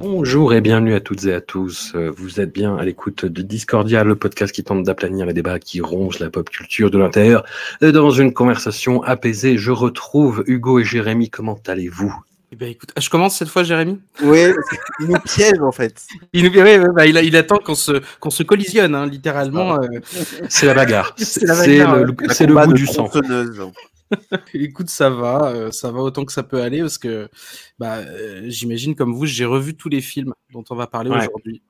Bonjour et bienvenue à toutes et à tous. Euh, Vous êtes bien à l'écoute de Discordia, le podcast qui tente d'aplanir les débats qui rongent la pop culture de l'intérieur. Euh, Dans une conversation apaisée, je retrouve Hugo et Jérémy. Comment allez-vous? Eh ben, écoute, je commence cette fois, Jérémy. Oui, il nous piège en fait. Il, nous- ouais, bah, il, attend qu'on se, qu'on se collisionne, hein, littéralement. euh. C'est la bagarre. C'est la C'est bagarre, le, c'est le goût de du sang. Écoute, ça va, euh, ça va autant que ça peut aller parce que bah, euh, j'imagine comme vous, j'ai revu tous les films dont on va parler Ouais. aujourd'hui.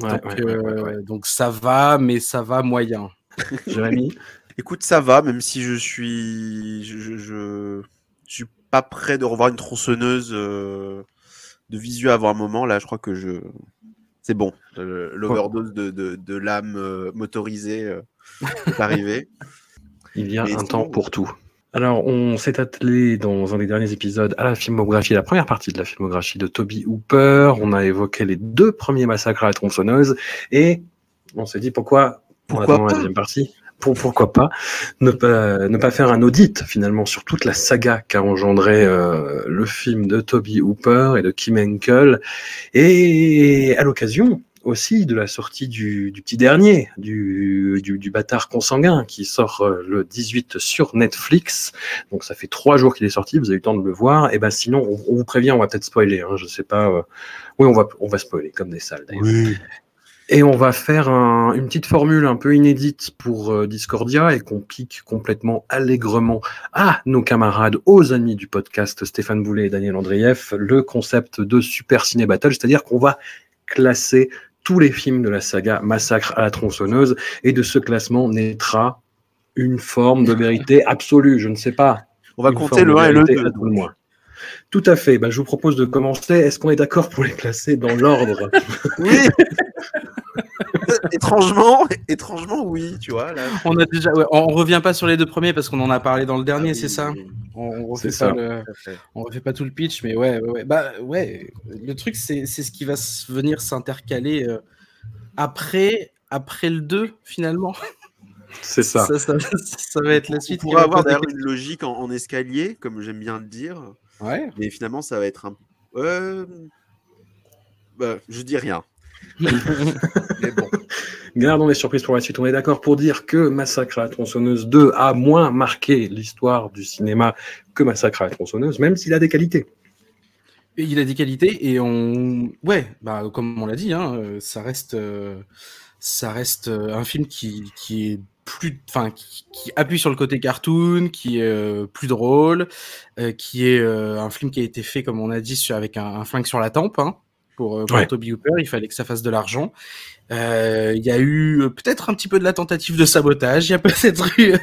Ouais, donc, ouais, ouais, ouais, euh, ouais. donc ça va, mais ça va moyen. Jérémy? Écoute, ça va, même si je suis, je, je, je- je suis pas prêt de revoir une tronçonneuse euh, de visu avant un moment. Là, je crois que je, c'est bon. L'overdose de, de, de l'âme euh, motorisée euh, est arrivé. Il y a Mais un temps pour tout. Alors, on s'est attelé dans un des derniers épisodes à la filmographie, la première partie de la filmographie de Toby Hooper. On a évoqué les deux premiers massacres à la tronçonneuse et on s'est dit pourquoi, Pourquoi la pas deuxième partie, pour, pourquoi pas ne pas ne pas faire un audit finalement sur toute la saga qu'a engendré euh, le film de Toby Hooper et de Kim Henkel et à l'occasion aussi de la sortie du, du petit dernier, du, du, du bâtard consanguin, qui sort euh, le 18 sur Netflix. Donc ça fait trois jours qu'il est sorti, vous avez eu le temps de le voir. Et ben sinon, on, on vous prévient, on va peut-être spoiler. Hein, je sais pas. euh, Oui, on va, on va spoiler comme des salles. d'ailleurs. Et on va faire un- une petite formule un peu inédite pour euh, Discordia et qu'on pique complètement allègrement à nos camarades, aux amis du podcast Stéphane Boulet et Daniel Andreev, le concept de Super Ciné Battle, c'est-à-dire qu'on va classer tous les films de la saga Massacre à la tronçonneuse et de ce classement naîtra une forme de vérité absolue, je ne sais pas. On va Une compter le de 1 et le vérité 2. à tout à fait. Bah, je vous propose de commencer. Est-ce qu'on est d'accord pour les classer dans l'ordre? Oui. étrangement, étrangement, oui, tu vois. Là. On a déjà, ouais, on revient pas sur les deux premiers parce qu'on en a parlé dans le dernier, c'est ça? On refait pas le- on refait pas tout le pitch, mais ouais, ouais, ouais. bah ouais. Le truc, c'est c'est ce qui va venir s'intercaler euh, après, après le 2 finalement. C'est ça. Ça, ça- ça va être la On suite. pourrait va avoir d'ailleurs une logique en, en escalier, comme j'aime bien le dire. Ouais. Mais finalement, ça va être un. Euh... Bah, je dis rien. Mais bon. Gardons les surprises pour la suite. On est d'accord pour dire que Massacre à la tronçonneuse 2 a moins marqué l'histoire du cinéma que Massacre à la tronçonneuse, même s'il a des qualités. Et il a des qualités et on, ouais, bah comme on l'a dit, hein, euh, ça reste, euh, ça reste euh, un film qui, qui est plus, enfin, qui, qui appuie sur le côté cartoon, qui est plus drôle, qui est un film qui a été fait, comme on a dit, avec un, un flingue sur la tempe. Hein, pour, euh, pour Ouais. Toby Hooper, il fallait que ça fasse de l'argent. Euh, Il y a eu euh, peut-être un petit peu de la tentative de sabotage. Il y a peut-être eu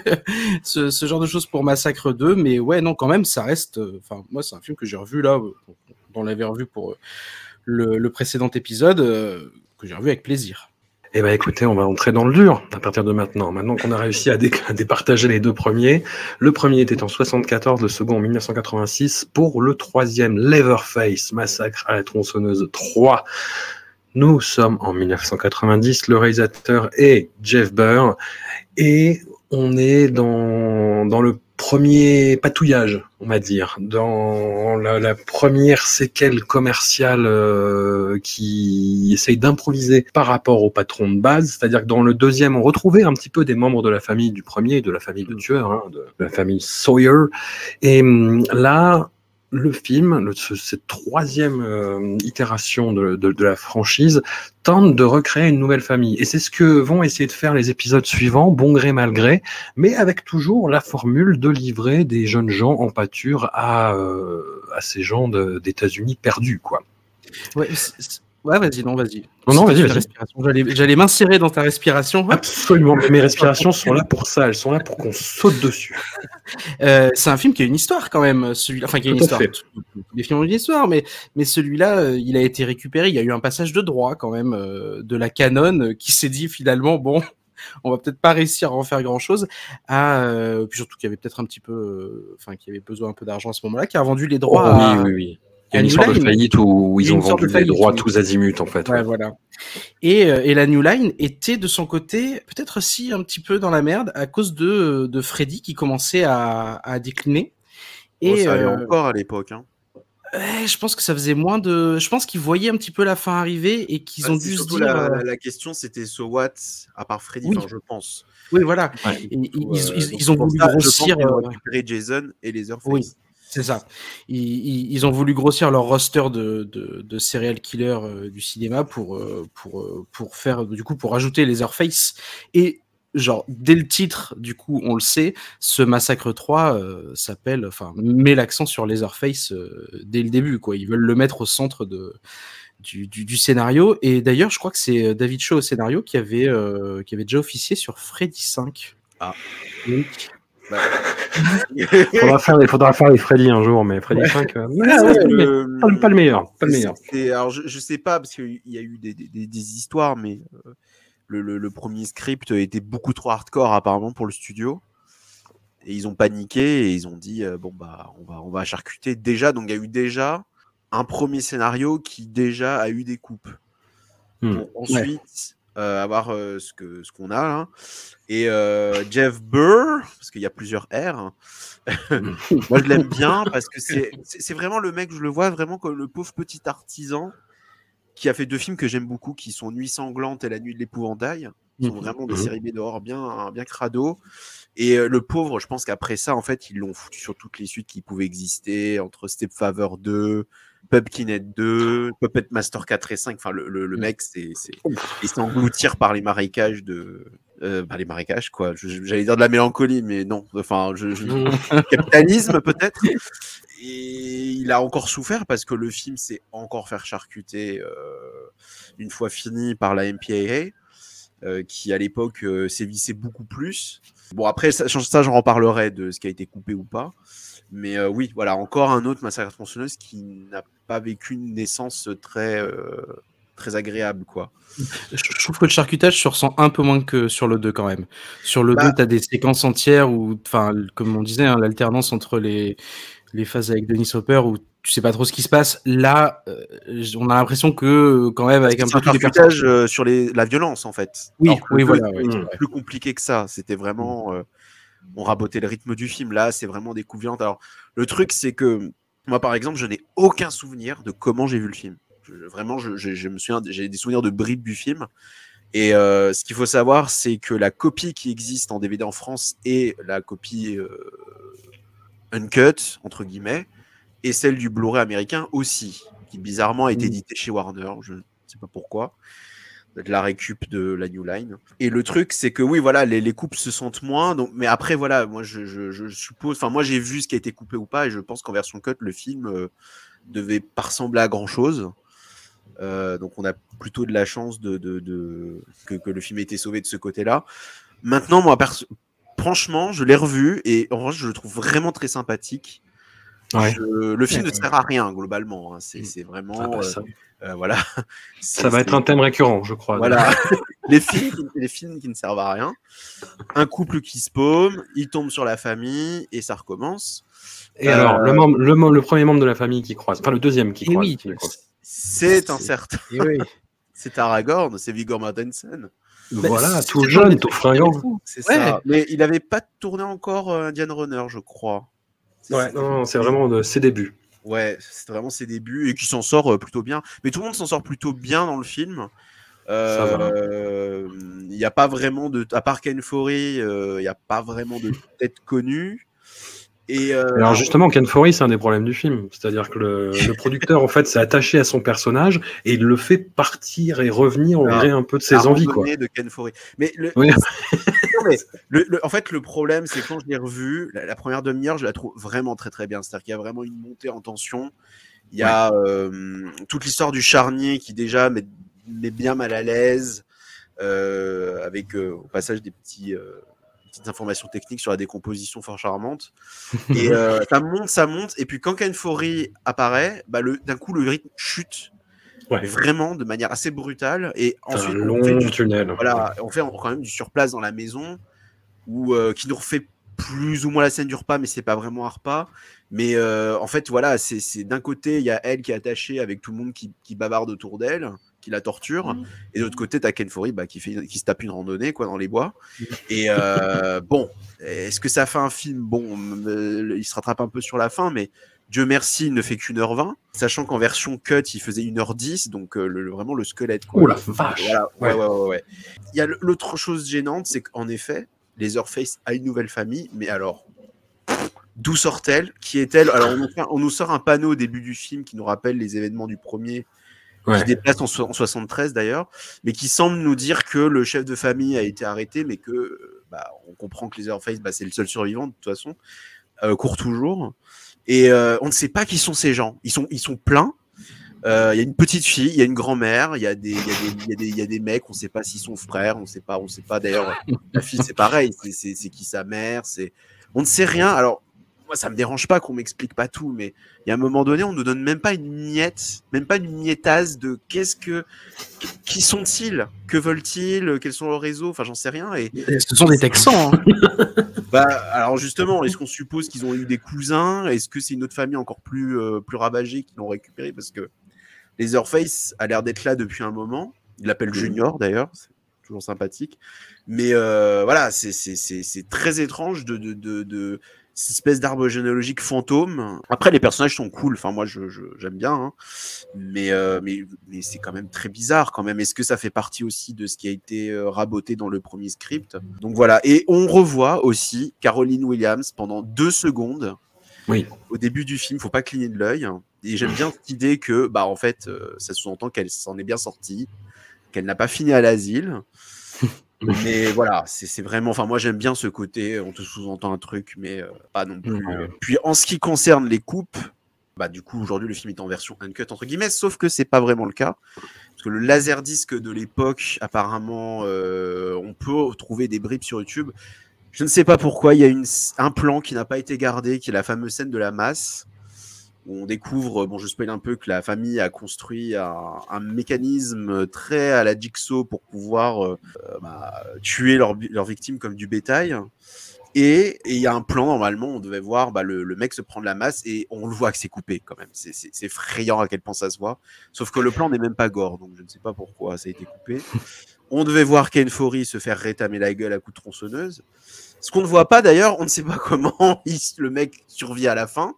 ce, ce genre de choses pour Massacre 2, mais ouais, non, quand même, ça reste. Enfin, moi, c'est un film que j'ai revu là. On l'avait revu pour le, le précédent épisode, que j'ai revu avec plaisir. Eh ben, écoutez, on va entrer dans le dur à partir de maintenant. Maintenant qu'on a réussi à, à départager les deux premiers. Le premier était en 74, le second en 1986. Pour le troisième, Leatherface, Massacre à la tronçonneuse 3. Nous sommes en 1990. Le réalisateur est Jeff Burr. Et on est dans, dans le premier patouillage, on va dire, dans la, la première séquelle commerciale euh, qui essaye d'improviser par rapport au patron de base. C'est-à-dire que dans le deuxième, on retrouvait un petit peu des membres de la famille du premier, de la famille de tueur, hein, de, de la famille Sawyer. Et hum, là, le film, cette troisième euh, itération de, la franchise, tente de recréer une nouvelle famille. Et c'est ce que vont essayer de faire les épisodes suivants, bon gré mal gré, mais avec toujours la formule de livrer des jeunes gens en pâture à, euh, ces gens d'États-Unis perdus, quoi. Ouais, ouais, vas-y, non, vas-y. Non, non, vas-y, vas-y. J'allais, m'insérer dans ta respiration. Absolument, mais mes respirations sont là pour ça, elles sont là pour qu'on saute dessus. Euh, c'est un film qui a une histoire quand même, celui-là. Enfin, qui a une Tout à histoire. Les films ont une histoire, mais mais celui-là, euh, il a été récupéré. Il y a eu un passage de droit quand même euh, de la canon euh, qui s'est dit finalement bon. On va peut-être pas réussir à en faire grand chose. À, euh, puis surtout qu'il y avait peut-être un petit peu, euh, enfin, qu'il y avait besoin un peu d'argent à ce moment-là, qui a vendu les droits. à- Oh, oui, oui, oui. Il y a une New histoire de Line. faillite où ils ont vendu de les droits oui. tous azimuts, en fait. Ouais, ouais. voilà. Et, euh, et la New Line était de son côté peut-être aussi un petit peu dans la merde à cause de, de Freddy qui commençait à, à décliner. Oh, ça allait euh, encore à l'époque. Hein. ouais, je pense que ça faisait moins de. Je pense qu'ils voyaient un petit peu la fin arriver et qu'ils Bah, ont dû se dire. la, euh, la- la question, c'était so what, à part Freddy, Oui. enfin, je pense. Oui, voilà. Ouais. Et- ils, ils- Euh, ils- ils ont voulu ça, je pense grossir. ont euh, récupéré Jason et les Earthface. Oui. C'est ça. Ils, ils, ils ont voulu grossir leur roster de, de, de serial killers euh, du cinéma pour, euh, pour, euh, pour faire, du coup, pour ajouter les Earthface. Et, genre, dès le titre, du coup, on le sait, ce Massacre 3 euh, s'appelle, enfin, met l'accent sur les euh, dès le début, quoi. Ils veulent le mettre au centre de, du, du, du scénario. Et d'ailleurs, je crois que c'est David Shaw au scénario qui avait, qui avait déjà officié sur Freddy 5. Ah. Oui. Bah, Faudra faire, il faudra faire les Freddy un jour, mais Freddy 5, euh, Ah ouais, ouais, mais le- pas, pas le meilleur. Pas le meilleur. alors, je, je sais pas, parce qu'il y a eu des, des- des- des histoires, mais euh, le, le- le premier script était beaucoup trop hardcore apparemment pour le studio. Et ils ont paniqué et ils ont dit euh, bon bah on va on va charcuter déjà. Donc il y a eu déjà un premier scénario qui déjà a eu des coupes. Hmm. Ensuite euh, avoir euh, ce que ce qu'on a là. Et euh, Jeff Burr, parce qu'il y a plusieurs R. hein. Moi je l'aime bien parce que c'est c'est vraiment le mec, je le vois vraiment comme le pauvre petit artisan qui a fait deux films que j'aime beaucoup, qui sont Nuit sanglante et La nuit de l'épouvantail. Qui sont Mhm. vraiment des Mhm. séries B dehors bien, bien crado. Et euh, le pauvre, je pense qu'après ça, en fait, ils l'ont foutu sur toutes les suites qui pouvaient exister, entre Stepfather 2, Pupkinhead 2, Puppet Master 4 et 5. Enfin, le, le, le Mhm. mec, c'est, il s'engloutir par les marécages de. Euh, bah, les marécages, quoi. J'allais dire de la mélancolie, mais non. Enfin, je, je- capitalisme peut-être. Et il a encore souffert parce que le film s'est encore faire charcuter euh, une fois fini par la MPAA, euh, qui à l'époque sévissait beaucoup plus. Bon après ça, ça j'en reparlerai de ce qui a été coupé ou pas. Mais euh, oui, voilà, encore un autre massacre tronçonneuse qui n'a pas vécu une naissance très euh, très agréable quoi. Je trouve que le charcutage se ressent un peu moins que sur le 2 quand même. Sur le Bah- 2, tu as des séquences entières où, comme on disait, hein, l'alternance entre les, les phases avec Denis Hopper où tu sais pas trop ce qui se passe. Là, euh, on a l'impression que, quand même, avec un peu charcutage personnages- euh, sur les, la violence en fait. Oui, Alors oui, le voilà, ouais, plus compliqué que ça. C'était vraiment, euh, on rabotait le rythme du film. Là, c'est vraiment violents. Alors, le truc, c'est que moi, par exemple, je n'ai aucun souvenir de comment j'ai vu le film. Je- vraiment, je, je- je me souviens, j'ai des souvenirs de bribes du film. Et euh, ce qu'il faut savoir, c'est que la copie qui existe en DVD en France et la copie euh, uncut entre guillemets et celle du Blu-ray américain aussi, qui bizarrement a été Mm. édité chez Warner. Je ne sais pas pourquoi. De la récup de la New Line. Et le truc, c'est que oui, voilà, les, les coupes se sentent moins. Donc, mais après, voilà, moi, je, je- je suppose. Enfin, moi, j'ai vu ce qui a été coupé ou pas, et je pense qu'en version cut, le film euh, devait pas ressembler à grand chose. donc, on a plutôt de la chance de, de- de- que, que le film ait été sauvé de ce côté-là. Maintenant, moi, perso- franchement, je l'ai revu et en vrai, je le trouve vraiment très sympathique. Ouais. Je- le film Ouais. ne sert à rien globalement. hein. C'est Mm. c'est vraiment. Ah bah, euh, ça, euh, voilà. ça va être un thème récurrent, je crois. Voilà. les, films, qui- les films qui ne servent à rien. Un couple qui se paume, il tombe sur la famille et ça recommence. Et alors, Euh, le, membre, le, mem- le premier membre de la famille qui croise, enfin le deuxième qui Eh croise. oui. C'est un C'est- certain. Oui. C'est Aragorn, c'est Viggo Mortensen. Voilà, c'est- tout jeune, tout fringant. C'est Ouais. ça. Mais il n'avait pas tourné encore euh, Indiana Runner, je crois. Ouais, non, non, c'est vraiment de ses débuts. Ouais, c'est vraiment ses débuts et qui s'en sort euh, plutôt bien. Mais tout le monde s'en sort plutôt bien dans le film. Euh, Il n'y a pas vraiment de. À part Ken Foree, euh, il n'y a pas vraiment de tête connue. Et euh, Alors justement, Ken Foree, c'est un des problèmes du film. C'est-à-dire que le, le producteur, en fait, s'est attaché à son personnage et il le fait partir et revenir au Ah, gré un peu de ses la envies. Quoi. de Ken Foree. Mais, le, Oui. non, mais le- le- en fait, le problème, c'est quand je l'ai revu, la, la première demi-heure, je la trouve vraiment très très bien. C'est-à-dire qu'il y a vraiment une montée en tension. Il y a euh, toute l'histoire du charnier qui déjà met, met bien mal à l'aise, euh, avec euh, au passage des petits, petites informations techniques sur la décomposition fort charmante. Et ça monte, ça monte. Et puis quand Ken apparaît, bah, d'un coup le rythme chute. Ouais. Vraiment de manière assez brutale. Et un ensuite, on fait du tunnel. voilà, on fait quand même du surplace dans la maison, où, euh, qui nous refait plus ou moins la scène du repas, mais c'est pas vraiment un repas. Mais euh, en fait, voilà, c'est c'est- d'un côté, il y a elle qui est attachée avec tout le monde qui, qui bavarde autour d'elle, qui la torture, et de l'autre côté, t'as Ken Foree bah, qui, fait, qui se tape une randonnée quoi, dans les bois. Et euh, bon, est-ce que ça fait un film? Bon, euh, il se rattrape un peu sur la fin, mais Dieu merci, il ne fait qu'une heure vingt, sachant qu'en version cut, il faisait une heure dix, donc euh, le- vraiment le squelette. Quoi. Oh la vache Voilà, ouais, Ouais. ouais, ouais. Il y a l'autre chose gênante, c'est qu'en effet, Leatherface a une nouvelle famille, mais alors, d'où sort-elle? Qui est-elle? Alors, on nous, fait- on nous sort un panneau au début du film qui nous rappelle les événements du premier, Ouais. qui déplace en, so- en 73 d'ailleurs, mais qui semble nous dire que le chef de famille a été arrêté, mais que euh, bah, on comprend que Leatherface, bah, c'est le seul survivant de toute façon, euh, court toujours. Et euh, on ne sait pas qui sont ces gens. Ils sont, ils sont pleins. Euh, Il y a une petite fille, il y a une grand-mère, il y, a des- il y, a des- y, a des- il y a des mecs, on ne sait pas s'ils sont frères, on ne sait pas, on sait pas d'ailleurs. La fille, c'est pareil, c'est qui sa mère, c'est, on ne sait rien. Alors, moi, ça me dérange pas qu'on m'explique pas tout, mais il y a un moment donné, on ne donne même pas une miette, même pas une miettage de qu'est-ce que, qui sont-ils, que veulent-ils, quels sont leurs réseaux, enfin, j'en sais rien. Et Ce sont des Texans. hein. bah, alors justement, est-ce qu'on suppose qu'ils ont eu des cousins? Est-ce que c'est une autre famille encore plus, euh, plus ravagée qui l'ont récupéré Parce que Leatherface a l'air d'être là depuis un moment. Il l'appelle Junior d'ailleurs, c'est toujours sympathique. Mais euh, voilà, c'est- c'est c'est- c'est très étrange de, de, de, de cette espèce d'arbre généalogique fantôme. Après, les personnages sont cool. Enfin, moi, je- je- j'aime bien. hein. Mais, euh, mais, mais c'est quand même très bizarre quand même. Est-ce que ça fait partie aussi de ce qui a été euh, raboté dans le premier script? Donc voilà. Et on revoit aussi Caroline Williams pendant deux secondes. Oui. Au début du film, faut pas cligner de l'œil. Et j'aime bien cette idée que, bah, en fait, euh, ça sous-entend qu'elle s'en est bien sortie, qu'elle n'a pas fini à l'asile. Mais voilà, c'est vraiment. Enfin, moi, j'aime bien ce côté. On te sous-entend un truc, mais euh, pas non plus. Ouais. Puis, en ce qui concerne les coupes, bah, du coup, aujourd'hui, le film est en version uncut, entre guillemets, sauf que c'est pas vraiment le cas. Parce que le laserdisc de l'époque, apparemment, euh, on peut trouver des bribes sur YouTube. Je ne sais pas pourquoi, il y a une, un plan qui n'a pas été gardé, qui est la fameuse scène de la masse, on découvre, bon, je spoil un peu, que la famille a construit un, un mécanisme très à la Jigsaw pour pouvoir euh, euh, bah, tuer leurs leurs victimes comme du bétail. Et il y a un plan, normalement, on devait voir bah, le, le mec se prendre la masse et on le voit que c'est coupé quand même. C'est- effrayant à quel point ça se voit. Sauf que le plan n'est même pas gore, donc je ne sais pas pourquoi ça a été coupé. On devait voir Ken Foree se faire rétamer la gueule à coups de tronçonneuse. Ce qu'on ne voit pas d'ailleurs, on ne sait pas comment il- le mec survit à la fin.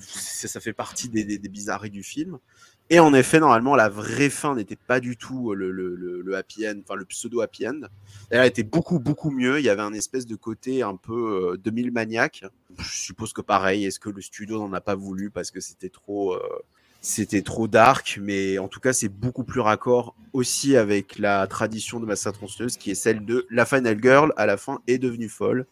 Ça, fait partie des, bizarreries du film. Et en effet, normalement, la vraie fin n'était pas du tout le- le happy end, enfin le pseudo happy end. Elle était beaucoup, beaucoup mieux. Il y avait un espèce de côté un peu euh, 2000 maniaque. Je suppose que pareil, est-ce que le studio n'en a pas voulu parce que c'était trop, euh, c'était trop dark, mais en tout cas, c'est beaucoup plus raccord aussi avec la tradition de Massa Tronçonneuse qui est celle de la Final Girl à la fin est devenue folle.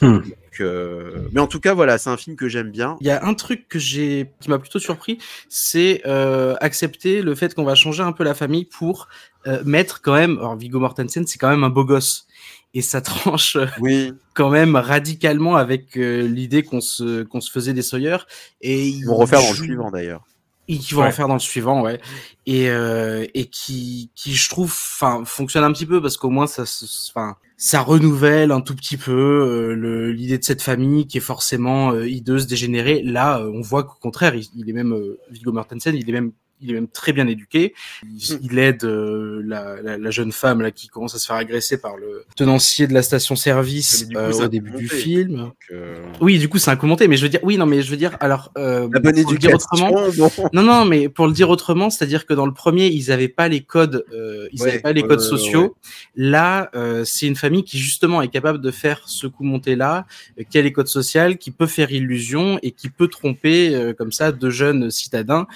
Hmm. Donc, euh, Mais en tout cas, voilà, c'est un film que j'aime bien. Il y a un truc que j'ai qui m'a plutôt surpris, c'est euh, accepter le fait qu'on va changer un peu la famille pour euh, mettre quand même. Alors Viggo Mortensen, c'est quand même un beau gosse et ça tranche Oui, quand même radicalement avec l'idée qu'on se qu'on se faisait des Sawyer et ils vont refaire joue- suivant d'ailleurs. Et qui vont Ouais. en faire dans le suivant, ouais, et euh, et qui qui je trouve, enfin, fonctionne un petit peu parce qu'au moins ça, enfin, ça renouvelle un tout petit peu euh, le- l'idée de cette famille qui est forcément euh, hideuse, dégénérée. Là, euh, on voit qu'au contraire, il, il est même euh, Viggo Mortensen, il est même il est même très bien éduqué. Il, il aide euh, la, la, la jeune femme là qui commence à se faire agresser par le tenancier de la station-service euh, au début du film. Donc, euh, Oui, du coup, c'est un commenté, mais je veux dire, oui, non, mais je veux dire, alors, La bonne pour le dire éducation. autrement, non, non, mais pour le dire autrement, c'est-à-dire que dans le premier, ils n'avaient pas les codes, ils Ouais, n'avaient pas les codes sociaux. ouais. Là, c'est une famille qui justement est capable de faire ce coup monté là, qui a les codes sociaux, qui peut faire illusion et qui peut tromper comme ça de jeunes citadins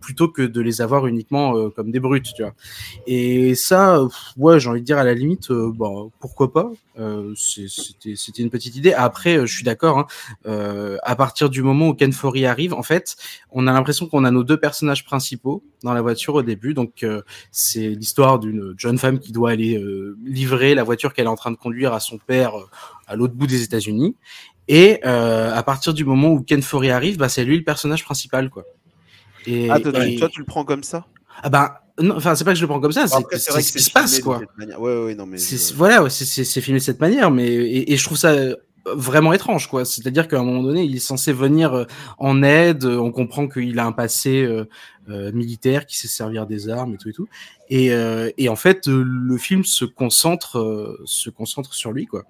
plutôt que de les avoir uniquement euh, comme des brutes, tu vois. Et ça, ouais, j'ai envie de dire à la limite, euh, bon, pourquoi pas. Euh, C'était une petite idée. Après, je suis d'accord. Hein, à partir du moment où Ken Foree arrive, en fait, on a l'impression qu'on a nos deux personnages principaux dans la voiture au début. Donc, c'est l'histoire d'une jeune femme qui doit aller livrer la voiture qu'elle est en train de conduire à son père à l'autre bout des États-Unis. Et à partir du moment où Ken Foree arrive, bah, c'est lui le personnage principal, quoi. Et, Ah, toi, et- toi, tu le prends comme ça ah non, enfin, c'est pas que je le prends comme ça, c'est ce qui se passe, quoi. Ouais, ouais, non, mais. Je- voilà, c'est- filmé de cette manière, mais et, et je trouve ça euh, vraiment étrange, quoi. C'est-à-dire qu'à un moment donné, il est censé venir euh, en aide. euh, On comprend qu'il a un passé euh, euh, militaire, qui sait se servir des armes et tout et tout. Et, euh, et en fait, le film se concentre, se concentre sur lui, quoi.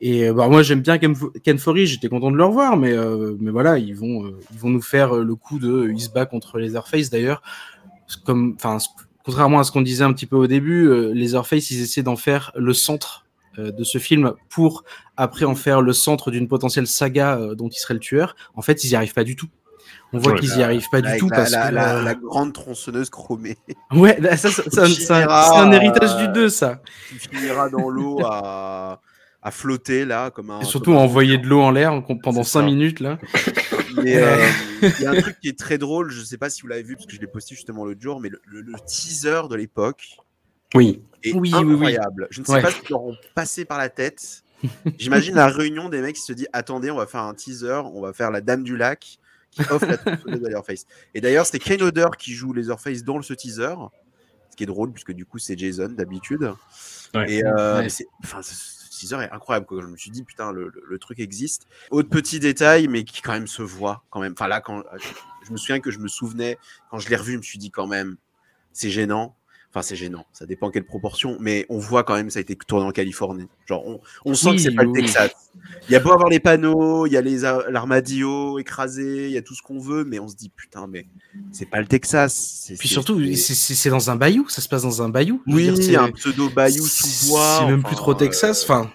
Et euh, bah, moi, j'aime bien Ken, Fo- Ken Foree. J'étais content de le revoir, mais euh, mais voilà, ils vont euh, ils vont nous faire le coup de il se bat contre Leatherface. D'ailleurs, comme enfin contrairement à ce qu'on disait un petit peu au début, euh, Leatherface, ils essaient d'en faire le centre de ce film pour après en faire le centre d'une potentielle saga dont il serait le tueur. En fait, ils y arrivent pas du tout. On voit Ouais, qu'ils y arrivent pas du tout la, parce la, que la, la grande tronçonneuse chromée ouais, là, ça, ça- c'est un héritage du euh, 2 ça. qui finira dans l'eau à, à flotter là comme un. Et surtout comme un- envoyer de l'eau en l'air en- pendant C'est 5 ça. minutes là. Mais euh, il y a un truc qui est très drôle, je sais pas si vous l'avez vu parce que je l'ai posté justement l'autre jour, mais le, le- le teaser de l'époque Oui. est Oui, oui, oui. incroyable. Je ne sais Ouais. pas ce qu'ils leur ont passé par la tête. J'imagine la réunion des mecs qui se dit attendez, on va faire un teaser, on va faire la Dame du Lac qui offre la tronçonneuse à Leatherface. Et d'ailleurs, c'est Kane Hodder qui joue Leatherface dans ce teaser, ce qui est drôle puisque du coup c'est Jason d'habitude. Ouais. Et euh, Ouais. c'est- teaser est incroyable. Quoi. Je me suis dit putain, le, le- truc existe. Autre petit détail, mais qui quand même se voit quand même. Enfin là, quand je me souviens que je me souvenais quand je l'ai revu, je me suis dit quand même, c'est gênant. Enfin, c'est gênant, ça dépend quelle proportion, mais on voit quand même ça a été tourné en Californie. Genre, on, on sent Oui, que c'est pas le. Texas. Il y a beau avoir les panneaux, il y a les l'armadillo écrasé, il y a tout ce qu'on veut, mais on se dit putain, mais c'est pas le Texas. Puis surtout, c'est- dans un bayou, ça se passe dans un bayou. Oui, dire, c'est- un pseudo bayou sous bois. C'est même enfin, plus trop Texas. euh, Enfin,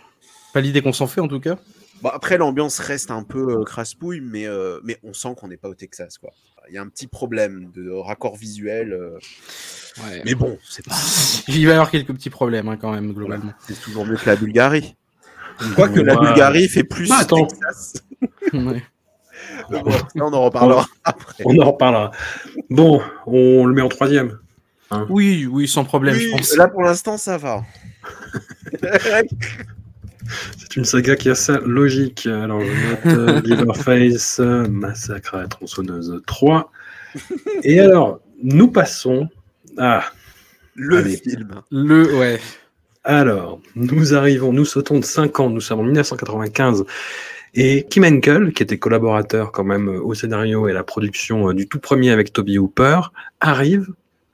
pas l'idée qu'on s'en fait en tout cas. Bon, après, l'ambiance reste un peu euh, crasse-pouille, mais, euh, mais on sent qu'on n'est pas au Texas. quoi. Il y a un petit problème de raccord visuel. euh, Mais bon, c'est pas. Il va y avoir quelques petits problèmes hein, quand même globalement. C'est toujours mieux que la Bulgarie. Quoique la Ouais. Bulgarie fait plus Bah, attends. Texas. Ouais. Bon, on en reparlera après. On en reparlera. Bon, on le met en troisième. Oui, oui, sans problème, Oui, je pense. là, pour l'instant, ça va. C'est une saga qui a sa logique. Alors, je note euh, Leatherface, euh, Massacre à la tronçonneuse 3. Et alors, nous passons à. Le Allez. film. Le, ouais. Alors, nous arrivons, nous sautons de 5 ans, nous sommes en 1995. Et Kim Henkel, qui était collaborateur quand même euh, au scénario et à la production du tout premier avec Toby Hooper, arrive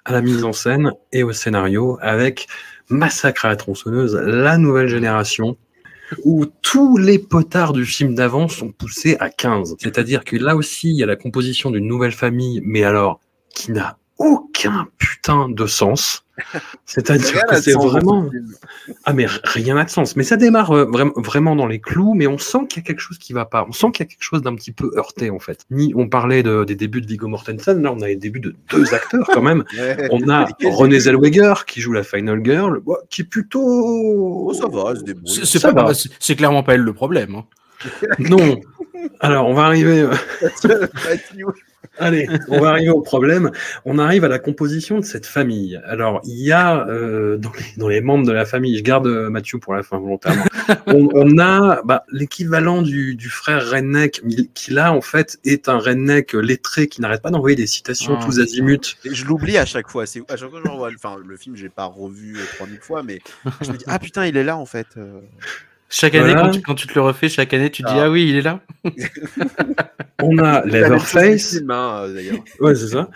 à la mise en scène et au scénario avec Massacre à la tronçonneuse, la nouvelle génération, où tous les potards du film d'avant sont poussés à 15. C'est-à-dire que là aussi, il y a la composition d'une nouvelle famille, mais alors, qui n'a aucun putain de sens. C'est-à-dire que c'est vraiment... Ah mais rien n'a de sens. Mais ça démarre euh, vraiment vraiment dans les clous, mais on sent qu'il y a quelque chose qui va pas. On sent qu'il y a quelque chose d'un petit peu heurté en fait. Ni on parlait de- des débuts de Viggo Mortensen, là on a les débuts de deux acteurs quand même. Ouais. On a début Zellweger qui joue la Final Girl, qui est plutôt. Oh, ça va, c'est clairement pas elle le problème. hein. Non. Alors on va arriver. euh, Allez, on va arriver au problème. On arrive à la composition de cette famille. Alors, il y a euh, dans, les, dans les membres de la famille, je garde euh, Mathieu pour la fin volontairement, on, on a bah, l'équivalent du, du frère redneck, qui là, en fait, est un redneck lettré qui n'arrête pas d'envoyer des citations Ah, tous azimuts. Je l'oublie à chaque fois. C'est à chaque fois que je revois. Enfin, le film, j'ai pas revu euh, 3000 fois, mais je me dis ah putain, il est là en fait. Chaque année, Voilà. quand, tu, quand tu te le refais, chaque année, tu te dis Ah. Ah oui, il est là. On a film, hein, euh. Ouais, c'est ça.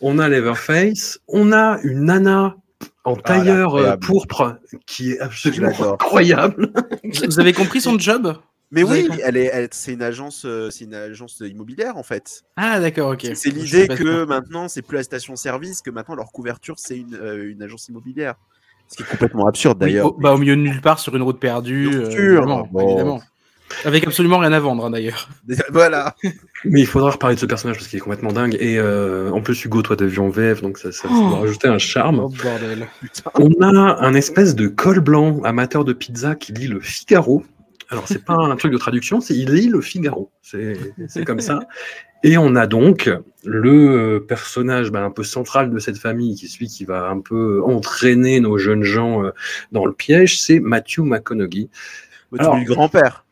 on a Leatherface, on a une nana en tailleur euh, pourpre qui est absolument incroyable. Vous avez compris son job? Mais Vous oui, elle est, elle- c'est une agence, euh, c'est une agence immobilière en fait. Ah d'accord, ok. C'est l'idée que maintenant, c'est plus la station-service, que maintenant leur couverture, c'est une, euh, une agence immobilière. Ce qui est complètement absurde Oui, d'ailleurs. au, bah, au milieu de nulle part sur une route perdue. Bien euh, sûr, évidemment, bon. évidemment. Avec absolument rien à vendre hein, d'ailleurs. voilà. Mais il faudra reparler de ce personnage parce qu'il est complètement dingue. Et euh, en plus, Hugo, toi, t'as vu en VF, donc ça, ça, ça Oh. doit rajouter un charme. Oh bordel. On a un espèce de col blanc amateur de pizza qui lit le Figaro. Alors, c'est pas un truc de traduction, c'est il lit le Figaro. C'est comme ça. Et on a donc le personnage bah, un peu central de cette famille, qui est celui qui va un peu entraîner nos jeunes gens euh, dans le piège, c'est Matthew McConaughey. Alors- le grand-père.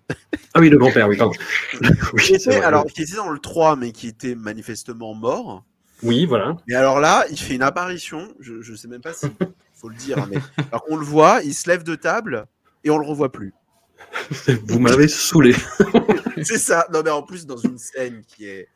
Ah oui, le grand-père, oui, pardon. oui, Qui c'est était, vrai. alors, qui était dans le 3, mais qui était manifestement mort. oui, voilà. Mais alors là, il fait une apparition. Je, je sais même pas si faut le dire, hein, mais alors qu'on le voit, il se lève de table et on le revoit plus. Vous m'avez saoulé. C'est ça. Non, mais en plus, dans une scène qui est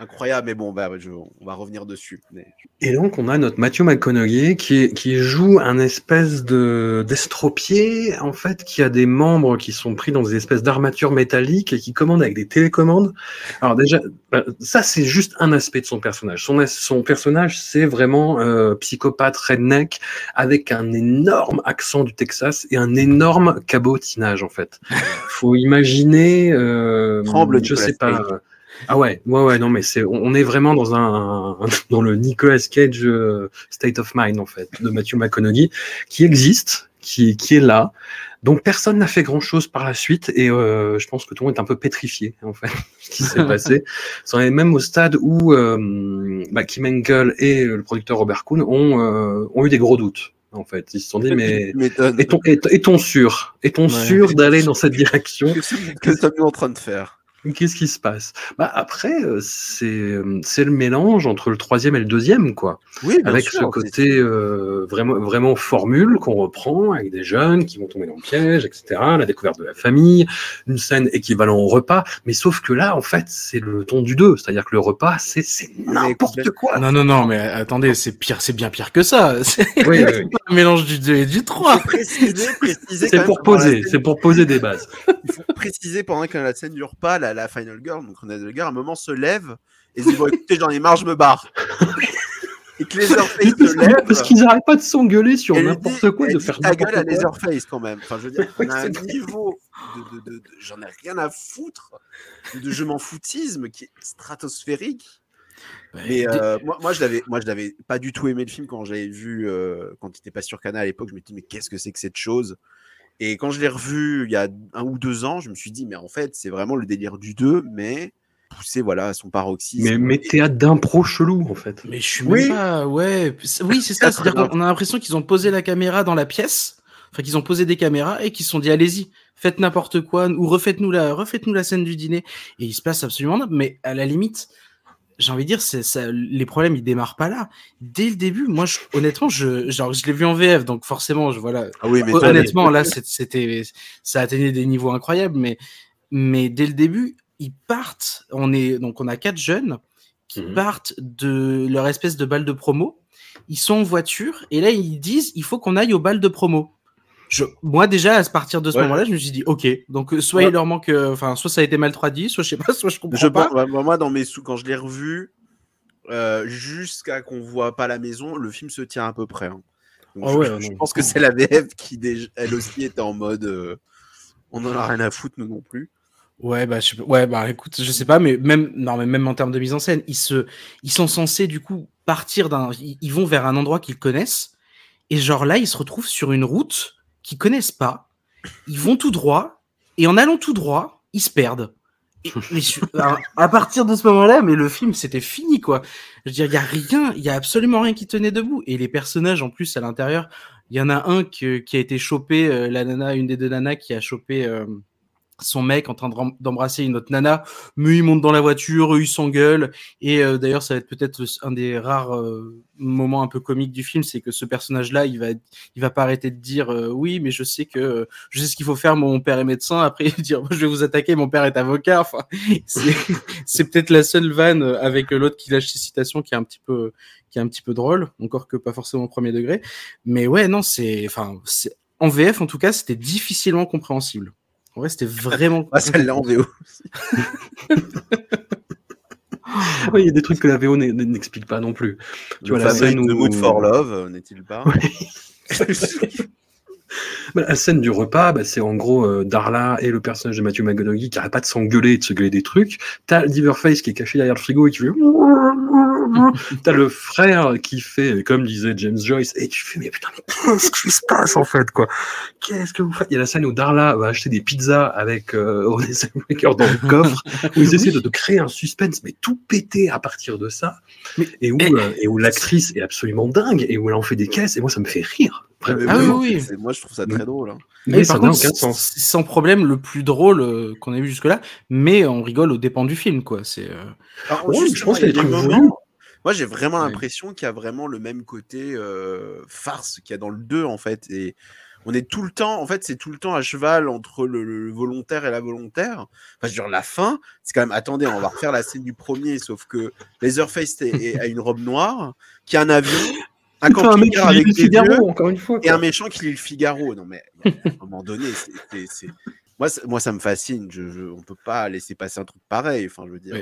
incroyable. Mais bon, bah, je- on va revenir dessus. Mais... Et donc, on a notre Matthew McConaughey qui, qui joue un espèce de d'estropié, en fait, qui a des membres qui sont pris dans des espèces d'armatures métalliques et qui commande avec des télécommandes. Alors déjà, bah, ça, c'est juste un aspect de son personnage. Son, son personnage, c'est vraiment euh, psychopathe redneck avec un énorme accent du Texas et un énorme cabotinage, en fait. Faut imaginer... Euh, Tremble, je sais pas... Ah ouais, ouais, ouais, non, mais c'est, on est vraiment dans un, dans le Nicolas Cage euh, state of mind, en fait, de Matthew McConaughey, qui existe, qui, qui est là. Donc personne n'a fait grand chose par la suite et euh, je pense que tout le monde est un peu pétrifié en fait ce qui s'est passé. Ça en est même au stade où euh, bah, Kim Henkel et le producteur Robert Kuhn ont, euh, ont eu des gros doutes en fait. Ils se sont dit mais est-on est, sûr? Est-on Ouais. sûr d'aller dans cette direction? Que sommes-nous en train de faire? Qu'est-ce qui se passe? Bah après, euh, c'est euh, c'est le mélange entre le troisième et le deuxième, quoi. Oui, bien avec sûr, ce côté euh, vraiment vraiment formule qu'on reprend avec des jeunes qui vont tomber dans le piège, etc. La découverte de la famille, une scène équivalent au repas. Mais sauf que là, en fait, c'est le ton du 2. C'est-à-dire que le repas, c'est c'est n'importe quoi. Non, non, non, mais attendez, c'est pire, c'est bien pire que ça. C'est Oui, oui, oui. un mélange du 2 et du 3. Préciser, préciser. C'est pour poser, c'est pour poser des bases. Il faut préciser pendant que la scène du repas, la, la Final Girl, donc Renée Zellweger, à un moment se lève et se dit Bon, écoutez, j'en ai marre, je me barre. et que Leatherface se lève. Parce qu'ils n'arrêtent pas de s'engueuler sur n'importe quoi, elle de faire ta gueule à quoi. Leatherface quand même. Enfin, je veux dire, on a un niveau de, de- de- de- j'en ai rien à foutre de je m'en foutisme qui est stratosphérique. Mais euh, moi, moi, je l'avais, moi, je l'avais pas du tout aimé le film quand je l'avais vu, euh, quand il était pas sur Canal à l'époque. Je me dis mais qu'est-ce que c'est que cette chose? Et quand je l'ai revu il y a un ou deux ans, je me suis dit mais en fait c'est vraiment le délire du 2, mais poussé voilà à son paroxysme. Mais, mais théâtre d'impro chelou, en fait. Mais je suis Oui. même pas. Ouais. c'est- Oui, c'est ça. C'est-à-dire qu'on a l'impression qu'ils ont posé la caméra dans la pièce. Enfin, qu'ils ont posé des caméras et qu'ils se sont dit, allez-y, faites n'importe quoi ou refaites-nous la, refaites-nous la scène du dîner. Et il se passe absolument rien. Mais à la limite, j'ai envie de dire, c'est ça, les problèmes, ils démarrent pas là. Dès le début, moi, je, honnêtement, je, genre, je l'ai vu en VF, donc forcément, je, voilà, Ah oui, mais Honnêtement, là, c'était, ça atteignait des niveaux incroyables, mais, mais dès le début, ils partent. On est, donc, on a quatre jeunes qui Mhm. partent de leur espèce de balle de promo. Ils sont en voiture et là, ils disent, il faut qu'on aille au bal de promo. Je, moi, déjà, à partir de ce Ouais. moment-là, je me suis dit, ok. Donc, euh, soit Ouais. il leur manque, euh, enfin, soit ça a été mal traduit, soit je sais pas, soit je comprends Je pas. moi, dans mes sous, quand je l'ai revu, euh, jusqu'à qu'on voit pas la maison, le film se tient à peu près. hein. Donc, Ah je, ouais, je non. pense que c'est la VF qui, déjà, elle aussi, était en mode. euh, on en a rien à foutre, nous non plus. Ouais, bah, je ouais, bah, écoute, je sais pas, mais même, non, mais même en termes de mise en scène, ils se, ils sont censés, du coup, partir d'un, ils, ils vont vers un endroit qu'ils connaissent, et genre là, ils se retrouvent sur une route qu'ils connaissent pas, ils vont tout droit, et en allant tout droit, ils se perdent. Et, mais je- à, à partir de ce moment-là, mais le film, c'était fini, quoi. Je veux dire, il y a rien, il y a absolument rien qui tenait debout. Et les personnages, en plus, à l'intérieur, il y en a un qui a été chopé, euh, la nana, une des deux nanas qui a chopé, euh, son mec en train d'em- d'embrasser une autre nana, mais il monte dans la voiture, eux, ils s'engueulent, et euh, d'ailleurs ça va être peut-être un des rares euh, moments un peu comiques du film, c'est que ce personnage-là, il va, il va pas arrêter de dire euh, oui, mais je sais que je sais ce qu'il faut faire, mon père est médecin, après il dire je vais vous attaquer, mon père est avocat, enfin c'est peut-être la seule vanne euh, avec l'autre qui lâche ses citations qui est un petit peu qui est un petit peu drôle, encore que pas forcément au premier degré, mais ouais non c'est enfin en VF en tout cas c'était difficilement compréhensible. En vrai, c'était vraiment. Ah, celle-là en VO. Ouais, il y a des trucs que la VO n'explique pas non plus. Tu vois, la scène The où- Mood for Love, euh, n'est-il pas Bah, la scène du repas, bah, c'est en gros euh, Darla et le personnage de Matthew McConaughey qui arrête pas de s'engueuler et de se gueuler des trucs. T'as Liverface qui est caché derrière le frigo et qui fait. T'as le frère qui fait, comme disait James Joyce, et tu fais, mais putain, mais qu'est-ce qui se passe en fait, quoi? Qu'est-ce que vous faites? Il y a la scène où Darla va acheter des pizzas avec euh, René Zellweger dans le coffre, où ils essaient de, de créer un suspense, mais tout pété à partir de ça, et où, euh, et où l'actrice est absolument dingue, et où elle en fait des caisses, et moi ça me fait rire. Vraiment. Ah oui, oui. Moi, je trouve ça très drôle. hein. Mais Mais ça par contre, aucun c'est sens. sans problème le plus drôle euh, qu'on ait vu jusque-là, mais on rigole aux dépens du film, quoi. C'est euh, Ouais, je pense qu'il y a des trucs moments-. Moi, j'ai vraiment l'impression qu'il y a vraiment le même côté euh, farce qu'il y a dans le 2, en fait. Et on est tout le temps, en fait, c'est tout le temps à cheval entre le, le volontaire et la volontaire. Enfin, je veux dire, la fin, c'est quand même, attendez, on va refaire la scène du premier, sauf que est- a une robe noire, qui a un avion, un lit avec le des Figaro, encore une fois. et un méchant qui lit le Figaro. Non, mais à un moment donné, c'est- Moi, ça- moi, ça me fascine. Je, je- on peut pas laisser passer un truc pareil. Enfin, je veux dire.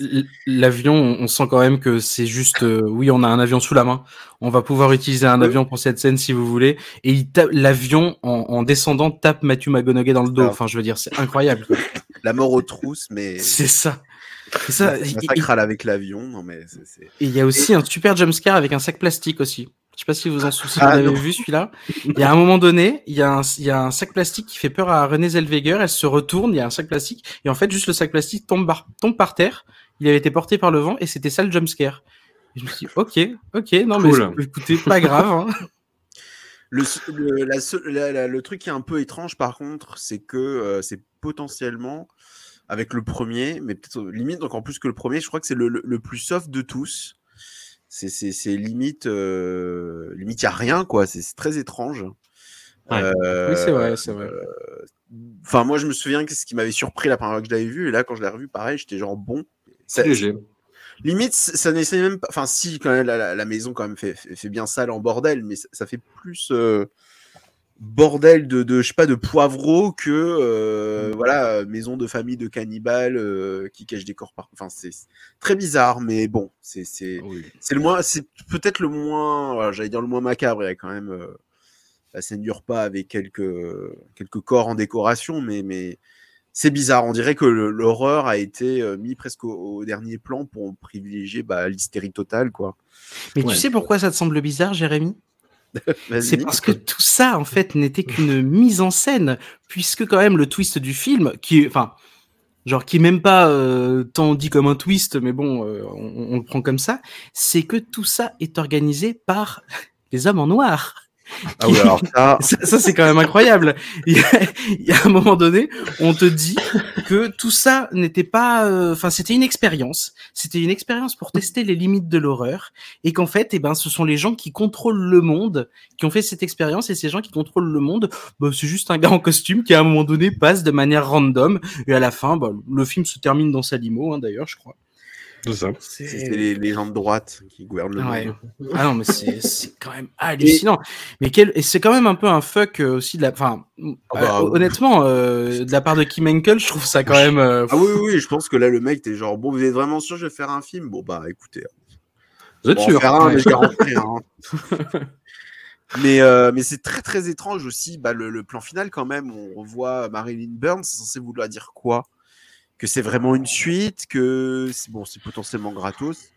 Euh, L'avion, on sent quand même que c'est juste, euh, oui, on a un avion sous la main. On va pouvoir utiliser un Oui. avion pour cette scène si vous voulez. Et l'avion, en, en descendant, tape Matthew McConaughey dans le dos. Ah. Enfin, je veux dire, c'est incroyable. quoi. La mort aux trousses, mais. c'est ça. C'est ça. Il- il- avec l'avion. Non, mais. Et il y a aussi un super jumpscare avec un sac plastique aussi. Je sais pas si vous en souvenez, Ah, vous avez vu celui-là. Il y a un moment donné, il y, a un, il y a un sac plastique qui fait peur à Renée Zellweger. Elle se retourne, il y a un sac plastique. Et en fait, juste le sac plastique tombe par, tombe par terre. Il avait été porté par le vent et c'était ça le jumpscare. Et je me suis dit, ok, ok, non, Cool. mais écoutez, pas grave. hein. Le, le, la seule- la- la- le truc qui est un peu étrange, par contre, c'est que euh, c'est potentiellement, avec le premier, mais peut-être limite encore plus que le premier, je crois que c'est le, le- le plus soft de tous. C'est- C'est c'est limite, euh, limite, il n'y a rien, quoi. C'est très étrange. Ouais. Euh, Oui, c'est vrai, c'est vrai. Enfin, moi, je me souviens que ce qui m'avait surpris la première fois que je l'avais vu, et là, quand je l'ai revu, pareil, j'étais genre bon. C'est léger. Limite, ça n'essaie même pas. Enfin, si, quand même, la, la- maison quand même fait, fait, bien sale en bordel, mais ça, ça fait plus euh, bordel de, de, je sais pas, de poivreau que euh, voilà, maison de famille de cannibales euh, qui cache des corps par. Enfin, c'est très bizarre, mais bon, c'est c'est c'est le moins, c'est peut-être le moins, voilà, j'allais dire le moins macabre. Il y a quand même euh, la scène du repas avec quelques quelques corps en décoration, mais mais c'est bizarre. On dirait que l'horreur a été euh, mis presque au, au dernier plan pour privilégier bah, l'hystérie totale, quoi. Mais Ouais. tu sais pourquoi ça te semble bizarre, Jérémy? C'est parce que tout ça, en fait, n'était qu'une mise en scène, puisque quand même le twist du film, qui enfin, genre qui est même pas euh, tant dit comme un twist, mais bon, euh, on, on le prend comme ça, c'est que tout ça est organisé par les hommes en noir. Ah oui, alors ça, Ça, c'est quand même incroyable. Il y, a, il y a un moment donné, on te dit que tout ça n'était pas, euh, enfin, c'était une expérience. C'était une expérience pour tester les limites de l'horreur, et qu'en fait, eh ben, ce sont les gens qui contrôlent le monde qui ont fait cette expérience, et ces gens qui contrôlent le monde, bah, c'est juste un gars en costume qui à un moment donné passe de manière random, et à la fin, bah, le film se termine dans sa limo, hein, d'ailleurs, je crois. C'est les, les gens de droite qui gouvernent le Ouais. monde. Ah non, mais c'est quand même hallucinant. Mais quel et c'est quand même un peu un fuck euh, aussi de la. Enfin, Ah bah, euh, honnêtement, euh, de la part de Kim Henkel, je trouve ça quand même. euh, Ah oui, oui, oui, je pense que là, le mec, t'es genre, bon, vous êtes vraiment sûr que je vais faire un film? Bon, bah, écoutez, Vous êtes sûr faire un, Ouais. mais garantis mais euh, mais c'est très, très étrange aussi, bah, le, le plan final, quand même, on revoit Marilyn Burns, c'est censé vouloir dire quoi? Que c'est vraiment une suite, que, c'est- bon, c'est potentiellement gratos,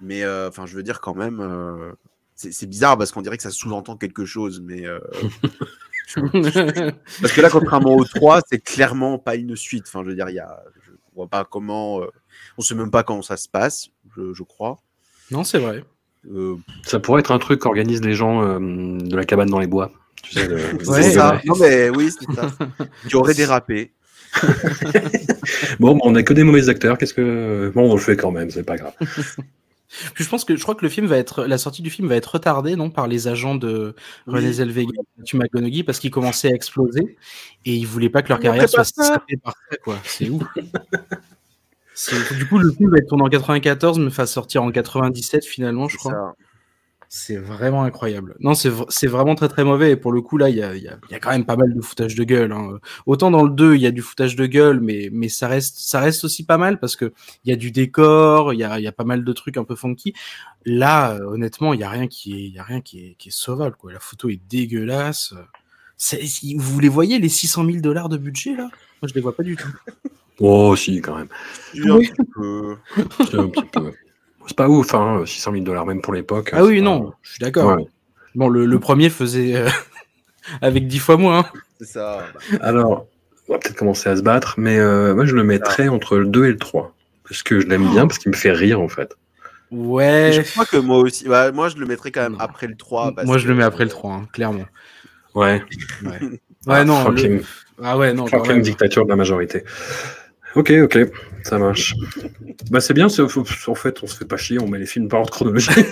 mais, euh, enfin, je veux dire, quand même, euh, c'est bizarre parce qu'on dirait que ça sous-entend quelque chose, mais... euh, Parce que là, contrairement au 3, c'est clairement pas une suite. Enfin, je veux dire, il y a, je vois pas comment, euh, on sait même pas comment ça se passe, je, je crois. non, c'est vrai. Euh, Ça pourrait être un truc qu'organisent les gens euh, de la cabane dans les bois. Tu sais, le- Ouais, c'est ça. Non mais oui, c'est ça. Qui aurait dérapé. Bon, bah, on a que des mauvais acteurs. Qu'est-ce que bon, on le fait quand même, c'est pas grave. Puis je pense que je crois que le film va être la sortie du film va être retardée non par les agents de René Zellweger et Matthew McConaughey parce qu'ils commençaient à exploser et ils voulaient pas que leur carrière soit sapée par ça quoi. C'est ouf. Du coup, le film va être tourné en 94, mais va sortir en 97 finalement, je crois. ça. C'est vraiment incroyable. Non, c'est v- c'est vraiment très très mauvais. Et pour le coup, là, il y a, il y a- y a quand même pas mal de foutage de gueule. hein. Autant dans le 2, il y a du foutage de gueule, mais, mais ça, reste, ça reste aussi pas mal parce que il y a du décor, il y a, il y a pas mal de trucs un peu funky. Là, euh, honnêtement, il y a rien qui est, il y a rien qui est, qui est sauvable. Quoi. La photo est dégueulasse. C'est- si- Vous les voyez, les 600 000 dollars de budget, là? Moi, je les vois pas du tout. Oh, si, quand même. Un petit peu. Un petit peu. C'est pas ouf, hein, 600 000 dollars, même pour l'époque. Ah oui, non, je suis d'accord. Ouais. Bon, le, le premier faisait euh, avec 10 fois moins. hein. C'est ça. Alors, on va peut-être commencer à se battre, mais euh, moi je le mettrais entre le 2 et le 3. Parce que je l'aime bien, parce qu'il me fait rire en fait. Et Ouais. je crois que moi aussi. bah, moi, je le mettrais quand même Non. après le 3. parce Moi, je le mets après le 3, hein, clairement. Ouais. Ouais, ouais non. Le- Ah ouais, non. quand fucking même. dictature de la majorité. Ok, ok, ça marche. Bah c'est bien, en fait on se fait pas chier, on met les films par ordre chronologique.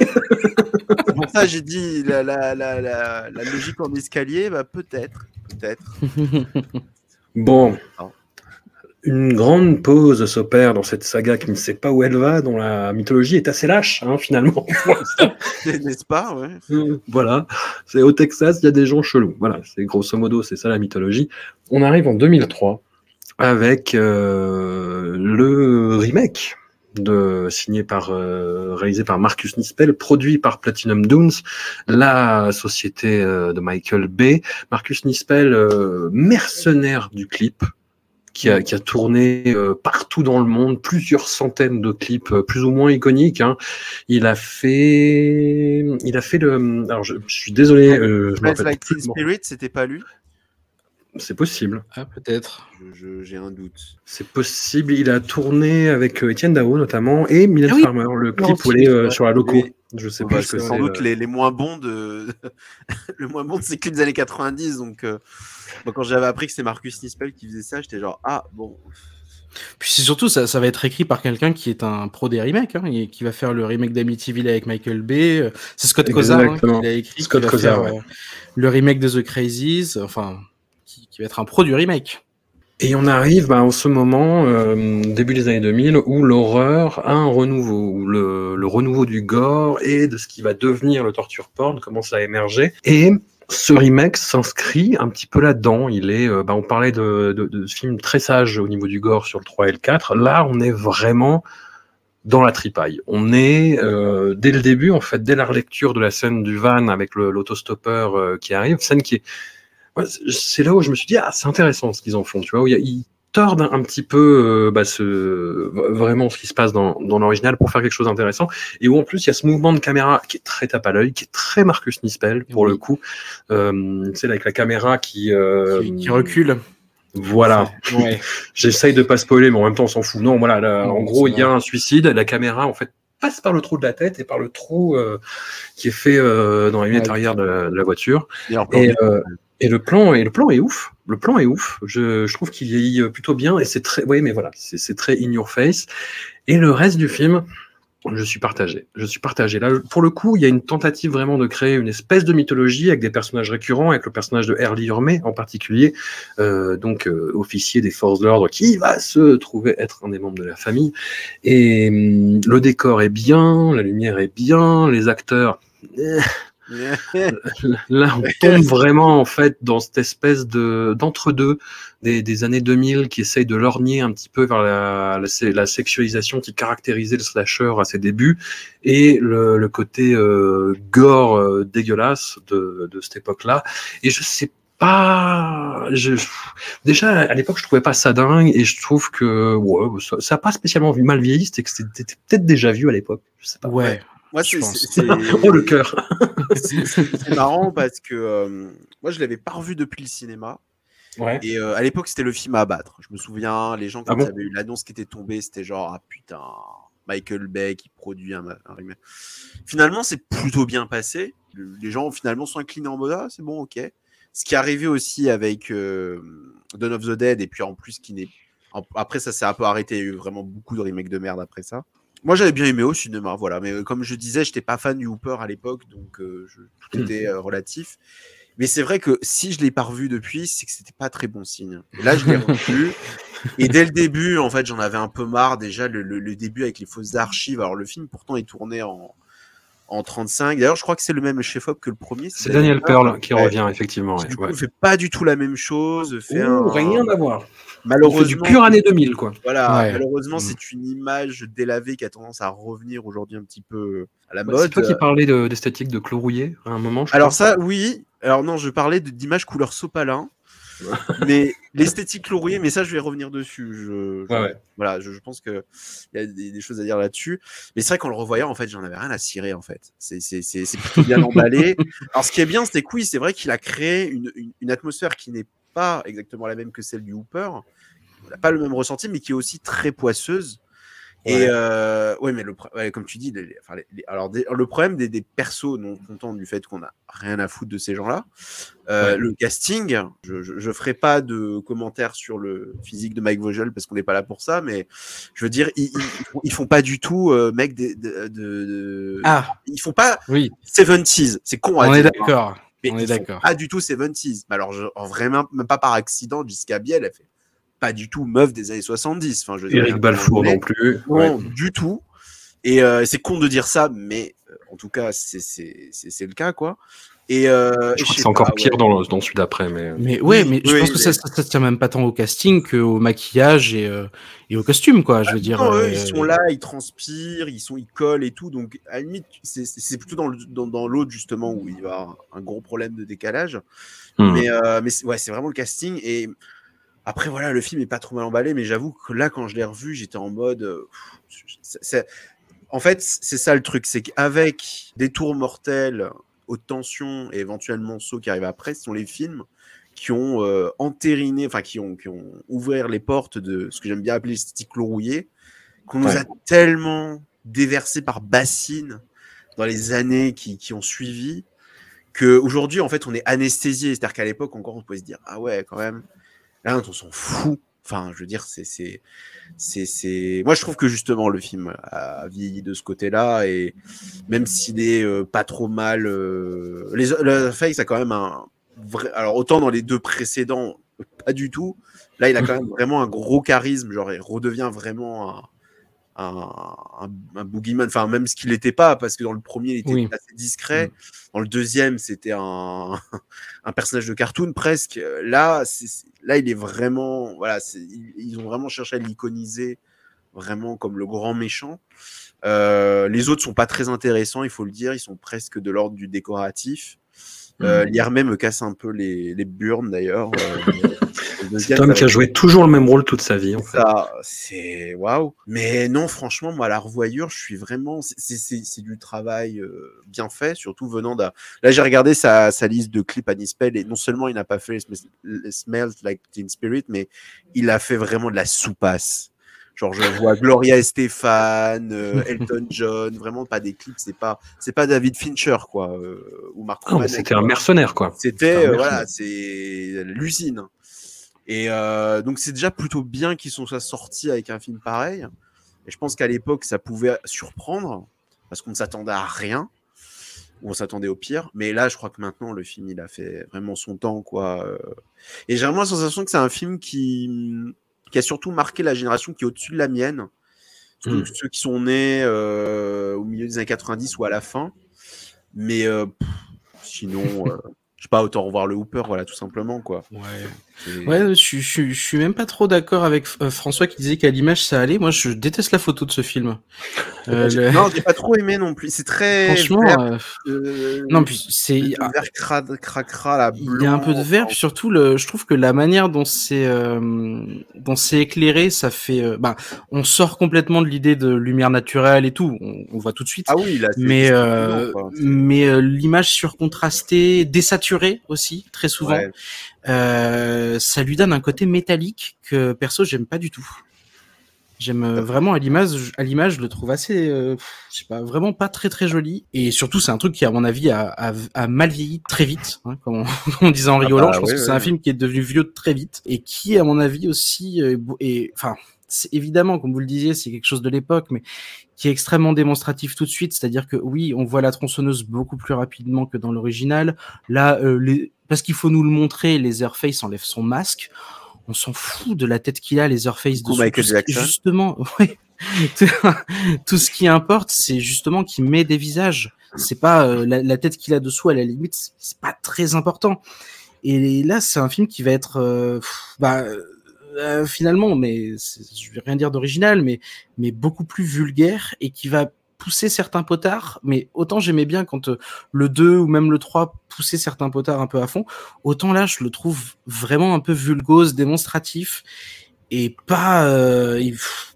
C'est pour ça que j'ai dit la, la, la, la, la logique en escalier, bah, peut-être. Peut-être. Bon. Non. Une grande pause s'opère dans cette saga qui ne sait pas où elle va, dont la mythologie est assez lâche, hein, finalement. N'est-ce pas ouais. Voilà, c'est au Texas, il y a des gens chelous. Voilà, c'est grosso modo, c'est ça la mythologie. On arrive en 2003 avec euh, le remake de signé par euh, réalisé par Marcus Nispel, produit par Platinum Dunes, la société euh, de Michael Bay. Marcus Nispel, euh, mercenaire du clip, qui a, qui a tourné euh, partout dans le monde, plusieurs centaines de clips euh, plus ou moins iconiques. Hein. Il a fait, il a fait le. Alors je, je suis désolé, euh, je me rappelle Like. Spirit, c'était pas lui? C'est possible, Ah, peut-être. J'ai un doute. c'est possible. Il a tourné avec euh, Étienne Dao notamment et Mylène Ah oui. Farmer, le clip où elle est euh, ouais. sur la loco. Oui. Je sais plus ce que c'est c'est. sans doute euh, les, les moins bons de le moins bon de ces clips des années 90 donc euh, moi, quand j'avais appris que c'était Marcus Nispel qui faisait ça j'étais genre ah bon Puis c'est surtout, ça, ça va être écrit par quelqu'un qui est un pro des remakes, hein, et qui va faire le remake d'Amityville avec Michael Bay. C'est Scott Cozart hein, qui l'a écrit. Scott qui va Cozart, faire, ouais. euh, le remake de The Crazies, enfin, qui, va être un pro du remake. Et on arrive bah, en ce moment, euh, début des années 2000, où l'horreur a un renouveau, où le, renouveau du gore et de ce qui va devenir le torture porn commence à émerger. Et ce remake s'inscrit un petit peu là-dedans. Il est, euh, bah, on parlait de, de, de films très sages au niveau du gore sur le 3 et le 4. Là, on est vraiment dans la tripaille. On est euh, dès le début, en fait, dès la relecture de la scène du van avec l'autostoppeur qui arrive, scène qui est c'est- là où je me suis dit ah c'est intéressant ce qu'ils en font tu vois où il y a- ils tordent un, un petit peu euh, bah, ce, vraiment ce qui se passe dans, dans l'original pour faire quelque chose d'intéressant et où en plus il y a ce mouvement de caméra qui est très tape à l'œil qui est très Marcus Nispel pour Oui. le coup euh, c'est avec la caméra qui, euh, Qui, qui recule. voilà Ouais. j'essaye de pas spoiler mais en même temps on s'en fout non voilà là, Non, en gros il y a un suicide la caméra en fait passe par le trou de la tête et par le trou euh, qui est fait euh, dans la lunette Ouais. arrière de la- de la voiture et, euh, et le plan, et le plan est ouf. Le plan est ouf. Je, je trouve qu'il vieillit plutôt bien et c'est très, oui, mais voilà, c'est très in your face. Et le reste du film, je suis partagé. Je suis partagé. Là, pour le coup, il y a une tentative vraiment de créer une espèce de mythologie avec des personnages récurrents, avec le personnage de Early Hermé en particulier, euh, donc euh, officier des forces de l'ordre, qui va se trouver être un des membres de la famille. Et hum, le décor est bien, la lumière est bien, les acteurs. Là, on tombe vraiment en fait dans cette espèce de d'entre-deux des, des années 2000 qui essaye de lorgner un petit peu vers la, la, sexualisation qui caractérisait le slasher à ses débuts et le, le côté euh, gore euh, dégueulasse de, de cette époque-là. Et je sais pas. Je, déjà à l'époque, je trouvais pas ça dingue et je trouve que ouais, ça, ça a pas spécialement mal vieilli, c'était que c'était peut-être déjà vu à l'époque. Je sais pas. Ouais. Moi c'est pense. c'est- c'est- Oh le cœur. c'est- c'est marrant parce que euh, moi je l'avais pas revu depuis le cinéma Ouais. et euh, à l'époque c'était le film à abattre je me souviens les gens quand Ah bon il y avait eu l'annonce qui était tombée c'était genre ah putain Michael Bay qui produit un, un remake. finalement c'est plutôt bien passé Le- les gens finalement sont inclinés en mode ah c'est bon ok ce qui est arrivé aussi avec euh, Dawn of the Dead, et puis en plus, qui n'est. Après, ça s'est un peu arrêté. Il y a eu vraiment beaucoup de remakes de merde après ça. Moi, j'avais bien aimé au cinéma, voilà. Mais euh, comme je disais, j'étais pas fan du Hooper à l'époque, donc euh, je- tout Hmm. était euh, relatif. Mais c'est vrai que si je l'ai pas revu depuis, c'est que c'était pas très bon signe. Et là, je l'ai revu. Et dès le début, en fait, j'en avais un peu marre. Déjà, le, le- le début avec les fausses archives. Alors, le film, pourtant, est tourné en, en 35. D'ailleurs, je crois que c'est le même chef-op que le premier. C'est Daniel Pearl qui Ouais. revient, effectivement. Qui, ouais, du coup, fait pas du tout la même chose. Fait Ouh, un- rien à voir. Malheureusement, du pur année 2000, quoi. voilà, Ouais. malheureusement, Mm. c'est une image délavée qui a tendance à revenir aujourd'hui un petit peu à la mode. C'est toi qui parlais de- d'esthétique de Clos Rouillé à un moment. je Alors crois. ça, oui. Alors non, je parlais de- d'image couleur sopalin. mais l'esthétique laurier, mais ça, je vais revenir dessus. Je, je- Ouais, ouais. Voilà, je, je pense qu'il y a des, des choses à dire là-dessus. Mais c'est vrai qu'en le revoyant, en fait, j'en avais rien à cirer, en fait. C'est c'est- c'est- c'est plutôt bien emballé. Alors, ce qui est bien, c'est que oui, c'est vrai qu'il a créé une, une- une atmosphère qui n'est pas exactement la même que celle du Hooper. On n'a pas le même ressenti, mais qui est aussi très poisseuse. Et euh, ouais, mais le, ouais, comme tu dis, les- les- enfin, les- alors des- le problème des, des persos non contents du fait qu'on a rien à foutre de ces gens-là, euh, Ouais. le casting, je, je, je ferai pas de commentaires sur le physique de Mike Vogel parce qu'on n'est pas là pour ça, mais je veux dire, ils, ils, font- ils font pas du tout, euh, mec, des- de, de, de- Ah, ils font pas oui, 70s, c'est con on est hein, d'accord. mais on est d'accord. Pas du tout 70s. Mais alors, je, en vraiment, même pas par accident, Jessica Biel, elle fait pas du tout meuf des années 70. Enfin, je Eric Balfour non plus. non, Ouais. du tout. Et euh, c'est con de dire ça, mais euh, en tout cas, c'est le cas, quoi. Et euh, Je crois que c'est encore pire ouais. dans, le- dans celui d'après, mais. Mais ouais, Oui, mais je oui, pense que ça, mais- ça, ça tient même pas tant au casting qu'au maquillage et, euh, et au costume, quoi. Je veux dire. Non, eux, euh, ils sont là, ils transpirent, ils sont, ils collent et tout. Donc, à la limite, c'est- plutôt dans le- dans, dans l'autre justement où il va y avoir un gros problème de décalage. Hmm. Mais, euh, mais c'est- ouais, c'est vraiment le casting. Et après, voilà, le film est pas trop mal emballé, mais j'avoue que là, quand je l'ai revu, j'étais en mode. euh, En fait, c'est ça le truc, c'est qu'avec des tours mortels, haute tension et éventuellement Saut qui arrive après, ce sont les films qui ont euh, entériné, enfin qui ont, qui ont ouvert les portes de ce que j'aime bien appeler l'esthétique rouillé, qu'on nous a tellement déversé par bassine dans les années qui, qui ont suivi, qu'aujourd'hui, en fait, on est anesthésié. C'est-à-dire qu'à l'époque, encore, on pouvait se dire, ah ouais, quand même, là, on s'en fout. Enfin, je veux dire, c'est, c'est, c'est, c'est. Moi, je trouve que justement, le film a vieilli de ce côté-là, et même s'il est euh, pas trop mal, euh, les, le Face a quand même un vrai. Alors, autant dans les deux précédents, pas du tout. Là, il a quand même vraiment un gros charisme. Genre, il redevient vraiment un, un, un, un boogeyman. Enfin, même ce qu'il n'était pas, parce que dans le premier, il était Oui. assez discret. Dans le deuxième, c'était un, un personnage de cartoon presque. Là, là, il est vraiment. Voilà, ils, ils ont vraiment cherché à l'iconiser vraiment comme le grand méchant. Euh, les autres sont pas très intéressants, il faut le dire. Ils sont presque de l'ordre du décoratif. Euh, L'IRME me casse un peu les, les burnes d'ailleurs. Euh, deuxième, homme qui a joué toujours le même rôle toute sa vie, en fait. ça, c'est waouh. Mais non, franchement, moi, la revoyure, je suis vraiment. c'est- C'est c'est- c'est du travail euh, bien fait, surtout venant d'un. Là, j'ai regardé sa, sa liste de clips à Nispel et non seulement il n'a pas fait Smells Like Teen Spirit, mais il a fait vraiment de la soupasse. Genre, je vois Gloria Estefan, euh, Elton John, vraiment pas des clips, c'est pas, c'est pas David Fincher, quoi, euh, ou Marc Ah, C'était un mercenaire, quoi. C'était euh, voilà, c'est l'usine. Et euh, donc c'est déjà plutôt bien qu'ils sont sortis avec un film pareil. Et je pense qu'à l'époque ça pouvait surprendre parce qu'on ne s'attendait à rien ou on s'attendait au pire. Mais là, je crois que maintenant le film il a fait vraiment son temps quoi. euh. Et j'ai vraiment la sensation que c'est un film qui qui a surtout marqué la génération qui est au-dessus de la mienne. Surtout Mm. ceux qui sont nés euh, au milieu des années 90 ou à la fin. Mais euh, pff, sinon, je sais pas, autant revoir le Hooper, voilà, tout simplement, quoi. Ouais. Ouais, je, suis- je, suis- je suis même pas trop d'accord avec euh, François qui disait qu'à l'image ça allait. Moi, je déteste la photo de ce film. Euh, le- Non, j'ai pas trop aimé non plus. C'est très. Franchement, vert, euh, euh, non, puis c'est là, Il y a un peu de vert, puis surtout, le, je trouve que la manière dont c'est euh, dont c'est éclairé, ça fait, euh, ben, on sort complètement de l'idée de lumière naturelle et tout. On, on voit tout de suite. Ah oui, là, mais euh, quoi. mais euh, l'image surcontrastée, désaturée aussi, très souvent, Ouais. Euh, ça lui donne un côté métallique que perso j'aime pas du tout. J'aime euh, vraiment à l'image, à l'image, je le trouve assez, euh, je sais pas, vraiment pas très très joli. Et surtout, c'est un truc qui, à mon avis, a, a, a mal vieilli très vite, hein, comme, on, comme on disait en rigolant. bah, je pense que c'est un film qui est devenu vieux très vite et qui, à mon avis, aussi, euh, est, enfin, c'est évidemment, comme vous le disiez, c'est quelque chose de l'époque, mais qui est extrêmement démonstratif tout de suite. C'est-à-dire que oui, on voit la tronçonneuse beaucoup plus rapidement que dans l'original. Là, euh, les... parce qu'il faut nous le montrer, Leatherface enlève son masque. On s'en fout de la tête qu'il a, dessous. Michael Tout ce qui-. Justement, ouais. tout ce qui importe, c'est justement qu'il met des visages. C'est pas euh, la, la tête qu'il a dessous à la limite, c'est- pas très important. Et là, c'est un film qui va être, euh, pff, bah, euh, finalement, mais je vais rien dire d'original, mais mais beaucoup plus vulgaire et qui va pousser certains potards. Mais autant j'aimais bien quand euh, le 2 ou même le 3 poussait certains potards un peu à fond, autant là, je le trouve vraiment un peu vulgose, démonstratif et pas euh,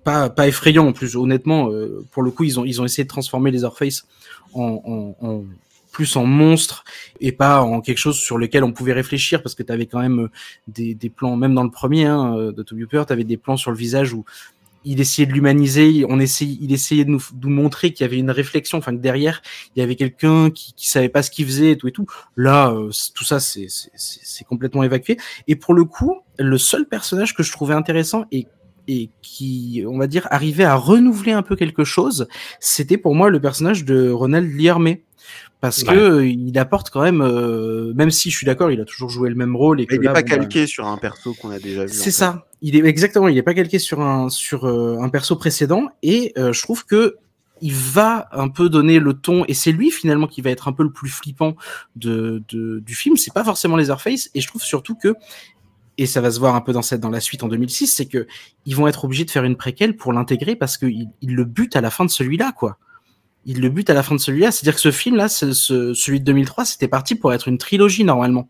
pas effrayant en plus. Honnêtement, euh, pour le coup, ils ont ils ont essayé de transformer les Orpheus en, en, plus en monstre et pas en quelque chose sur lequel on pouvait réfléchir parce que tu avais quand même des, plans, même dans le premier hein, de Toby Hooper, tu avais des plans sur le visage où il essayait de l'humaniser, on essayait, il essayait de nous, montrer qu'il y avait une réflexion, enfin que derrière il y avait quelqu'un qui, savait pas ce qu'il faisait et tout et tout. Là, euh, tout ça c'est complètement évacué. Et pour le coup, le seul personnage que je trouvais intéressant et et qui, on va dire, arrivait à renouveler un peu quelque chose, c'était pour moi le personnage de Ronald Liermé. Parce que euh, il apporte quand même, euh, même si je suis d'accord, il a toujours joué le même rôle et que il n'est pas bon, bah, calqué sur un perso qu'on a déjà vu. c'est fait. ça. Il est exactement. Il est pas calqué sur un sur euh, un perso précédent et euh, je trouve que il va un peu donner le ton et c'est lui finalement qui va être un peu le plus flippant de, de du film. C'est pas forcément Leatherface et je trouve surtout que et ça va se voir un peu dans cette dans la suite en 2006, c'est que ils vont être obligés de faire une préquelle pour l'intégrer parce qu'ils ils le butent à la fin de celui-là quoi. Ils le butent à la fin de celui-là, c'est-à-dire que ce film là, ce, ce- celui de 2003, c'était parti pour être une trilogie normalement.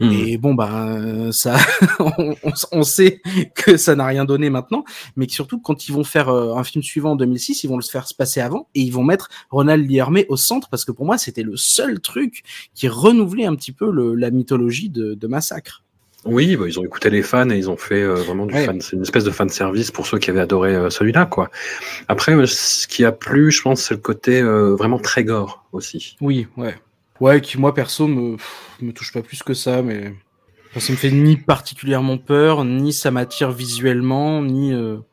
Hmm. Et bon, bah, euh, ça, on, sait que ça n'a rien donné maintenant, mais que surtout quand ils vont faire euh, un film suivant en 2006, ils vont le faire se passer avant et ils vont mettre Ronald Liermé au centre parce que pour moi, c'était le seul truc qui renouvelait un petit peu le- la mythologie de, de Massacre. Oui, bah, ils ont écouté les fans et ils ont fait euh, vraiment du Ouais. fan. C'est une espèce de fan service pour ceux qui avaient adoré euh, celui-là, quoi. Après, euh, ce qui a plu, je pense, c'est le côté vraiment très gore aussi. Oui, ouais. Ouais, qui moi perso me, pff, me touche pas plus que ça, mais enfin, ça me fait ni particulièrement peur, ni ça m'attire visuellement, ni.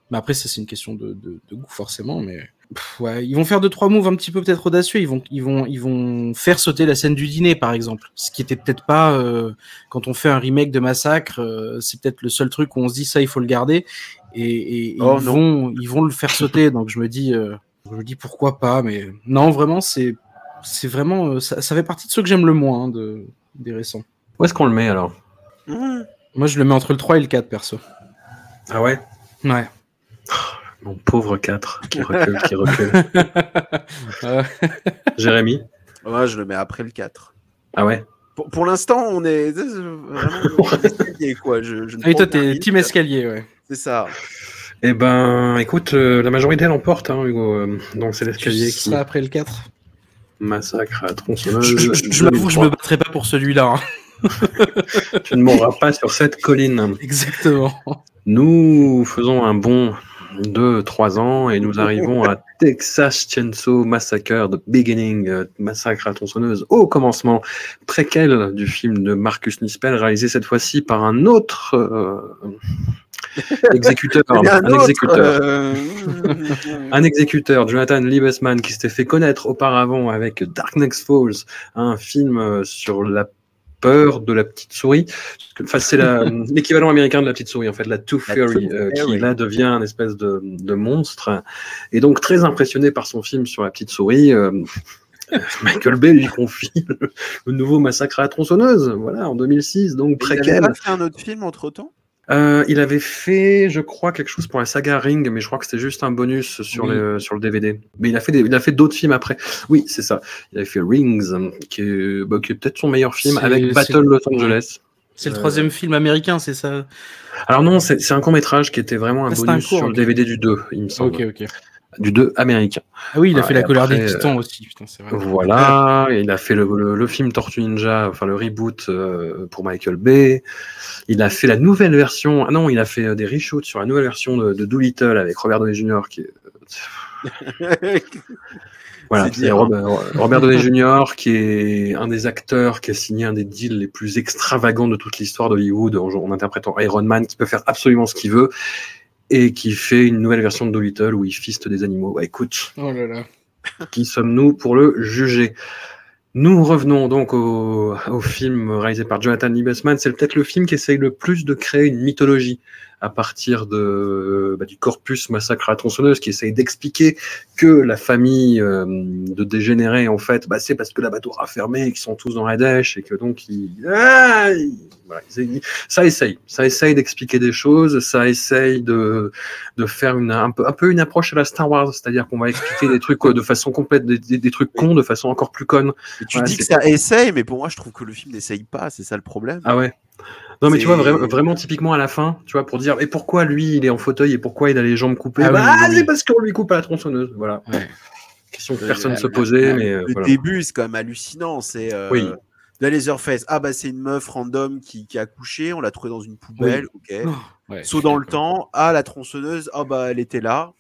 Mais après, ça c'est une question de, de, de goût forcément, mais. Pff, ouais, ils vont faire deux trois moves un petit peu peut-être audacieux. Ils vont ils vont ils vont faire sauter la scène du dîner par exemple, ce qui était peut-être pas euh, quand on fait un remake de Massacre, euh, c'est peut-être le seul truc où on se dit ça il faut le garder et, Oh, ils non. vont ils vont le faire sauter. donc je me dis euh, je me dis pourquoi pas, mais non vraiment c'est c'est vraiment euh, ça, ça fait partie de ceux que j'aime le moins hein, de des récents. Où est-ce qu'on le met alors? Mmh. Moi je le mets entre le 3 et le 4 perso. Ah ouais? Ouais. Mon pauvre 4 qui recule, qui recule. Jérémy? Ouais, je le mets après le 4. Ah ouais? Pour, pour l'instant, on est vraiment escalier, quoi. Je, je ne Ah oui, toi t'es team escalier, ouais. C'est ça. Eh ben, écoute, euh, la majorité l'emporte, hein, Hugo. Euh, Donc c'est l'escalier qui sera après le 4. massacre à tronçonneuse. je, je, je m'avoue que je me battrai pas pour celui-là. hein. Tu ne mourras pas sur cette colline. Exactement. Nous faisons un bond de 3 ans et nous arrivons à Texas Chainsaw Massacre, The Beginning, euh, Massacre à tronçonneuse, au commencement, préquel du film de Marcus Nispel, réalisé cette fois-ci par un autre euh, exécuteur. Un, un autre, exécuteur. euh, Un exécuteur, Jonathan Liebesman, qui s'était fait connaître auparavant avec Dark Next Falls, un film sur la peur de la petite souris. Enfin, c'est l'équivalent américain de la petite souris, en fait, la Tooth Fairy, euh, qui là devient un espèce de, de monstre. Et donc, très impressionné par son film sur la petite souris, euh, Michael Bay lui confie le, le nouveau massacre à la tronçonneuse, voilà, en 2006, donc Il préquel. pas fait un autre film entre temps Euh, il avait fait, je crois, quelque chose pour la saga Ring, mais je crois que c'était juste un bonus sur, Oui. le, sur le DVD. Mais il a fait, des- il a fait d'autres films après. Oui, c'est ça. Il avait fait Rings, qui est, bah, est peut-être son meilleur film, avec Battle Los Angeles. C'est le Euh, troisième film américain, c'est ça? Alors non, c'est c'est un court métrage qui était vraiment un Ah, bonus un court, sur le DVD du 2, il me semble. Ok, ok. Du 2 américain. Ah oui, il a Ah, fait la couleur des titans aussi. Putain, c'est vrai. Voilà, et il a fait le, le- le film Tortue Ninja, enfin le reboot euh, pour Michael Bay. Il a fait la nouvelle version, ah non, il a fait euh, des reshoots sur la nouvelle version de, de Doolittle avec Robert Downey Jr. qui est Voilà, C'est c'est dire, Robert, Robert Downey Jr. qui est un des acteurs qui a signé un des deals les plus extravagants de toute l'histoire d'Hollywood en, en interprétant Iron Man, qui peut faire absolument ce qu'il veut et qui fait une nouvelle version de Dolittle où il fiste des animaux. Bah, écoute, Oh là là. qui sommes-nous pour le juger? Nous revenons donc au, au film réalisé par Jonathan Liebesman. C'est peut-être le film qui essaye le plus de créer une mythologie à partir de, bah, du corpus massacre à la tronçonneuse, qui essaye d'expliquer que la famille euh, de dégénérés, en fait, bah, c'est parce que l'abattoir a fermé et qu'ils sont tous dans la dèche et que donc ils... Ah, ils- voilà, ils- ça essaye, ça essaye d'expliquer des choses, ça essaye de, de faire une, un, peu, un peu une approche à la Star Wars, c'est-à-dire qu'on va expliquer des trucs euh, de façon complète, des, des- des trucs cons de façon encore plus conne. Et tu dis que ça essaye, mais pour moi, je trouve que le film n'essaye pas, c'est ça le problème. Ah ouais. Non mais tu vois vra- vraiment typiquement à la fin, tu vois pour dire et pourquoi lui il est en fauteuil et pourquoi il a les jambes coupées? Ah Bah, oui, oui. c'est parce qu'on lui coupe à la tronçonneuse. Voilà. Ouais. Question que personne la- se posait mais le voilà. début, c'est quand même hallucinant. C'est euh, Oui. la Laserface. Ah bah c'est une meuf random qui, qui a couché, on l'a trouvée dans une poubelle. Ok. Oh, ouais, Saut dans le temps. Ah la tronçonneuse. Ah bah elle était là.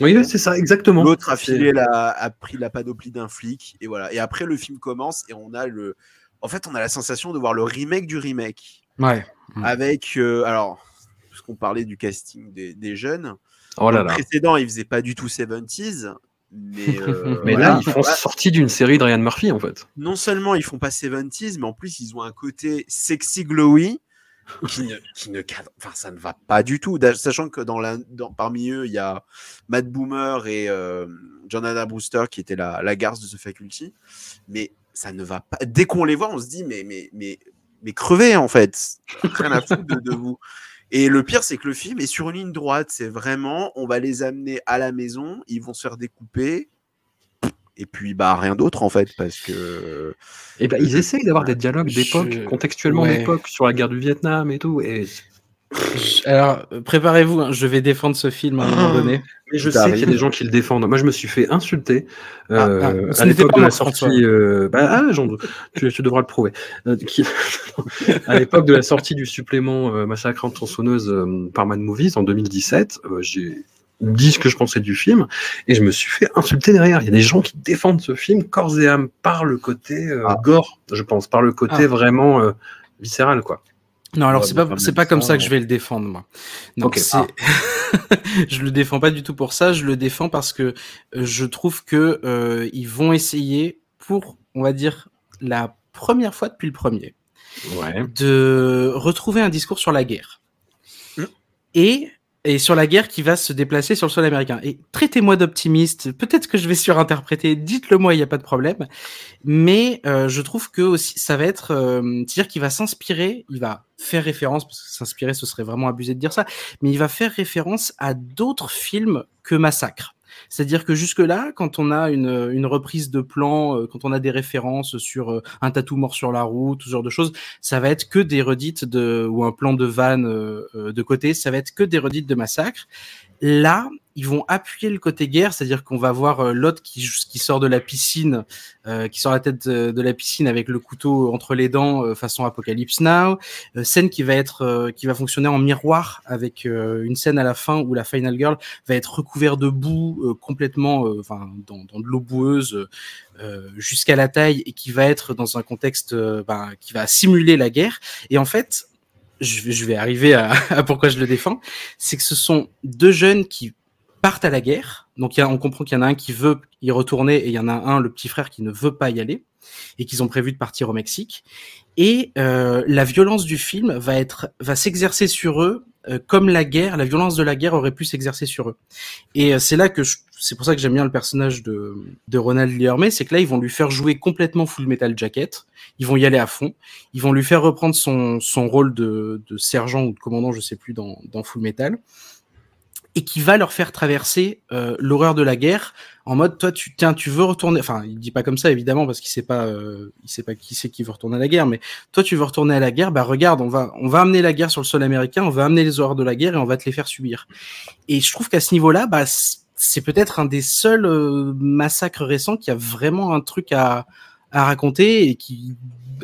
Oui c'est ça exactement. L'autre a filé la, a pris la panoplie d'un flic et voilà. Et après le film commence et on a le, en fait on a la sensation de voir le remake du remake Ouais. Mm. avec euh, alors parce qu'on parlait du casting des, des jeunes. Oh là là. Le précédent il faisait pas du tout 70s. Mais, euh, Mais voilà. là ils font sortie d'une série de Ryan Murphy en fait. non seulement ils font pas 70s, mais en plus ils ont un côté sexy glowy qui ne, qui ne enfin ça ne va pas du tout. Sachant que dans la, dans, parmi eux il y a Matt Boomer et euh, Jonathan Brewster qui étaient la, la garce de The Faculty, mais ça ne va pas. Dès qu'on les voit, on se dit mais mais mais mais crevez en fait, rien à foutre de, de vous. Et le pire, c'est que le film est sur une ligne droite. C'est vraiment, on va les amener à la maison, ils vont se faire découper, et puis bah rien d'autre en fait, parce que Et ben ils essayent d'avoir des dialogues d'époque, Je- contextuellement ouais. d'époque sur la guerre du Vietnam et tout. Et Alors, euh, préparez-vous, hein, je vais défendre ce film à un moment donné. Mais je sais qu'il y a des gens qui le défendent. Moi, je me suis fait insulter euh, Ah, ah, ce à l'époque de la sortie. euh, bah, ah, Jean, tu, tu devras le prouver. Euh, qui- à l'époque de la sortie du supplément euh, Massacre en tronçonneuse euh, par Mad Movies en 2017, euh, j'ai dit ce que je pensais du film et je me suis fait insulter derrière. Il y a des gens qui défendent ce film corps et âme par le côté euh, Ah. gore, je pense, par le côté Ah. vraiment euh, viscéral, quoi. Non, alors c'est pas quand c'est pas comme ça, ça que je vais le défendre moi. Non, Ok, c'est je le défends pas du tout pour ça, je le défends parce que euh, je trouve que euh, ils vont essayer pour on va dire la première fois depuis le premier Ouais. de retrouver un discours sur la guerre. Mmh. Et et sur la guerre qui va se déplacer sur le sol américain. Et traitez-moi d'optimiste. Peut-être que je vais surinterpréter. Dites-le moi, il n'y a pas de problème. Mais euh, je trouve que aussi ça va être, euh, c'est-à-dire qu'il va s'inspirer, il va faire référence parce que s'inspirer, ce serait vraiment abusé de dire ça, mais il va faire référence à d'autres films que Massacre. C'est-à-dire que jusque-là, quand on a une, une reprise de plan, euh, quand on a des références sur euh, un tatou mort sur la route, tout ce genre de choses, ça va être que des redites de, ou un plan de van euh, euh, de côté, ça va être que des redites de massacre. Là, ils vont appuyer le côté guerre, c'est-à-dire qu'on va voir euh, l'autre qui, qui sort de la piscine, euh, qui sort la tête de, la piscine avec le couteau entre les dents, euh, façon Apocalypse Now. Euh, scène qui va être, euh, qui va fonctionner en miroir avec euh, une scène à la fin où la Final Girl va être recouverte de boue complètement, enfin dans, dans de l'eau boueuse jusqu'à la taille et qui va être dans un contexte ben, qui va simuler la guerre. Et en fait, je vais, je vais arriver à, à pourquoi je le défends, c'est que ce sont deux jeunes qui partent à la guerre. Donc on comprend qu'il y en a un qui veut y retourner et il y en a un, le petit frère, qui ne veut pas y aller et qu'ils ont prévu de partir au Mexique. Et euh, la violence du film va être, va s'exercer sur eux comme la guerre, la violence de la guerre aurait pu s'exercer sur eux. Et euh, c'est là que c'est pour ça que j'aime bien le personnage de, de Ronald Lee c'est que là ils vont lui faire jouer complètement Full Metal Jacket. Ils vont y aller à fond. Ils vont lui faire reprendre son, son rôle de, de sergent ou de commandant, je sais plus, dans, dans Full Metal et qui va leur faire traverser euh, l'horreur de la guerre en mode toi tu tiens tu veux retourner enfin il dit pas comme ça évidemment parce qu'il sait pas euh, il sait pas qui c'est qui veut retourner à la guerre mais toi tu veux retourner à la guerre bah regarde on va on va amener la guerre sur le sol américain on va amener les horreurs de la guerre et on va te les faire subir. Et je trouve qu'à ce niveau là bah c'est peut-être un des seuls euh, massacres récents qui a vraiment un truc à, à raconter et qui,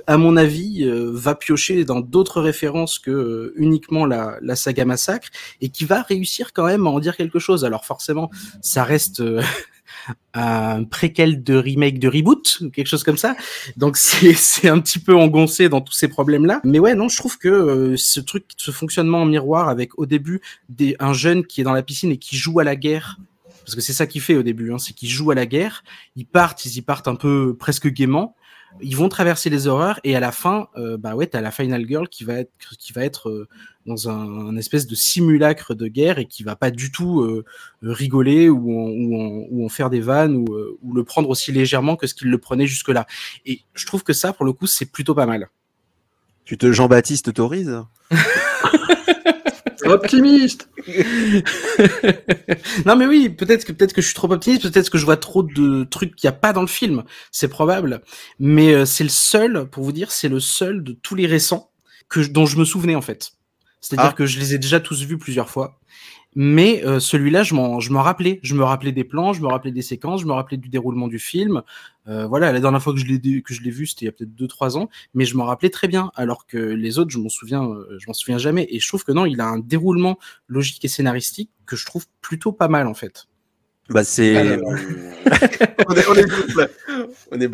à mon avis, euh, va piocher dans d'autres références que euh, uniquement la, la, saga Massacre et qui va réussir quand même à en dire quelque chose. Alors forcément, ça reste euh, un préquel de remake de reboot, quelque chose comme ça. Donc c'est un petit peu engoncé dans tous ces problèmes-là. Mais ouais, non, je trouve que ce truc, ce fonctionnement en miroir avec au début des, un jeune qui est dans la piscine et qui joue à la guerre parce que c'est ça qu'il fait au début, hein, c'est qu'ils jouent à la guerre, ils partent, ils y partent un peu presque gaiement, ils vont traverser les horreurs et à la fin, euh, bah ouais, t'as la final girl qui va être qui va être euh, dans un, un, espèce de simulacre de guerre et qui va pas du tout euh, rigoler ou en, ou, en, ou en faire des vannes ou, ou le prendre aussi légèrement que ce qu'il le prenait jusque là. Et je trouve que ça, pour le coup, c'est plutôt pas mal. Tu te Jean-Baptiste autorise optimiste. non mais oui, peut-être que peut-être que je suis trop optimiste, peut-être que je vois trop de trucs qu'il n'y a pas dans le film, c'est probable. Mais euh, c'est le seul, pour vous dire, c'est le seul de tous les récents que dont je me souvenais en fait. C'est-à-dire ah. que je les ai déjà tous vus plusieurs fois. Mais euh, celui-là, je m'en, je m'en rappelais. Je me rappelais des plans, je me rappelais des séquences, je me rappelais du déroulement du film. Euh, voilà, la dernière fois que je l'ai que je l'ai vu, c'était il y a peut-être 2-3 ans, mais je m'en rappelais très bien. Alors que les autres, je m'en souviens, euh, je m'en souviens jamais. Et je trouve que non, il a un déroulement logique et scénaristique que je trouve plutôt pas mal en fait. Bah c'est, on, est, on, est, on est.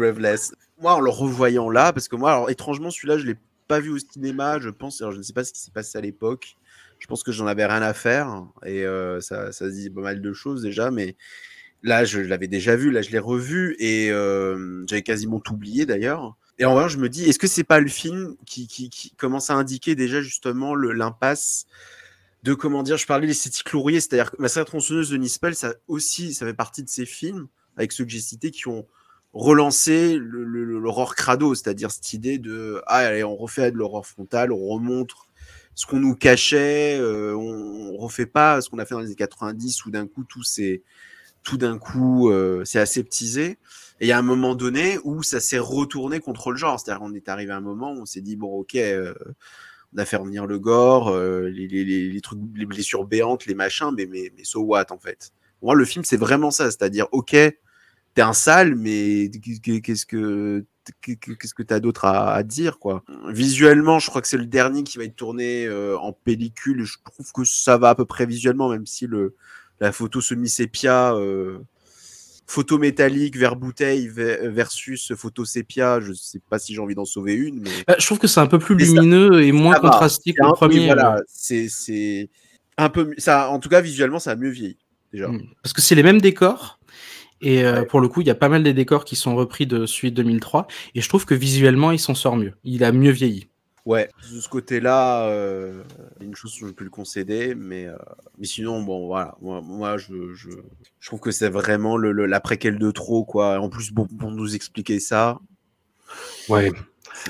Moi, en le revoyant là, parce que moi, alors étrangement, celui-là, je l'ai pas vu au cinéma. Je pense, alors je ne sais pas ce qui s'est passé à l'époque je pense que j'en avais rien à faire et euh, ça, ça dit pas mal de choses déjà, mais là je l'avais déjà vu, là je l'ai revu et euh, j'avais quasiment tout oublié d'ailleurs. Et en vrai, je me dis, est-ce que c'est pas le film qui, commence à indiquer déjà justement l'impasse de comment dire, je parlais l'esthétique lourrier, c'est-à-dire que Massacre tronçonneuse de Nispel, ça aussi, ça fait partie de ces films avec ceux que j'ai cités qui ont relancé l'horreur crado, c'est-à-dire cette idée de ah allez, on refait de l'horreur frontale, on remontre ce qu'on nous cachait, euh, on, on, refait pas ce qu'on a fait dans les années 90 où d'un coup tout c'est tout d'un coup euh, c'est aseptisé. Et il y a un moment donné où ça s'est retourné contre le genre, c'est-à-dire qu'on est arrivé à un moment où on s'est dit bon ok, euh, on a fait revenir le gore, euh, les, les, les, les, trucs, les blessures béantes, les machins, mais mais mais so what en fait? Moi le film c'est vraiment ça, c'est-à-dire ok, t'es un sale, mais qu'est-ce que qu'est-ce que tu as d'autre à, à, dire quoi? Visuellement, je crois que c'est le dernier qui va être tourné euh, en pellicule. Je trouve que ça va à peu près visuellement, même si le la photo semi-sépia, euh, photo métallique vers bouteille versus photo sépia, je sais pas si j'ai envie d'en sauver une. Mais... Bah, je trouve que c'est un peu plus lumineux ça, et moins contrasté que le premier. Voilà, c'est un peu ça. En tout cas, visuellement, ça a mieux vieilli déjà. Hmm. Parce que c'est les mêmes décors. Et euh, pour le coup, il y a pas mal des décors qui sont repris de Suite 2003. Et je trouve que visuellement, il s'en sort mieux. Il a mieux vieilli. Ouais, de ce côté-là, euh, une chose que je peux le concéder, mais, euh, mais sinon, bon, voilà, moi, moi je, je, je, trouve que c'est vraiment le, le, la préquelle de trop, quoi. En plus, bon, pour nous expliquer ça. Ouais.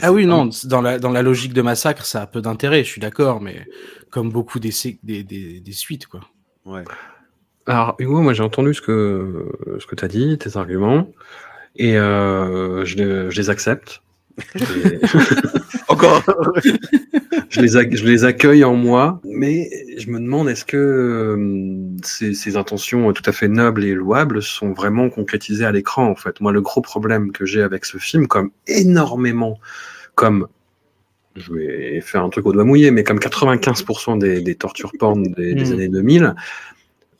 Ah oui, non, dans la, dans la logique de massacre, ça a peu d'intérêt, je suis d'accord, mais comme beaucoup des, des, des, des suites, quoi. Ouais. Alors, Hugo, moi j'ai entendu ce que, ce que tu as dit, tes arguments, et euh, je, je, les accepte. Je les... Encore je, les je les accueille en moi, mais je me demande est-ce que euh, ces, ces, intentions tout à fait nobles et louables sont vraiment concrétisées à l'écran, en fait? Moi, le gros problème que j'ai avec ce film, comme énormément, comme je vais faire un truc au doigt mouillé, mais comme 95% des, des tortures porn des, des mmh. années 2000,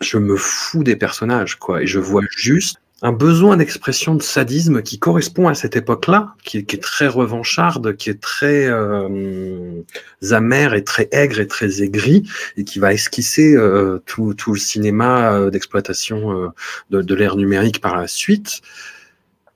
je me fous des personnages, quoi, et je vois juste un besoin d'expression de sadisme qui correspond à cette époque-là, qui, est très revancharde, qui est très euh, amère et très aigre et très aigri, et qui va esquisser euh, tout, le cinéma euh, d'exploitation euh, de l'ère numérique par la suite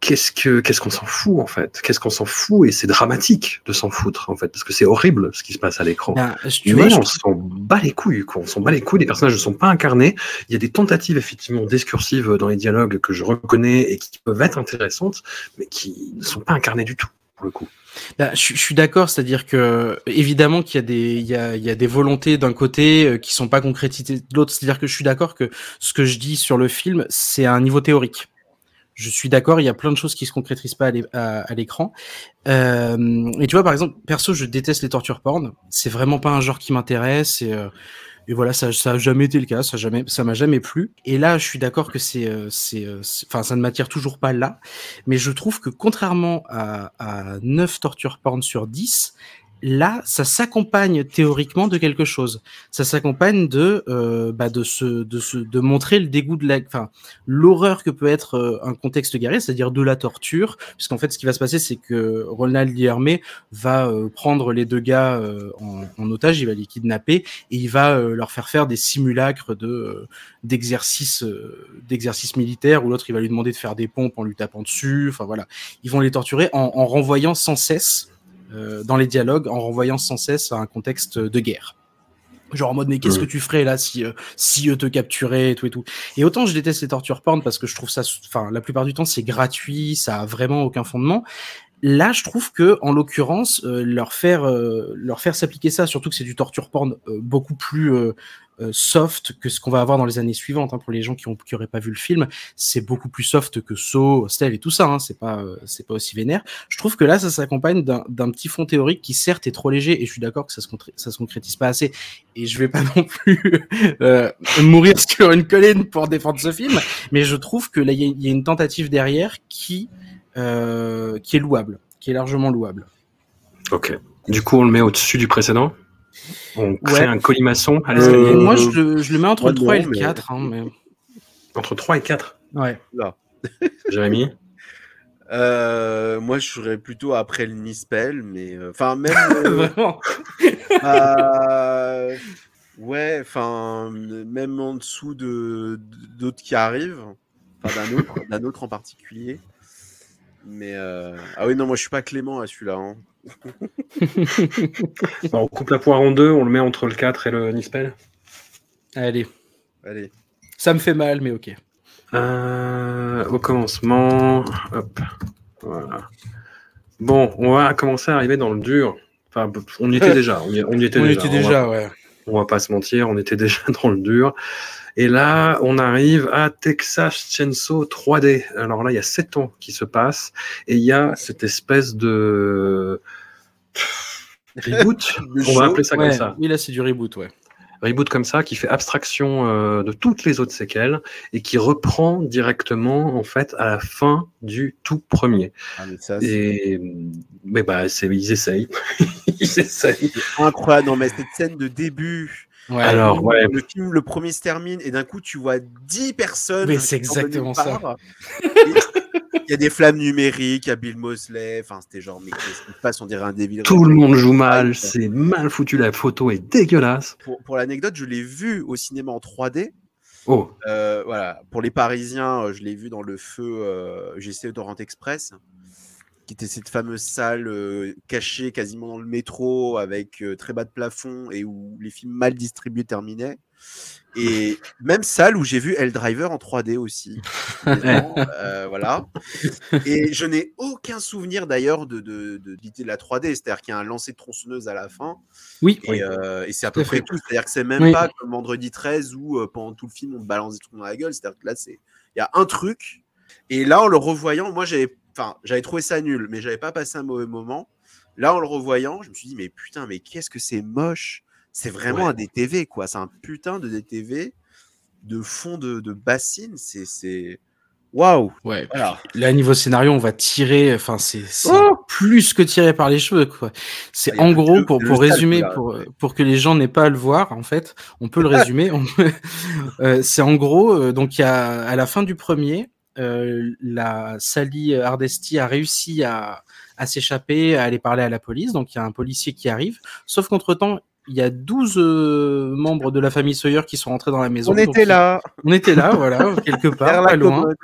qu'est-ce que qu'est-ce qu'on s'en fout en fait? Qu'est-ce qu'on s'en fout? Et c'est dramatique de s'en foutre en fait parce que c'est horrible ce qui se passe à l'écran. Ben, Mais vois, on s'en bat les couilles, quoi. On s'en bat les couilles. Les personnages ne sont pas incarnés. Il y a des tentatives effectivement discursives dans les dialogues que je reconnais et qui peuvent être intéressantes, mais qui ne sont pas incarnées du tout pour le coup. Là, je, je, suis d'accord, c'est-à-dire que évidemment qu'il y a des il y a, il y a des volontés d'un côté euh, qui sont pas concrétisées de l'autre. C'est-à-dire que je suis d'accord que ce que je dis sur le film, c'est à un niveau théorique je suis d'accord, il y a plein de choses qui se concrétisent pas à l'écran. Euh, et tu vois, par exemple, perso, je déteste les tortures porn. C'est vraiment pas un genre qui m'intéresse. Et, euh, et voilà, ça, ça a jamais été le cas, ça jamais, ça m'a jamais plu. Et là, je suis d'accord que c'est, euh, c'est, euh, c'est- enfin, ça ne m'attire toujours pas là. Mais je trouve que contrairement à, à 9 torture porn sur 10, là, ça s'accompagne théoriquement de quelque chose. Ça s'accompagne de, euh, bah, de se, de se, de montrer le dégoût de la, enfin, l'horreur que peut être euh, un contexte guerrier, c'est-à-dire de la torture. Puisqu'en fait, ce qui va se passer, c'est que Ronald Guillermet va euh, prendre les deux gars euh, en, en otage, il va les kidnapper et il va euh, leur faire faire des simulacres de d'exercices euh, d'exercices militaires où l'autre il va lui demander de faire des pompes en lui tapant dessus. Enfin voilà, ils vont les torturer en, en renvoyant sans cesse dans les dialogues, en renvoyant sans cesse à un contexte de guerre. Genre en mode mais qu'est-ce que tu ferais là si euh, si eux te capturaient et tout et tout. Et autant je déteste les tortures porn parce que je trouve ça, enfin la plupart du temps c'est gratuit, ça a vraiment aucun fondement. Là, je trouve que, en l'occurrence, euh, leur faire euh, leur faire s'appliquer ça, surtout que c'est du torture porn euh, beaucoup plus euh, euh, soft que ce qu'on va avoir dans les années suivantes. hein, pour les gens qui ont qui pas vu le film, c'est beaucoup plus soft que Saw, Hostel et tout ça. Hein, c'est pas euh, c'est pas aussi vénère. Je trouve que là, ça s'accompagne d'un petit fond théorique qui certes est trop léger, et je suis d'accord que ça se ça se concrétise pas assez. Et je vais pas non plus mourir sur une colline pour défendre ce film, mais je trouve que là, il y, y a une tentative derrière qui euh, qui est louable, qui est largement louable. Ok. Du coup, on le met au-dessus du précédent? On crée Ouais. un colimaçon. Euh. Moi, je le, je le mets entre le 3 et non, le mais- 4. Hein, mais... Entre 3 et 4. Ouais. Jérémy? Euh, moi, je serais plutôt après le Nispel, mais euh, enfin même. euh, Vraiment. euh, ouais, enfin même en dessous de d'autres qui arrivent, enfin d'un autre, d'un autre en particulier. Mais euh, ah oui non, moi je suis pas Clément à celui-là. hein. Bon, On coupe la poire en deux, on le met entre le 4 et le Nispel. Allez, Allez. ça me fait mal, mais ok. Euh, au commencement, hop, voilà. Bon, on va commencer à arriver dans le dur. Enfin, on y était déjà. On y, on y était On déjà. était on va- déjà, ouais. on va pas se mentir, on était déjà dans le dur. Et là, on arrive à Texas Chainsaw 3D. Alors là, il y a 7 ans qui se passent et il y a cette espèce de reboot, on va appeler ça Ouais, comme ça. Oui, là, c'est du reboot, ouais. Reboot comme ça qui fait abstraction euh, de toutes les autres séquelles et qui reprend directement en fait à la fin du tout premier. Ah, mais ça, Et mais bah ils essayent, ils essayent. incroyable. Non, mais cette scène de début. Ouais. Alors ouais, Le film, le premier se termine et d'un coup, tu vois 10 personnes. Mais c'est exactement ça. Il y a des flammes numériques, il y a Bill Mosley. Enfin, c'était genre, mais qu'est-ce qui se passe? On dirait un débile. tout le monde joue mal, c'est mal foutu, la photo est dégueulasse. Pour, pour l'anecdote, je l'ai vu au cinéma en 3D. Oh, Euh, voilà, pour les Parisiens, euh, je l'ai vu dans le feu euh, GC Torrent Express, qui était cette fameuse salle euh, cachée quasiment dans le métro avec euh, très bas de plafond et où les films mal distribués terminaient. Et même salle où j'ai vu El Driver en 3D aussi. Euh, voilà. Et je n'ai aucun souvenir d'ailleurs de, de, de l'idée de la 3D, c'est-à-dire qu'il y a un lancer de tronçonneuse à la fin. Oui, Et, euh, et c'est à peu près tout. C'est-à-dire que c'est même Oui. pas comme vendredi 13 où pendant tout le film on balance des trucs dans la gueule. C'est-à-dire que là, il y a un truc. Et là, en le revoyant, moi j'avais enfin, j'avais trouvé ça nul, mais j'avais pas passé un mauvais moment. Là, en le revoyant, je me suis dit, mais putain, mais qu'est-ce que c'est moche. C'est vraiment Ouais. un DTV, quoi. C'est un putain de DTV de fond de, de bassine. C'est. Waouh! ouais. Voilà. Là, niveau scénario, on va tirer. Enfin, c'est Oh plus que tirer par les cheveux, quoi. C'est Ah, en gros pour pour résumer, là. pour pour que les gens n'aient pas à le voir. En fait, on peut le résumer. peut- euh, c'est en gros. euh, donc, il y a à la fin du premier, euh, la Sally Hardesty a réussi à à s'échapper, à aller parler à la police. Donc, il y a un policier qui arrive. Sauf qu'entre temps, il y a 12 euh, membres de la famille Sawyer qui sont rentrés dans la maison. On était là. On était là, voilà, quelque part, pas loin commode.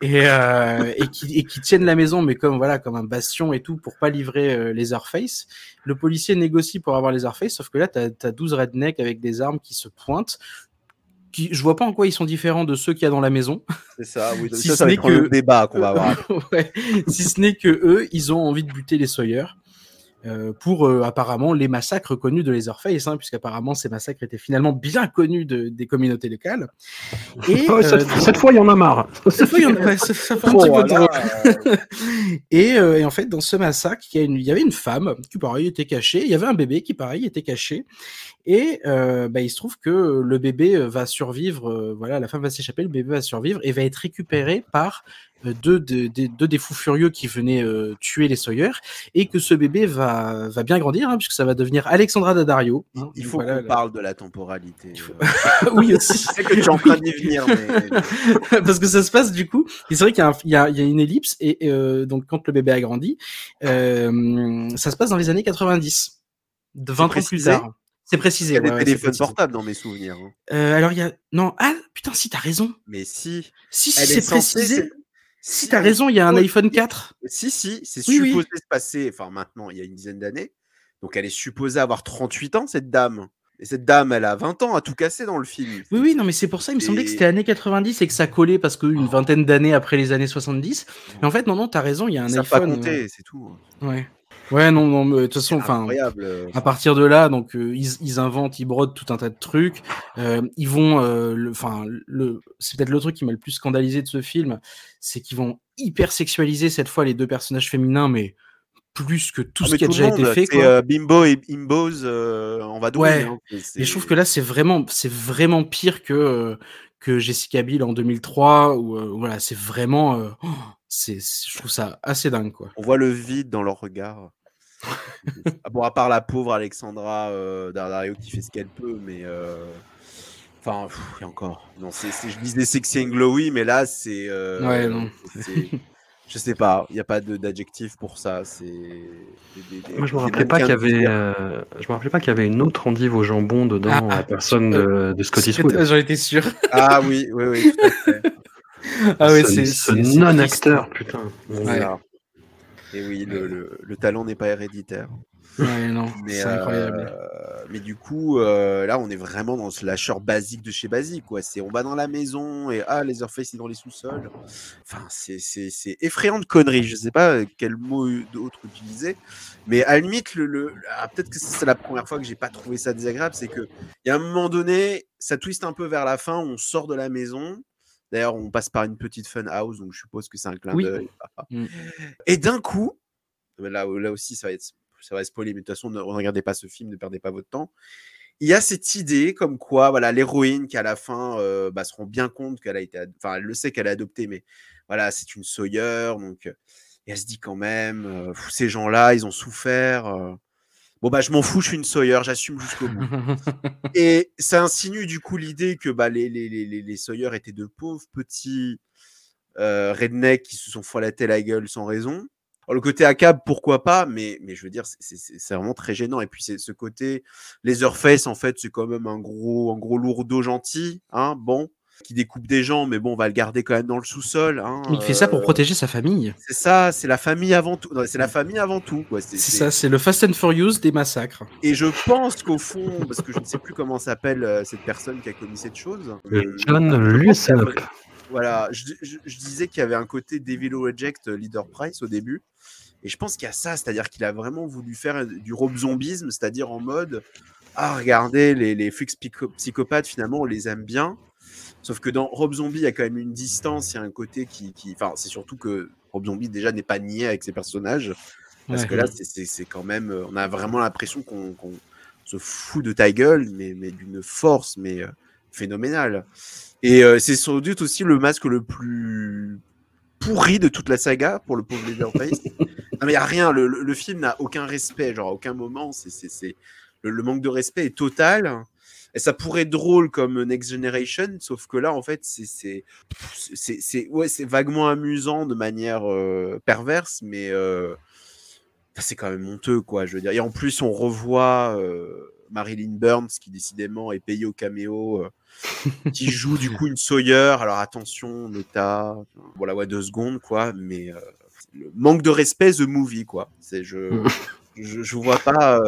et, euh, et, qui, et qui tiennent la maison, mais comme voilà, comme un bastion et tout, pour pas livrer euh, les Airface. Le policier négocie pour avoir les Airface, sauf que là, t'as as 12 rednecks avec des armes qui se pointent. Qui, je vois pas en quoi ils sont différents de ceux qu'il y a dans la maison. C'est ça, oui. Si ça, ce ça va n'est être un que- autre débat qu'on va avoir. Ouais. Si ce n'est que eux, ils ont envie de buter les Sawyer. Euh, pour euh, apparemment les massacres connus de Leatherface, hein, puisqu'apparemment ces massacres étaient finalement bien connus de- des communautés locales. Et, cette, euh, cette fois, il y en a marre. cette fois, il y en a- ouais, ça, ça fait un Oh, petit peu voilà, et, euh, et en fait, dans ce massacre, il y, a une- il y avait une femme qui, pareil, était cachée. Il y avait un bébé qui, pareil, était caché. Et euh, bah, il se trouve que le bébé va survivre. voilà, la femme va s'échapper, le bébé va survivre et va être récupéré par deux, des- deux des fous furieux qui venaient euh, tuer les Sawyer. Et que ce bébé va, va bien grandir, hein, puisque ça va devenir Alexandra Daddario. hein. Il faut voilà, qu'on le- parle de la temporalité. faut- euh. oui, aussi. Je sais que tu es en train d'y venir, mais parce que ça se passe du coup. C'est vrai qu'il y, a un- il y a- il y a une ellipse et euh, donc quand le bébé a grandi, euh, ça se passe dans les années 90, de 20 ans plus tard. C'est précisé. il y a des ouais, c'est téléphones portables dans mes souvenirs. hein. Euh, alors il y a non ah putain si t'as raison. Mais si. Si si c'est précisé. Si t'as raison, il y a un iPhone 4. Si, si, c'est Oui, oui. supposé se passer, enfin maintenant, il y a une dizaine d'années. Donc elle est supposée avoir 38 ans, cette dame. Et cette dame, elle a 20 ans à tout casser dans le film. Oui oui non mais c'est pour ça il me semblait que c'était années 90 et que ça collait parce qu'une vingtaine d'années après les années 70. Mais en fait non non t'as raison il y a un Ça pas iPhone. compté, c'est tout. euh, Ouais ouais non non mais de toute façon enfin. euh, À partir de là, donc euh, ils, ils inventent, ils brodent tout un tas de trucs. Euh, ils vont, euh, le- enfin, le, c'est peut-être le truc qui m'a le plus scandalisé de ce film, c'est qu'ils vont hyper sexualiser cette fois les deux personnages féminins, mais plus que tout ah, ce qui a déjà été fait. Quoi. euh, Bimbo et Imbos euh, en vadrouille. Ouais. hein, et Et je trouve que là, c'est vraiment, c'est vraiment pire que euh, que Jessica Biel en 2003. Ou euh, voilà, c'est vraiment, oh, c'est- je trouve ça assez dingue, quoi. On voit le vide dans leur regard. ah bon, à part la pauvre Alexandra euh, Daddario qui fait ce qu'elle peut, mais. euh, Enfin, pff, et encore. Non, c'est, c'est- je disais sexy and glowy, mais là, c'est. euh, Ouais, non. Je sais pas, il n'y a pas d'adjectif pour ça. C'est. Moi, je me rappelais pas qu'il y avait, euh, je me rappelais pas qu'il y avait une autre endive au jambon dedans, Ah, à la personne de, de Scott C'est- Eastwood. J'en étais sûr. Ah oui, oui, oui, tout à fait. Ah ce, c'est ce c'est- c'est non-acteur, putain. Ouais. ça. Et oui, le, le- le talent n'est pas héréditaire. Ouais, non, Mais, c'est incroyable. euh, mais du coup, euh, là, on est vraiment dans ce lâcheur basique de chez basique. Quoi. C'est, on va dans la maison et ah, Leatherface est dans les sous-sols. Enfin, c'est, c'est, c'est effrayant de conneries. Je sais pas euh, quel mot d'autre utiliser. Mais à la limite, le, le- ah, peut-être que c'est la première fois que j'ai pas trouvé ça désagréable. C'est que il y a un moment donné, ça twiste un peu vers la fin. On sort de la maison. D'ailleurs, on passe par une petite fun house, donc je suppose que c'est un clin Oui. d'œil. Mm. Et d'un coup, là, là aussi, ça va être, ça va spoiler, mais de toute façon, ne regardez pas ce film, ne perdez pas votre temps. Il y a cette idée comme quoi, voilà, l'héroïne qui à la fin euh, bah, se rend bien compte qu'elle a été, enfin, elle le sait qu'elle est adoptée, mais voilà, c'est une Sawyer, donc euh, et elle se dit quand même, euh, ces gens-là, ils ont souffert. euh, bon bah, je m'en fous, je suis une Sawyer, j'assume jusqu'au bout. Et ça insinue du coup l'idée que bah, les, les, les, les, les Sawyer étaient de pauvres petits euh, rednecks qui se sont foilatés la gueule sans raison. Alors, le côté ACAB, pourquoi pas, mais, mais je veux dire, c'est- vraiment très gênant. Et puis, c'est ce côté Leatherface, en fait, c'est quand même un gros, un gros lourdeau gentil, hein, bon, qui découpe des gens, mais bon, on va le garder quand même dans le sous-sol. Hein, Il fait ça pour euh, protéger sa famille. C'est ça, c'est la famille avant tout. C'est la famille avant tout. C'est ça, c'est le Fast and Furious des massacres. Et je pense qu'au fond, parce que je ne sais plus comment s'appelle euh, cette personne qui a commis cette chose. euh, John Lucenop. Voilà, je, je- je disais qu'il y avait un côté Devil Reject Leader Price au début. Et je pense qu'il y a ça, c'est-à-dire qu'il a vraiment voulu faire du robe zombisme, c'est-à-dire en mode Ah, regardez, les, les flics psycho- psychopathes, finalement, on les aime bien. Sauf que dans Rob Zombie, il y a quand même une distance, il y a un côté qui. qui- Enfin, c'est surtout que Rob Zombie, déjà, n'est pas nié avec ses personnages. Parce Ouais. que là, c'est- quand même. euh, On a vraiment l'impression qu'on se fout de ta gueule, mais, mais d'une force mais euh, phénoménale. Et euh, c'est sans doute aussi le masque le plus pourri de toute la saga pour le pauvre Leatherface. non, mais il n'y a rien. Le, le- le film n'a aucun respect. Genre, à aucun moment, c'est c'est- c'est- le, le manque de respect est total. Et ça pourrait être drôle comme Next Generation, sauf que là, en fait, c'est ouais, vaguement amusant de manière euh, perverse, mais euh, c'est quand même honteux, quoi. Je veux dire. Et en plus, on revoit euh, Marilyn Burns, qui décidément est payée au caméo, qui joue du coup une Sawyer. Alors attention, Nota, voilà, ouais, deux secondes, quoi. Mais le manque de respect, The Movie, quoi. Je, je, je vois pas.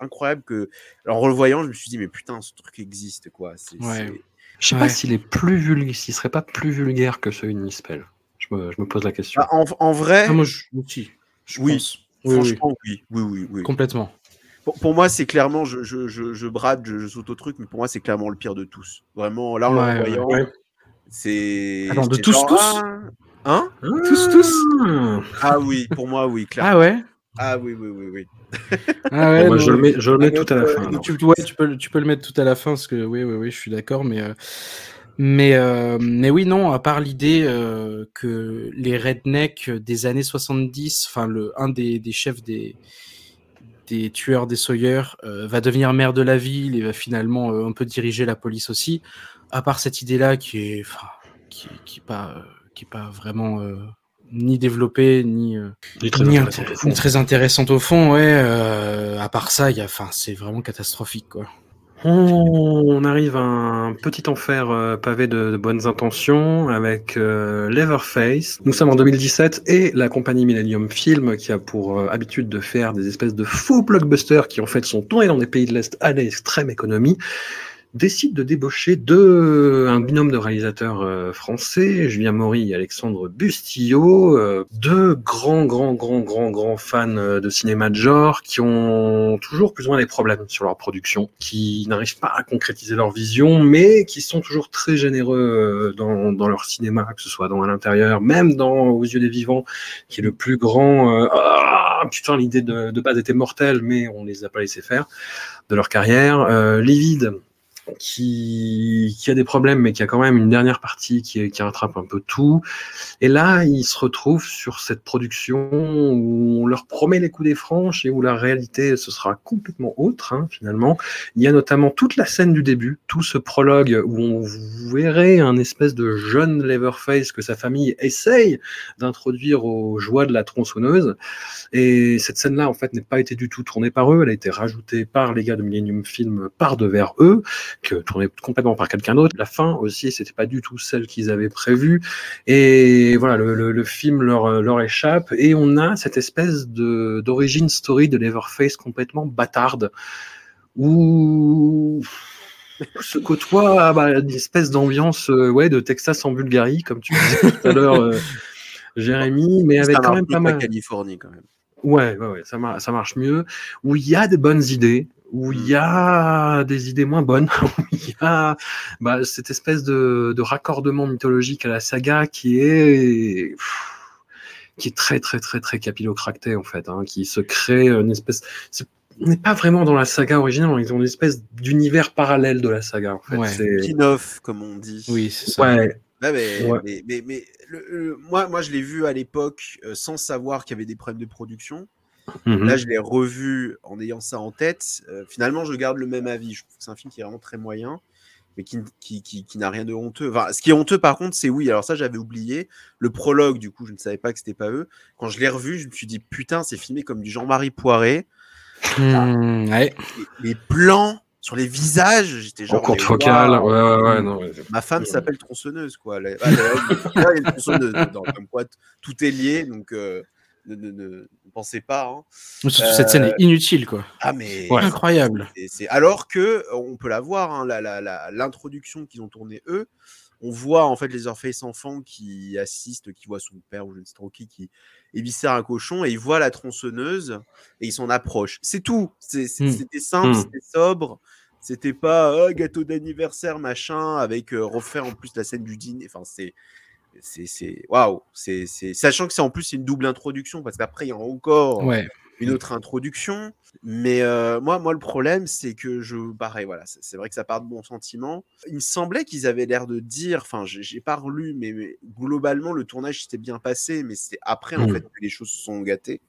Incroyable que. Alors, en le voyant, je me suis dit, mais putain, ce truc existe, quoi. C'est, Ouais. c'est- Je sais Ouais. pas s'il est plus vulgaire, s'il serait pas plus vulgaire que celui de Nispel. Je me, je me pose la question. Bah, en, en vrai, Ah, moi, je, aussi, je Oui. pense. Oui, oui. Franchement, oui, oui, oui, oui. Complètement. Pour, pour moi, c'est clairement, je, je, je, je brade, je, je saute au truc, mais pour moi, c'est clairement le pire de tous. Vraiment, là, en Ouais, le voyant, ouais. c'est. Attends, de tous, genre, tous ah, Hein? Tous, tous Ah. Ah oui, pour moi, oui, clairement. Ah ouais? Ah oui, oui, oui, oui. Ah ouais, Bon, moi, non, je le mets, je le mets tout à la fin. Tu, ouais, tu, peux, le- tu peux le mettre tout à la fin, parce que oui, oui, oui, je suis d'accord, mais, euh, mais, euh, mais oui, non, à part l'idée euh, que les rednecks des années 70, enfin, un des, des chefs des, des tueurs des Sawyer euh, va devenir maire de la ville et va finalement un peu diriger la police aussi, à part cette idée-là qui est, qui, qui est pas, qui est pas vraiment ni développée, ni, euh, est très ni, intéressant, inté- au fond. ni très intéressante au fond, ouais. euh, à part ça, il y a, enfin, c'est vraiment catastrophique, quoi. On arrive à un petit enfer euh, pavé de, de bonnes intentions avec euh, Leatherface. Nous sommes en 2017 et la compagnie Millennium Film, qui a pour euh, habitude de faire des espèces de faux blockbusters qui en fait sont tournés dans des pays de l'Est à l'extrême économie, décide de débaucher deux, un binôme de réalisateurs euh, français, Julien Maury et Alexandre Bustillo, euh, deux grands, grands, grands, grands, grands fans euh, de cinéma de genre qui ont toujours plus ou moins des problèmes sur leur production, qui n'arrivent pas à concrétiser leur vision, mais qui sont toujours très généreux dans, dans leur cinéma, que ce soit dans à l'intérieur, même dans Aux yeux des vivants, qui est le plus grand. euh, ah, putain, l'idée de, de base était mortelle, mais on les a pas laissés faire de leur carrière. Euh, Livide, qui, a des problèmes, mais qui a quand même une dernière partie qui, qui rattrape un peu tout. Et là, ils se retrouvent sur cette production où on leur promet les coups des franches et où la réalité, ce sera complètement autre, hein, finalement. Il y a notamment toute la scène du début, tout ce prologue où on verrez un espèce de jeune Leatherface que sa famille essaye d'introduire aux joies de la tronçonneuse. Et cette scène-là, en fait, n'est pas été du tout tournée par eux. Elle a été rajoutée par les gars de Millennium Film par devers eux que tourné complètement par quelqu'un d'autre. La fin aussi, c'était pas du tout celle qu'ils avaient prévue. Et voilà, le, le, le film leur, leur échappe. Et on a cette espèce de d'origine story de Leatherface complètement bâtarde, où se côtoie bah, une espèce d'ambiance euh, ouais, de Texas en Bulgarie, comme tu disais tout à l'heure, euh, Jérémy, mais avec quand même pas mal. Californie, quand même. Ouais, ouais, ouais, ça, mar- ça marche mieux. Où il y a des bonnes idées, où il y a des idées moins bonnes, où il y a bah, cette espèce de, de raccordement mythologique à la saga qui est qui est très très très très capillocracté en fait, hein, qui se crée une espèce. On n'est pas vraiment dans la saga originale, on est dans une espèce d'univers parallèle de la saga en fait. Ouais. C'est- Spin-off, comme on dit. Oui, c'est ça. Ouais, Ouais, mais, Ouais. mais, mais, mais le- le- moi, moi, je l'ai vu à l'époque euh, sans savoir qu'il y avait des problèmes de production. Mhm. Là, je l'ai revu en ayant ça en tête. Euh, finalement, je garde le même avis. Je trouve que c'est un film qui est vraiment très moyen, mais qui, qui, qui, qui n'a rien de honteux. Enfin, ce qui est honteux, par contre, c'est oui. Alors ça, j'avais oublié le prologue. Du coup, je ne savais pas que c'était pas eux. Quand je l'ai revu, je me suis dit putain, c'est filmé comme du Jean-Marie Poiré. Hmm, ouais. Les, les plans sur les visages, j'étais en genre. courte mais focale, ouais, ouais, ouais, non, ouais. Ma femme s'appelle tronçonneuse, quoi. Ah, a une tronçonneuse comme quoi tout est lié, donc euh, ne, ne- ne- ne pensez pas. hein. Surtout, cette scène est inutile, quoi. Ah, mais Ouais. Incroyable. c'est- alors que euh, on peut la voir, hein, la- la- la- l'introduction qu'ils ont tournée eux. On voit en fait les Orpheus enfants qui assistent, qui voient son père ou je ne sais trop qui qui éviscère un cochon et ils voient la tronçonneuse et ils s'en approchent. C'est tout. Hmm. C'était simple, Hmm. c'était sobre. C'était pas Ah, gâteau d'anniversaire machin avec euh, refaire en plus la scène du dîner. Enfin c'est c'est c'est waouh. C'est c'est sachant que c'est en plus une double introduction parce qu'après il y a encore Ouais. une autre introduction. Mais euh, moi, moi, le problème, c'est que je. Pareil, voilà, c'est vrai que ça part de bons sentiments. Il me semblait qu'ils avaient l'air de dire, enfin, j'ai pas relu, mais, mais globalement, le tournage s'était bien passé, mais c'est après, en Mhm. fait, que les choses se sont gâtées.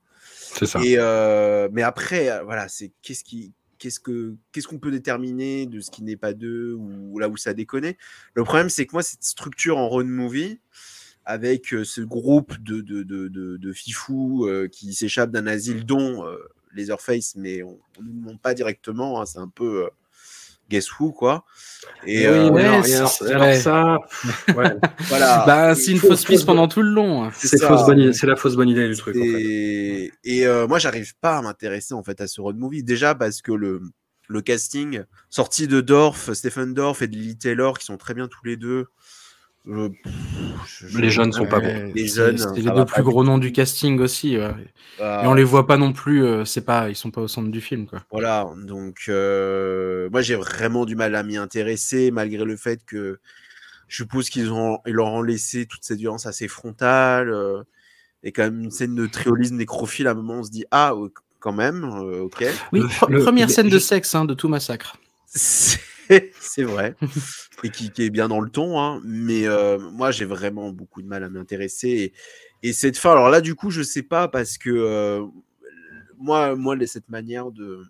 c'est ça. Et, euh, mais après, euh, voilà, c'est qu'est-ce qui. Qu'est-ce que qu'est-ce qu'on peut déterminer de ce qui n'est pas d'eux ou là où ça déconne Le problème, c'est que moi, cette structure en road movie, avec euh, ce groupe de, de, euh, qui s'échappent d'un asile, dont euh, mais on ne nous demande pas directement, hein, c'est un peu euh, Guess Who, quoi. Et oui, euh, mais ouais, alors, c'est- alors, c'est- alors ouais. ça, ouais, voilà. Bah, c'est une fausse piste pendant tout le long. hein. c'est la fausse bonne idée du truc. En fait. Et, et, euh, moi, j'arrive pas à m'intéresser en fait à ce road movie. Déjà parce que le, le casting sorti de Dorf, Stephen Dorff et de Lily Taylor, qui sont très bien tous les deux. Je- je- Les jeunes sont pas bons. Les jeunes, C'est les deux plus gros noms du casting aussi. ouais. Bah, Et on les voit pas non plus. euh, c'est pas, ils sont pas au centre du film, quoi. Voilà, donc euh, moi j'ai vraiment du mal à m'y intéresser, malgré le fait que je suppose qu'ils ont, ils leur ont laissé toute cette violence assez frontale, euh, et quand même une scène de triolisme nécrophile, à un moment on se dit, ah, quand même, euh, ok. Oui, Le- pre- le- première le- scène de sexe hein, de tout massacre. C'est vrai, et qui, est bien dans le ton, hein, mais euh, moi j'ai vraiment beaucoup de mal à m'intéresser. Et, et cette fin, alors là du coup je sais pas, parce que euh, moi, moi cette manière de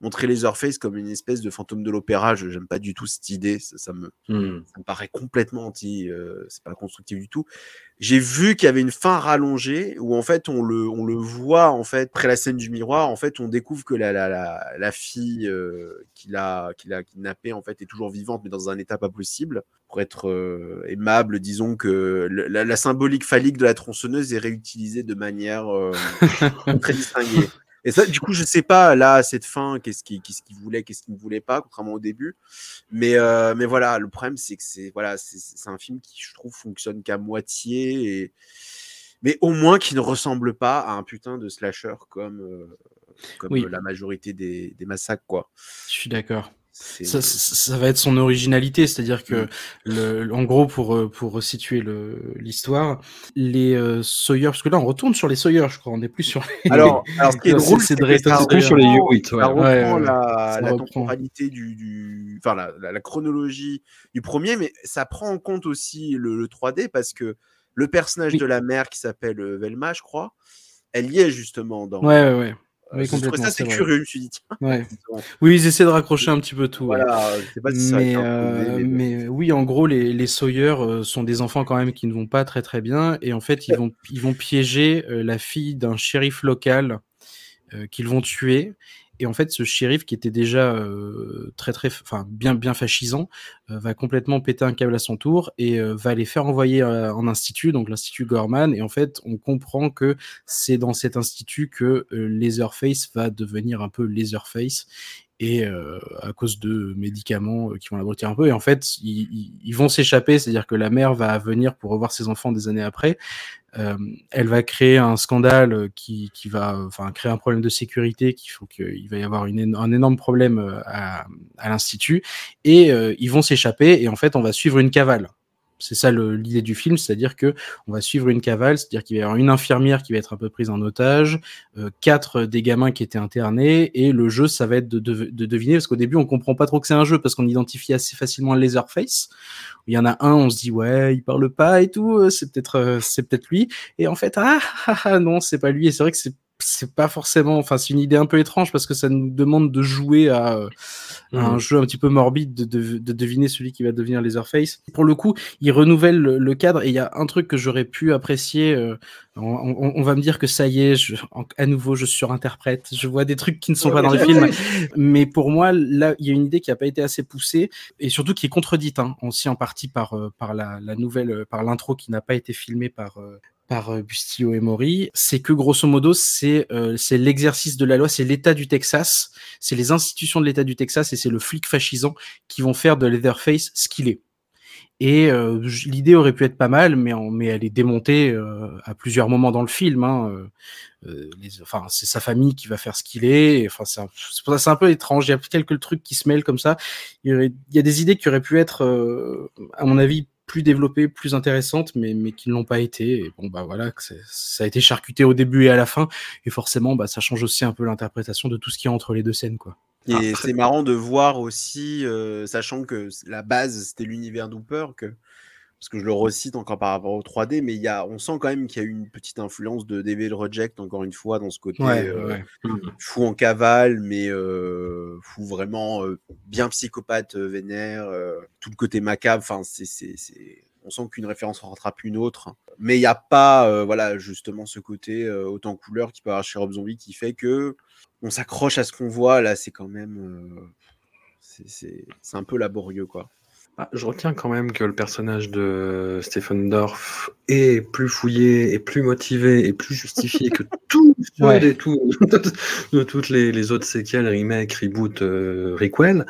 montrer Leatherface comme une espèce de fantôme de l'opéra, je j'aime pas du tout cette idée, ça, ça me, Hmm. ça me paraît complètement anti, euh, c'est pas constructif du tout. J'ai vu qu'il y avait une fin rallongée où en fait on le, on le voit en fait après la scène du miroir, en fait on découvre que la, la, la, la fille euh, qu'il a, qu'il a kidnappée en fait est toujours vivante mais dans un état pas possible. Pour être euh, aimable, disons que le- la, la symbolique phallique de la tronçonneuse est réutilisée de manière euh, très distinguée. Et ça, du coup, je sais pas, là, à cette fin, qu'est-ce qu'il qu'est-ce qu'il voulait, qu'est-ce qu'il ne voulait pas, contrairement au début. Mais, euh, mais voilà, le problème, c'est que c'est voilà, un film qui, je trouve, fonctionne qu'à moitié. Et... Mais au moins qui ne ressemble pas à un putain de slasher comme, euh, comme Oui. la majorité des, des massacres, quoi. Je suis d'accord. Ça, ça, ça va être son originalité, c'est-à-dire que, Mm. le, en gros, pour euh, pour resituer le l'histoire, les euh, Sawyer, parce que là on retourne sur les Sawyer, je crois, on n'est plus sur. Les... Alors, alors, ce qui est C'est- drôle, c'est de ça sur les Hewitt, ouais. ça reprend Ouais, ouais, la, la reprend. temporalité du, du enfin la, la- la chronologie du premier, mais ça prend en compte aussi le, le 3D parce que le personnage Oui. de la mère qui s'appelle euh, Velma, je crois, elle y est justement dans. Ouais, ouais, ouais. Euh, oui, je trouvais complètement, ça c'est curieux, je me suis dit tiens, ouais. bon, Oui, ils essaient de raccrocher un petit peu tout. ouais. voilà, je sais pas si ça a mais, euh, mais bon. mais oui, en gros, les, les Sawyer euh, sont des enfants quand même qui ne vont pas très très bien, et en fait, ils vont ils vont piéger euh, la fille d'un shérif local euh, qu'ils vont tuer. Et en fait, ce shérif qui était déjà euh, très très, enfin bien bien fascisant, euh, va complètement péter un câble à son tour et euh, va les faire envoyer en institut, donc l'institut Gorman. Et en fait, on comprend que c'est dans cet institut que Laserface va devenir un peu Laserface et euh, à cause de médicaments euh, qui vont l'abrutir un peu. Et en fait, ils, vont s'échapper, c'est-à-dire que la mère va venir pour revoir ses enfants des années après. Euh, elle va créer un scandale qui, qui va, enfin, créer un problème de sécurité, qu'il faut qu'il va y avoir un énorme problème euh, à, à l'institut, et euh, ils vont s'échapper. Et en fait, on va suivre une cavale. C'est ça l'idée du film, c'est-à-dire que on va suivre une cavale, c'est-à-dire qu'il va y avoir une infirmière qui va être un peu prise en otage, euh, quatre des gamins qui étaient internés, et le jeu, ça va être de, de- de deviner, parce qu'au début, on comprend pas trop que c'est un jeu, parce qu'on identifie assez facilement le Laserface. Il y en a un, on se dit ouais, il parle pas et tout, euh, c'est peut-être euh, c'est peut-être lui, et en fait ah, ah, ah, non, c'est pas lui. Et c'est vrai que c'est c'est pas forcément, enfin c'est une idée un peu étrange parce que ça nous demande de jouer à, euh, à un Mhm. jeu un petit peu morbide de, de, de deviner celui qui va devenir Laserface. Pour le coup, il renouvelle le, le cadre et il y a un truc que j'aurais pu apprécier. euh, on, on- on va me dire que ça y est, je, en- à nouveau, je surinterprète. Je vois des trucs qui ne sont pas dans le film. Mais pour moi, là, il y a une idée qui n'a pas été assez poussée et surtout qui est contredite hein, aussi en partie par, euh, par la, la nouvelle, euh, par l'intro qui n'a pas été filmée par, euh, par euh, Bustillo et Mori, c'est que grosso modo, c'est euh, l'exercice de la loi, c'est l'État du Texas, c'est les institutions de l'État du Texas et c'est le flic fascisant qui vont faire de Leatherface ce qu'il est. Et euh, l'idée aurait pu être pas mal, mais, mais elle est démontée euh, à plusieurs moments dans le film. Hein, euh, euh, les- enfin, c'est sa famille qui va faire ce qu'il est. Enfin, c'est un, un peu étrange. Il y a quelques trucs qui se mêlent comme ça. Il y, a des idées qui auraient pu être, à mon avis, plus développées, plus intéressantes, mais, mais qui ne l'ont pas été. Et bon, bah voilà, que c'est- ça a été charcuté au début et à la fin. Et forcément, bah, ça change aussi un peu l'interprétation de tout ce qui est entre les deux scènes, quoi. Et Après- c'est marrant de voir aussi, euh, sachant que la base c'était l'univers Dooper, que parce que je le recite encore par rapport au 3D, mais il y a, on sent quand même qu'il y a eu une petite influence de Devil Reject encore une fois dans ce côté euh, fou en cavale, mais euh, fou vraiment euh, bien psychopathe vénère, tout le côté macabre. Enfin, c'est, on sent qu'une référence rattrape une autre, mais il n'y a pas, voilà, justement ce côté autant couleur qui peut avoir chez Rob Zombie qui fait que on s'accroche à ce qu'on voit. Là, c'est quand même, c'est un peu laborieux, quoi. Ah, je retiens quand même que le personnage de Stephen Dorff est plus fouillé, et plus motivé, et plus justifié que ceux Ouais. tout- de toutes les, les autres séquelles, remake, reboot, euh, requel.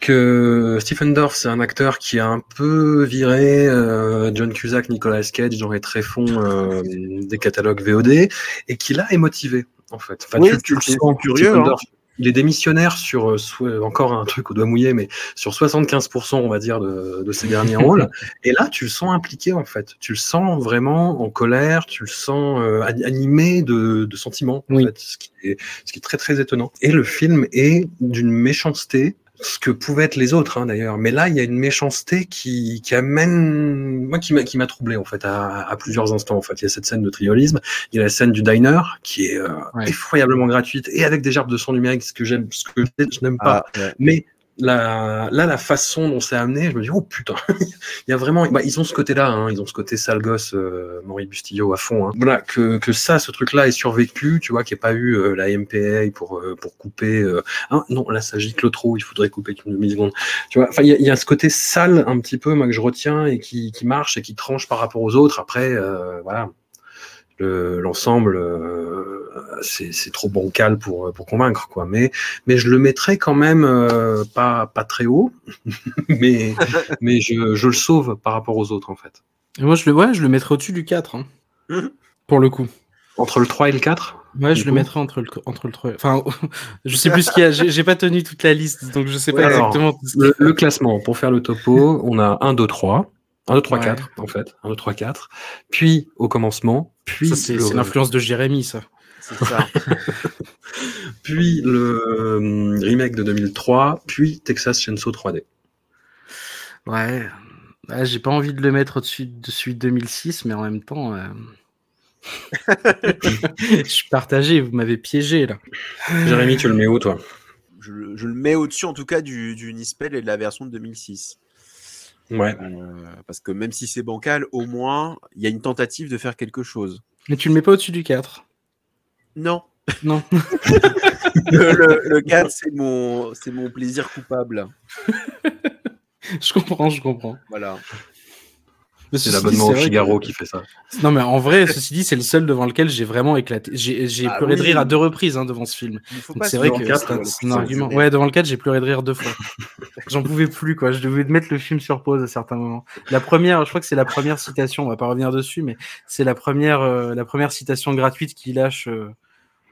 que Stephen Dorff, c'est un acteur qui a un peu viré euh, John Cusack, Nicolas Cage dans les tréfonds euh, des catalogues VOD, et qui l'a émotivé, en fait. Enfin, Oui, tu, tu le sens, curieux, hein. Il est démissionnaire sur euh, encore un truc au doigt mouillé, mais sur 75%, on va dire, de, de ses derniers rôles. Et là, tu le sens impliqué, en fait. Tu le sens vraiment en colère, tu le sens euh, ani- animé de, de sentiments, en Oui. fait, ce qui, est, ce qui est très, très étonnant. Et le film est d'une méchanceté, ce que pouvaient être les autres, hein, d'ailleurs. Mais là, il y a une méchanceté qui, qui amène, moi, qui m'a, qui m'a troublé, en fait, à, à plusieurs instants, en fait. Il y a cette scène de triolisme, il y a la scène du diner, qui est euh, Ouais. effroyablement gratuite, et avec des gerbes de son numérique, ce que j'aime, ce que je n'aime pas. Ah, ouais. Mais la, là, la façon dont c'est amené, je me dis, oh putain, il y a vraiment, bah, ils ont ce côté-là, hein, ils ont ce côté sale gosse, euh, Maurice Bustillo à fond. Hein. Voilà, que, que ça, ce truc-là est survécu, tu vois, qu'il n'y ait pas eu euh, la MPA pour, euh, pour couper. euh, hein, non, là, ça gicle trop, il faudrait couper une demi-seconde. Tu vois, enfin, il y, y a ce côté sale un petit peu, moi, que je retiens et qui, qui marche et qui tranche par rapport aux autres. Après, euh, voilà. Le- L'ensemble, euh, c'est c'est trop bancal pour, pour convaincre, quoi. Mais, mais je le mettrais quand même euh, pas, pas très haut, mais, mais je, je le sauve par rapport aux autres, en fait. Et moi, je le, ouais, je le mettrais au-dessus du 4. hein. Mhm. Pour le coup. Entre le 3 et le 4 Ouais, je le coup mettrais entre le, entre le 3. Enfin, je sais plus ce qu'il y a. J'ai pas tenu toute la liste, donc je sais pas Ouais, alors, exactement. ce le, le classement, pour faire le topo, on a 1, 2, 3. 1, 2, 3, Ouais. 4, en fait. 1, 2, 3, 4. Puis, au commencement, puis, c'est le- l'influence de Jérémy, ça. C'est ça. puis le euh, remake de 2003, puis Texas Chainsaw 3D. Ouais. Ouais, J'ai pas envie de le mettre au-dessus de celui de 2006, mais en même temps. euh, je suis partagé, vous m'avez piégé là. Jérémy, tu le mets où, toi? Je, le- je le mets au-dessus, en tout cas, du, du Nispel et de la version de 2006. Ouais. Euh, parce que même si c'est bancal, au moins, il y a une tentative de faire quelque chose. Mais tu le mets pas au-dessus du 4. Non. Non. Le, le, le 4, c'est mon, c'est mon plaisir coupable. je comprends, je comprends. Voilà. C'est l'abonnement au Figaro que- qui fait ça. Non, mais en vrai, ceci dit, c'est le seul devant lequel j'ai vraiment éclaté. J'ai Ah pleuré de rire à deux reprises hein, devant ce film. Il faut Donc pas C'est vrai que c'est un, argument. Ouais, devant le 4, j'ai pleuré de rire deux fois. J'en pouvais plus, quoi. Je devais mettre le film sur pause à certains moments. La première, je crois que c'est la première citation, on va pas revenir dessus, mais c'est la première, euh, la première citation gratuite qu'il lâche euh,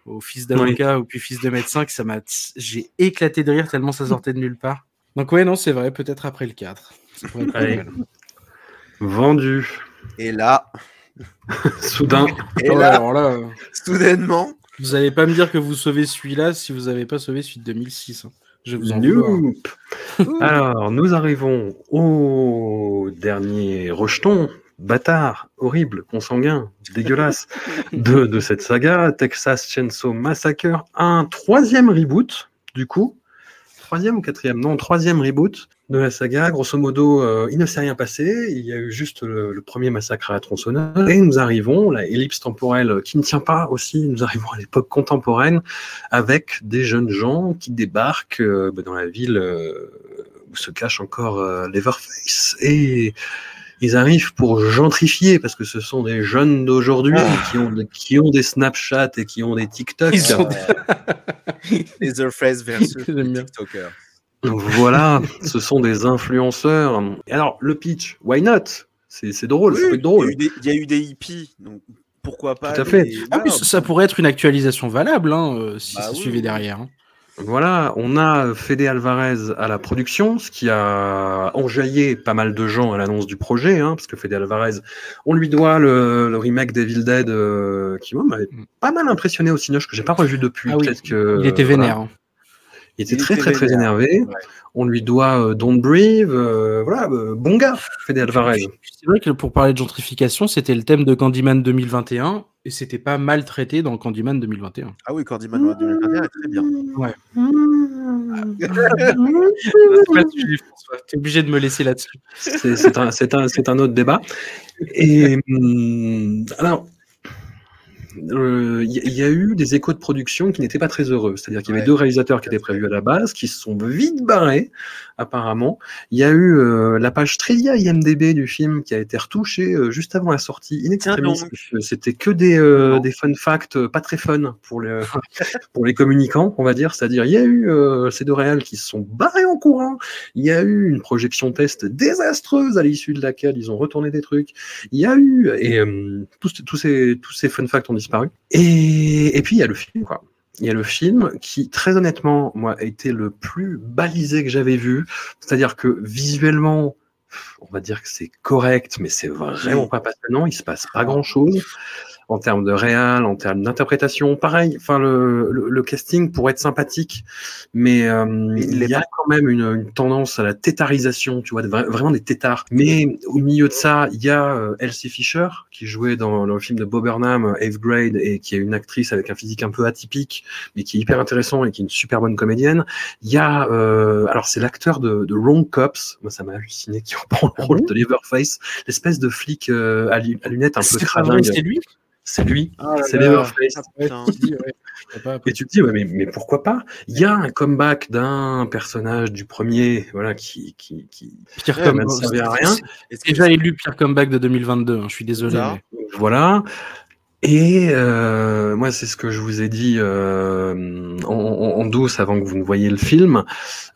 au fils d'avocat ou puis fils de médecin, que ça m'a. J'ai éclaté de rire tellement ça sortait de nulle part. Donc, ouais, non, c'est vrai, peut-être après le 4. Ça pourrait être pas Allez. Vendu. Et là, Soudain. et Ouais, là, alors là, euh, soudainement, vous allez pas me dire que vous sauvez celui-là si vous avez pas sauvé celui de 2006. hein. Je vous en vouloir. Nope. Alors, nous arrivons au dernier rejeton, bâtard, horrible, consanguin, dégueulasse, de, de cette saga, Texas Chainsaw Massacre, un troisième reboot, du coup. Troisième ou quatrième? Non, troisième reboot de la saga. Grosso modo, euh, il ne s'est rien passé. Il y a eu juste le, premier massacre à la tronçonneuse. Et nous arrivons, la ellipse temporelle qui ne tient pas aussi, nous arrivons à l'époque contemporaine avec des jeunes gens qui débarquent euh, bah, dans la ville euh, où se cache encore Leatherface. Et ils arrivent pour gentrifier, parce que ce sont des jeunes d'aujourd'hui qui, ont, des- qui ont des Snapchat et qui ont des TikTok. Ils ont Leatherface versus J'aime bien. TikToker. Voilà, ce sont des influenceurs. Alors, le pitch, why not? C'est c'est drôle, ça Oui, peut être drôle. Il y, a eu des, il y a eu des hippies, donc pourquoi pas Tout à fait. Ah, ça ça pourrait être une actualisation valable hein, euh, si Bah ça oui, suivait derrière. hein. Voilà, on a Fede Alvarez à la production, ce qui a enjaillé pas mal de gens à l'annonce du projet, hein, parce que Fede Alvarez, on lui doit le, le remake d'Evil Dead, euh, qui moi m'avait Mm. pas mal impressionné au Cinoche, que j'ai pas revu depuis. Ah oui, que Il était vénère. hein. Il était Il très était très très énervé. Ouais. On lui doit euh, Don't Breathe, euh, voilà, euh, bon gars, Fede Alvarez. C'est vrai que pour parler de gentrification, c'était le thème de Candyman 2021 et c'était pas mal traité dans Candyman 2021. Ah oui, Candyman 2021 est très bien. C'est pas le sujet, François. T'es obligé de me laisser là-dessus. C'est un, c'est un, c'est un autre débat. Et hum, alors, euh, il y, y a eu des échos de production qui n'étaient pas très heureux. C'est-à-dire qu'il y avait Ouais. deux réalisateurs qui étaient prévus à la base, qui se sont vite barrés, apparemment. Il y a eu euh, la page vieille IMDB du film qui a été retouchée euh, juste avant la sortie, in extremis. C'était que des, euh, des fun facts pas très fun pour les, pour les communicants, on va dire. C'est-à-dire, il y a eu ces deux réals qui se sont barrés en courant. Il y a eu une projection test désastreuse à l'issue de laquelle ils ont retourné des trucs. Il y a eu, et tous, tous, ces, tous ces fun facts ont disparu. Et, et puis il y a le film, quoi. Il y a le film qui, très honnêtement, moi, a été le plus balisé que j'avais vu. C'est-à-dire que visuellement, on va dire que c'est correct, mais c'est vraiment pas passionnant. Il se passe pas grand-chose en termes de réal, en termes d'interprétation. Pareil, enfin le, le, le casting pourrait être sympathique, mais euh, il y a quand même une, une tendance à la tétarisation, tu vois, de vraiment des tétards. Mais au milieu de ça, il y a euh, Elsie Fisher qui jouait dans le film de Bob Burnham, Eighth Grade, et qui est une actrice avec un physique un peu atypique, mais qui est hyper intéressant et qui est une super bonne comédienne. Il y a, euh, alors c'est l'acteur de, de Wrong Cops, moi ça m'a halluciné, qui reprend le rôle de Leatherface, l'espèce de flic euh, à, lu- à lunettes un peu vrai, c'est lui? C'est lui, Ah c'est. Leatherface. Ah, Ouais. Et tu te dis, ouais, mais, mais pourquoi pas? Il y a un comeback d'un personnage du premier, voilà, qui, qui, qui Pire Ouais, comme- ne servait à rien. Est-ce que Déjà élu pire comeback de 2022, hein, je suis désolé. Mais- Voilà. Et euh, moi, c'est ce que je vous ai dit euh, en, en- en douce avant que vous ne voyiez le film.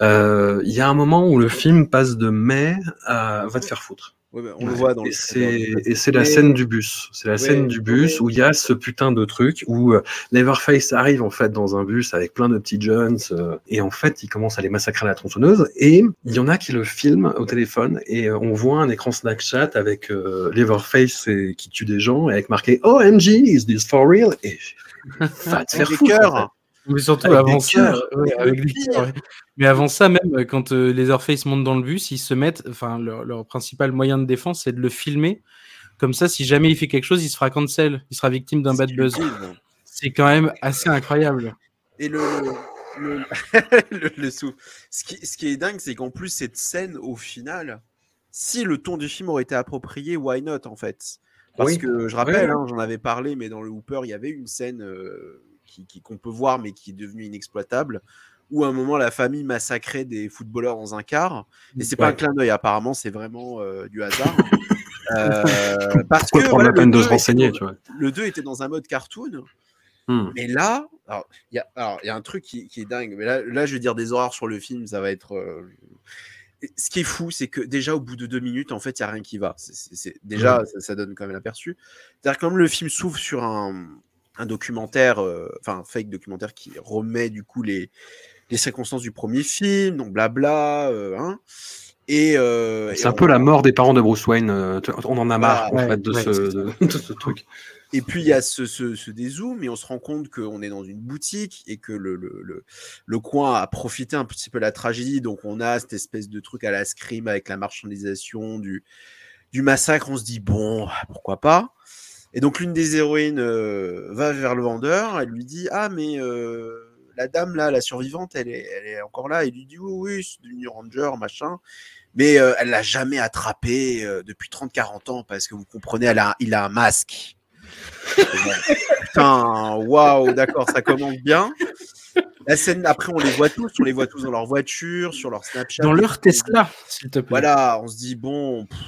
Euh, Il y a un moment où le film passe de mai à va te faire foutre. Ouais, bah, on le voit dans et le c'est la scène du bus. C'est la Ouais, scène du bus où il y a ce putain de truc où euh, Leatherface arrive en fait dans un bus avec plein de petits jeunes euh, et en fait il commence à les massacrer à la tronçonneuse et il y en a qui le filment au téléphone et euh, on voit un écran Snapchat avec euh, Leatherface et- qui tue des gens et avec marqué OMG is this for real? Et va te faire foutre. Mais surtout Avec avant ça, cœurs. ouais, avec des pire. cœurs, ouais. Mais avant ça, même euh, quand euh, les Leatherface montent dans le bus, ils se mettent, enfin leur, leur principal moyen de défense, c'est de le filmer. Comme ça, si jamais il fait quelque chose, il se fera cancel, il sera victime d'un bad buzz. C'est quand même assez incroyable. Et le, le, le, le sou- Ce qui, ce qui est dingue, c'est qu'en plus, cette scène, au final, si le ton du film aurait été approprié, why not, en fait? Parce Oui. que je rappelle, hein, j'en avais parlé, mais dans le Hooper, il y avait une scène euh, qui, qui- qu'on peut voir, mais qui est devenue inexploitable, où à un moment, la famille massacrait des footballeurs dans un car. Et c'est pas Ouais. un clin d'œil, apparemment, c'est vraiment euh, du hasard. Euh, parce Pourquoi que voilà, la peine de 2 se renseigner, tu vois le 2 était dans un mode cartoon. Hmm. Mais là, il y y a un truc qui, qui est dingue. Mais là, là, je vais dire des horreurs sur le film. Ça va être. euh, Ce qui est fou, c'est que déjà au bout de deux minutes, en fait, il y a rien qui va. C'est- c'est- c'est- déjà, ça, ça donne quand même l'aperçu. C'est-à-dire que comme le film s'ouvre sur un, un documentaire, euh, enfin un fake documentaire qui remet du coup les, les circonstances du premier film, donc blabla, euh, hein, et, euh, C'est un on- peu la mort des parents de Bruce Wayne. euh, On en a marre en fait de, ouais, ce, de ce truc. Et puis il y a ce, ce, ce dézoom et on se rend compte qu'on est dans une boutique et que le, le, le, le coin a profité un petit peu de la tragédie. Donc on a cette espèce de truc à la scream avec la marchandisation du, du massacre. On se dit bon, pourquoi pas? Et donc l'une des héroïnes euh, va vers le vendeur. Elle lui dit ah mais euh, la dame là, la survivante, elle est, elle est encore là. Il lui dit oui oui c'est du New Ranger machin. Mais euh, elle l'a jamais attrapé euh, depuis 30-40 ans parce que vous comprenez, elle a, il a un masque. Putain, waouh, d'accord, ça commence bien. La scène, après, on les voit tous, on les voit tous dans leur voiture, sur leur Snapchat. Dans leur Tesla, s'il te plaît. Voilà, on se dit, bon. pff.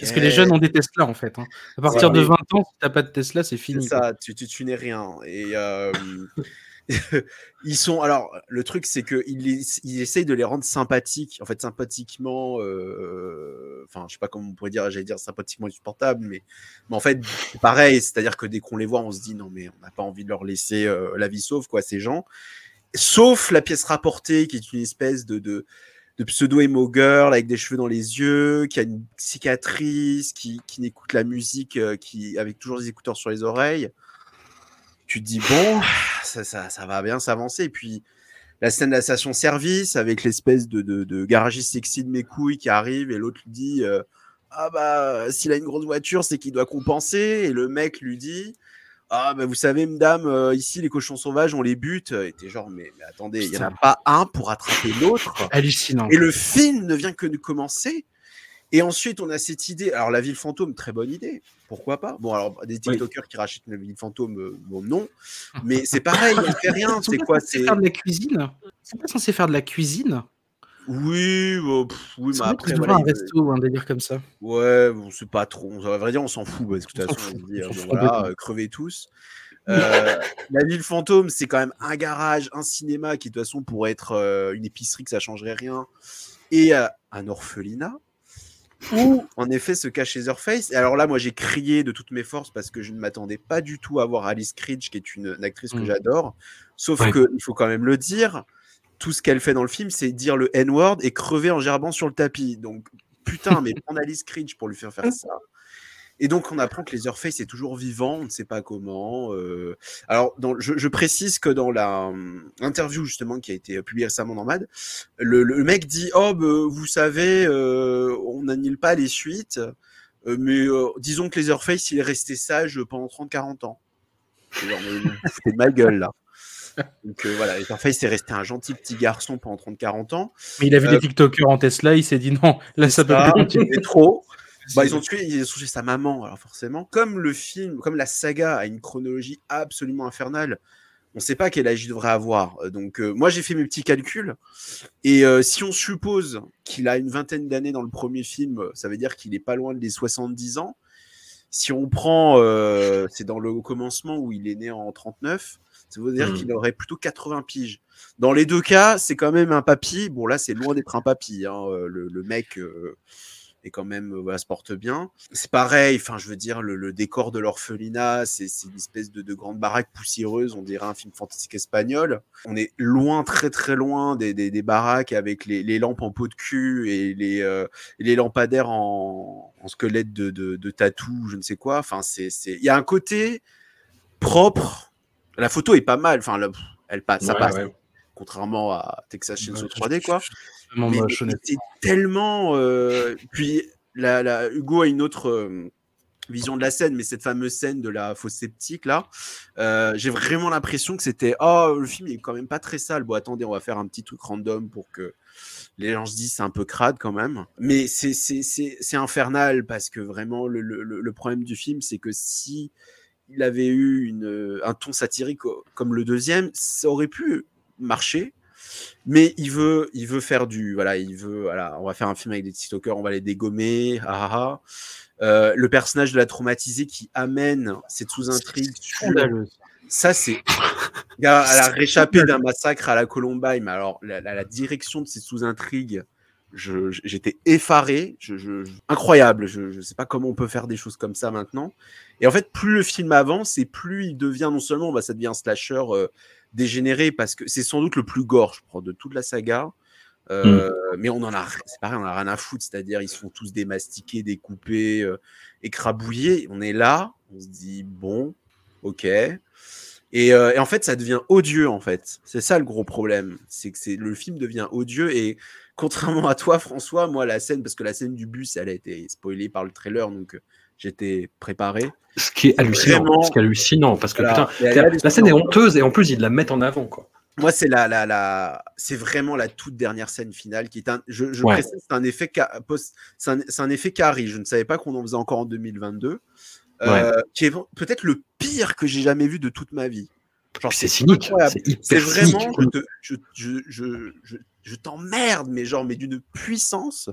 Parce que les jeunes ont des Tesla en fait. hein. À partir Ouais. de 20 ans, si t'as pas de Tesla, c'est fini. ça, tu, tu, tu n'es rien. Et euh, ils sont. Alors, le truc, c'est qu'ils ils essayent de les rendre sympathiques. En fait, sympathiquement. euh, Enfin, je sais pas comment on pourrait dire, j'allais dire sympathiquement insupportable, mais, mais en fait, c'est pareil. C'est-à-dire que dès qu'on les voit, on se dit non, mais on n'a pas envie de leur laisser euh, la vie sauve, quoi, ces gens. Sauf la pièce rapportée, qui est une espèce de. de de pseudo-emo girl avec des cheveux dans les yeux, qui a une cicatrice, qui, qui n'écoute la musique, euh, qui avec toujours des écouteurs sur les oreilles. Tu te dis, bon, ça, ça, ça va bien s'avancer. Et puis, la scène de la station-service avec l'espèce de, de, de garagiste sexy de mes couilles qui arrive et l'autre lui dit euh, Ah bah, s'il a une grosse voiture, c'est qu'il doit compenser. Et le mec lui dit Ah bah, vous savez, madame, euh, ici, les cochons sauvages, on les bute. Et t'es genre, mais, mais attendez, il n'y en a pas un pour attraper l'autre. Hallucinant. Et le film ne vient que de commencer. Et ensuite, on a cette idée. Alors, la ville fantôme, très bonne idée. Pourquoi pas? Bon, alors, des Oui. TikTokers qui rachètent la ville fantôme, euh, bon, non. Mais c'est pareil, il fait rien. C'est pas quoi C'est faire de la cuisine? Sont pas censés faire de la cuisine? Oui, bah, pff, oui, mais après, voilà, un resto ou un délire comme ça. Ouais, bon, c'est pas trop. On- À vrai dire, on s'en fout parce que de toute On façon, on dit, euh, voilà, euh, crevez tous. Euh, la ville fantôme, c'est quand même un garage, un cinéma qui de toute façon pourrait être euh, une épicerie que ça changerait rien, et euh, un orphelinat où en effet se cache Leatherface. Et alors là, moi, j'ai crié de toutes mes forces parce que je ne m'attendais pas du tout à voir Alice Cridge, qui est une, une actrice que Mm. j'adore. Sauf Ouais. que il faut quand même le dire. Tout ce qu'elle fait dans le film, c'est dire le N-word et crever en gerbant sur le tapis. Donc, putain, mais prendre Alice Cridge pour lui faire faire ça. Et donc, on apprend que Leatherface est toujours vivant, on ne sait pas comment. euh. Alors, dans, je, je précise que dans la hum, interview, justement, qui a été publiée récemment dans Mad, le, le mec dit Oh, bah, vous savez, euh, on n'annule pas les suites, euh, mais euh, disons que Leatherface, il est resté sage pendant 30-40 ans. Genre, mais de ma gueule, là. Donc euh, voilà, Leatherface est resté un gentil petit garçon pendant 30-40 ans. Mais il a vu Euh, des TikTokers en Tesla, il s'est dit non, là ça peut Ça, c'est trop. Bah, ils ont tué, ils ont tué sa maman, alors forcément. Comme le film, comme la saga a une chronologie absolument infernale, on ne sait pas quel âge il devrait avoir. Euh, Donc, euh, moi, j'ai fait mes petits calculs. Et euh, si on suppose qu'il a une vingtaine d'années dans le premier film, ça veut dire qu'il est pas loin des 70 ans. Si on prend, euh, c'est dans le commencement où il est né en 39, ça veut dire Mhm. qu'il aurait plutôt 80 piges. Dans les deux cas, c'est quand même un papy. Bon, là, c'est loin d'être un papy. hein. Euh, Le, le mec euh, est quand même, euh, voilà, se porte bien. C'est pareil, enfin, je veux dire, le, le décor de l'orphelinat, c'est une espèce de, de grande baraque poussiéreuse, on dirait un film fantastique espagnol. On est loin, très très loin des, des, des baraques avec les, les lampes en peau de cul et les, euh, les lampadaires en, en squelette de, de, de tatou, je ne sais quoi. Enfin, c'est, il y a un côté propre. La photo est pas mal. Enfin, le- elle passe, ça passe. ouais. Contrairement à Texas Chainsaw Ouais, 3D, quoi. Mais- mais c'est tellement. euh, Puis la, la- Hugo a une autre euh, vision de la scène, mais cette fameuse scène de la fosse sceptique là, euh, j'ai vraiment l'impression que c'était oh le film il est quand même pas très sale. Bon attendez, on va faire un petit truc random pour que les gens se disent c'est un peu crade quand même. Mais c'est infernal parce que vraiment le, le, le- le problème du film c'est que si il avait eu une, un ton satirique au- comme le deuxième, ça aurait pu marcher. Mais il veut, il veut faire du, voilà, il veut, voilà, on va faire un film avec des TikTokers, on va les dégommer, ah, ah, ah. Euh, le personnage de la traumatisée qui amène cette sous-intrigue ça, c'est. Elle a réchappé d'un massacre à la Columbine, mais alors la, la- la direction de ces sous-intrigues, j'étais effaré. Je, je- incroyable. Je ne sais pas comment on peut faire des choses comme ça maintenant. Et en fait, plus le film avance et plus il devient non seulement bah, ça devient un slasher euh, dégénéré parce que c'est sans doute le plus gore, je crois, de toute la saga. Euh, Mais on en a, c'est pareil, on en a rien à foutre. C'est-à-dire, ils se font tous démastiquer, découper, euh, écrabouillés. On est là, on se dit bon, ok. Et, euh, et en fait, ça devient odieux, en fait. C'est ça le gros problème. C'est que c'est, le film devient odieux. Et contrairement à toi, François, moi, la scène, parce que la scène du bus, elle a été spoilée par le trailer, donc euh, j'étais préparé. Ce qui est hallucinant. Vraiment- Ce qui est hallucinant, parce que Voilà. putain, la, scène est honteuse et en plus ils la mettent en avant, quoi. Moi, c'est la, la, la, c'est vraiment la toute dernière scène finale qui est un, je, je Ouais. précise, c'est un effet, ca- post, c'est un, effet carré. Je ne savais pas qu'on en faisait encore en 2022. Euh, qui est peut-être le pire que j'ai jamais vu de toute ma vie. Genre, C'est cynique. incroyable. C'est vraiment, je, je, je, je, t'emmerde, mais genre, mais d'une puissance.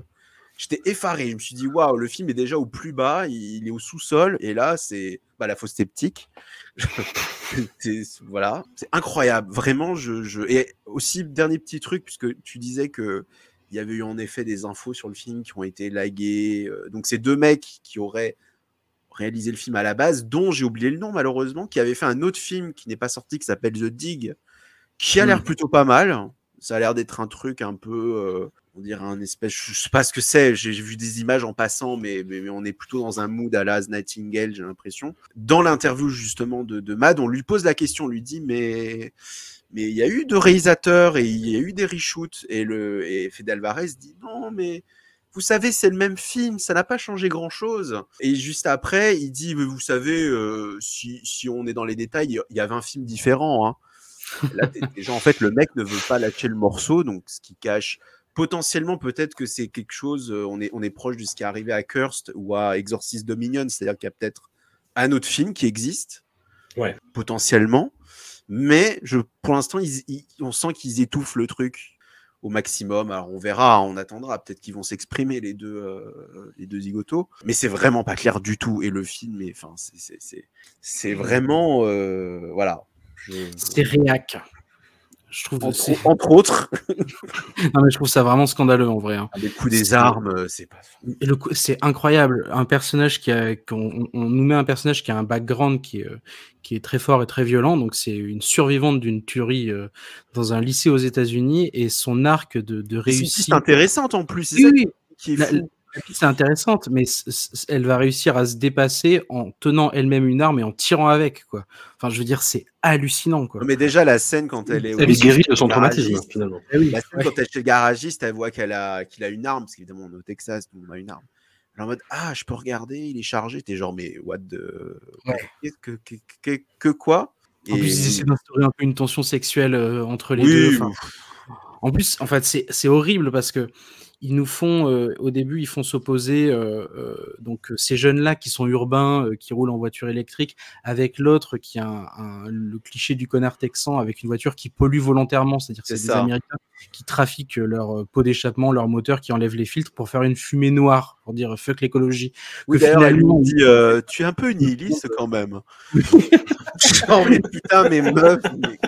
J'étais effaré. Je me suis dit, waouh, le film est déjà au plus bas, il, est au sous-sol, et là, c'est bah, la fausse sceptique. Voilà, c'est incroyable. Vraiment, je, je. Et aussi, dernier petit truc, puisque tu disais que il y avait eu en effet des infos sur le film qui ont été laguées. euh, Donc, c'est deux mecs qui auraient réalisé le film à la base, dont j'ai oublié le nom malheureusement, qui avait fait un autre film qui n'est pas sorti, qui s'appelle The Dig, qui a l'air Mhm. plutôt pas mal. Ça a l'air d'être un truc un peu, euh, on dirait un espèce, je sais pas ce que c'est, j'ai vu des images en passant, mais, mais, mais on est plutôt dans un mood à la Nightingale, j'ai l'impression. Dans l'interview justement de, de Mad, on lui pose la question, on lui dit, mais mais il y a eu deux réalisateurs et il y a eu des reshoots, et, le, et Fede Alvarez dit, non, mais vous savez, c'est le même film, ça n'a pas changé grand-chose. Et juste après, il dit, mais vous savez, euh, si, si on est dans les détails, il y a 20 films différents. Hein. Là, déjà, en fait, le mec ne veut pas lâcher le morceau, donc ce qui cache potentiellement, peut-être que c'est quelque chose. euh, on est, on est proche de ce qui est arrivé à Cursed ou à Exorcist Dominion, c'est-à-dire qu'il y a peut-être un autre film qui existe, Ouais. potentiellement. Mais je, pour l'instant, on sent qu'ils étouffent le truc au maximum. Alors on verra, on attendra. Peut-être qu'ils vont s'exprimer les deux, euh, les deux zigotos. Mais c'est vraiment pas clair du tout. Et le film, enfin, c'est- c'est- c'est vraiment, euh, voilà. Je- C'est. Je trouve, c'est- entre, entre autres, non, mais je trouve ça vraiment scandaleux en vrai. hein. les coups des armes, euh, c'est pas. Le coup- C'est incroyable, un personnage qui a, qu'on- on, nous met un personnage qui a un background qui est, qui est très fort et très violent. Donc c'est une survivante d'une tuerie euh, dans un lycée aux États-Unis et son arc de, de C'est une réussite. piste intéressante en plus. C'est Oui, ça oui, qui est La- fou. La piste est intéressante, mais elle va réussir à se dépasser en tenant elle-même une arme et en tirant avec, quoi. Enfin, je veux dire, c'est hallucinant, quoi. Non, mais déjà la scène quand elle est. Elle est au- guérie de son garagiste, traumatisme, finalement. Eh oui, La scène ouais. quand elle est chez le garagiste, elle voit qu'elle a qu'il a une arme parce qu'évidemment on est au Texas, tout le monde a une arme. Elle est en mode ah je peux regarder, il est chargé. T'es genre mais what the Ouais. Qu'est-ce que, que, que, que quoi? En plus, ils essaient d'instaurer un peu une tension sexuelle euh, entre les Oui, deux. enfin, En plus, en fait, c'est c'est horrible parce que ils nous font, euh, au début, ils font s'opposer euh, euh, donc euh, ces jeunes-là qui sont urbains, euh, qui roulent en voiture électrique, avec l'autre qui a un, un- le cliché du connard texan avec une voiture qui pollue volontairement, c'est-à-dire que C'est des. Américains qui trafiquent leur euh, pot d'échappement, leur moteur, qui enlèvent les filtres pour faire une fumée noire, pour dire fuck l'écologie. Oui, que d'ailleurs, finalement, lui dit euh, tu es un peu nihiliste quand même. genre mais putain mais meuf. mais-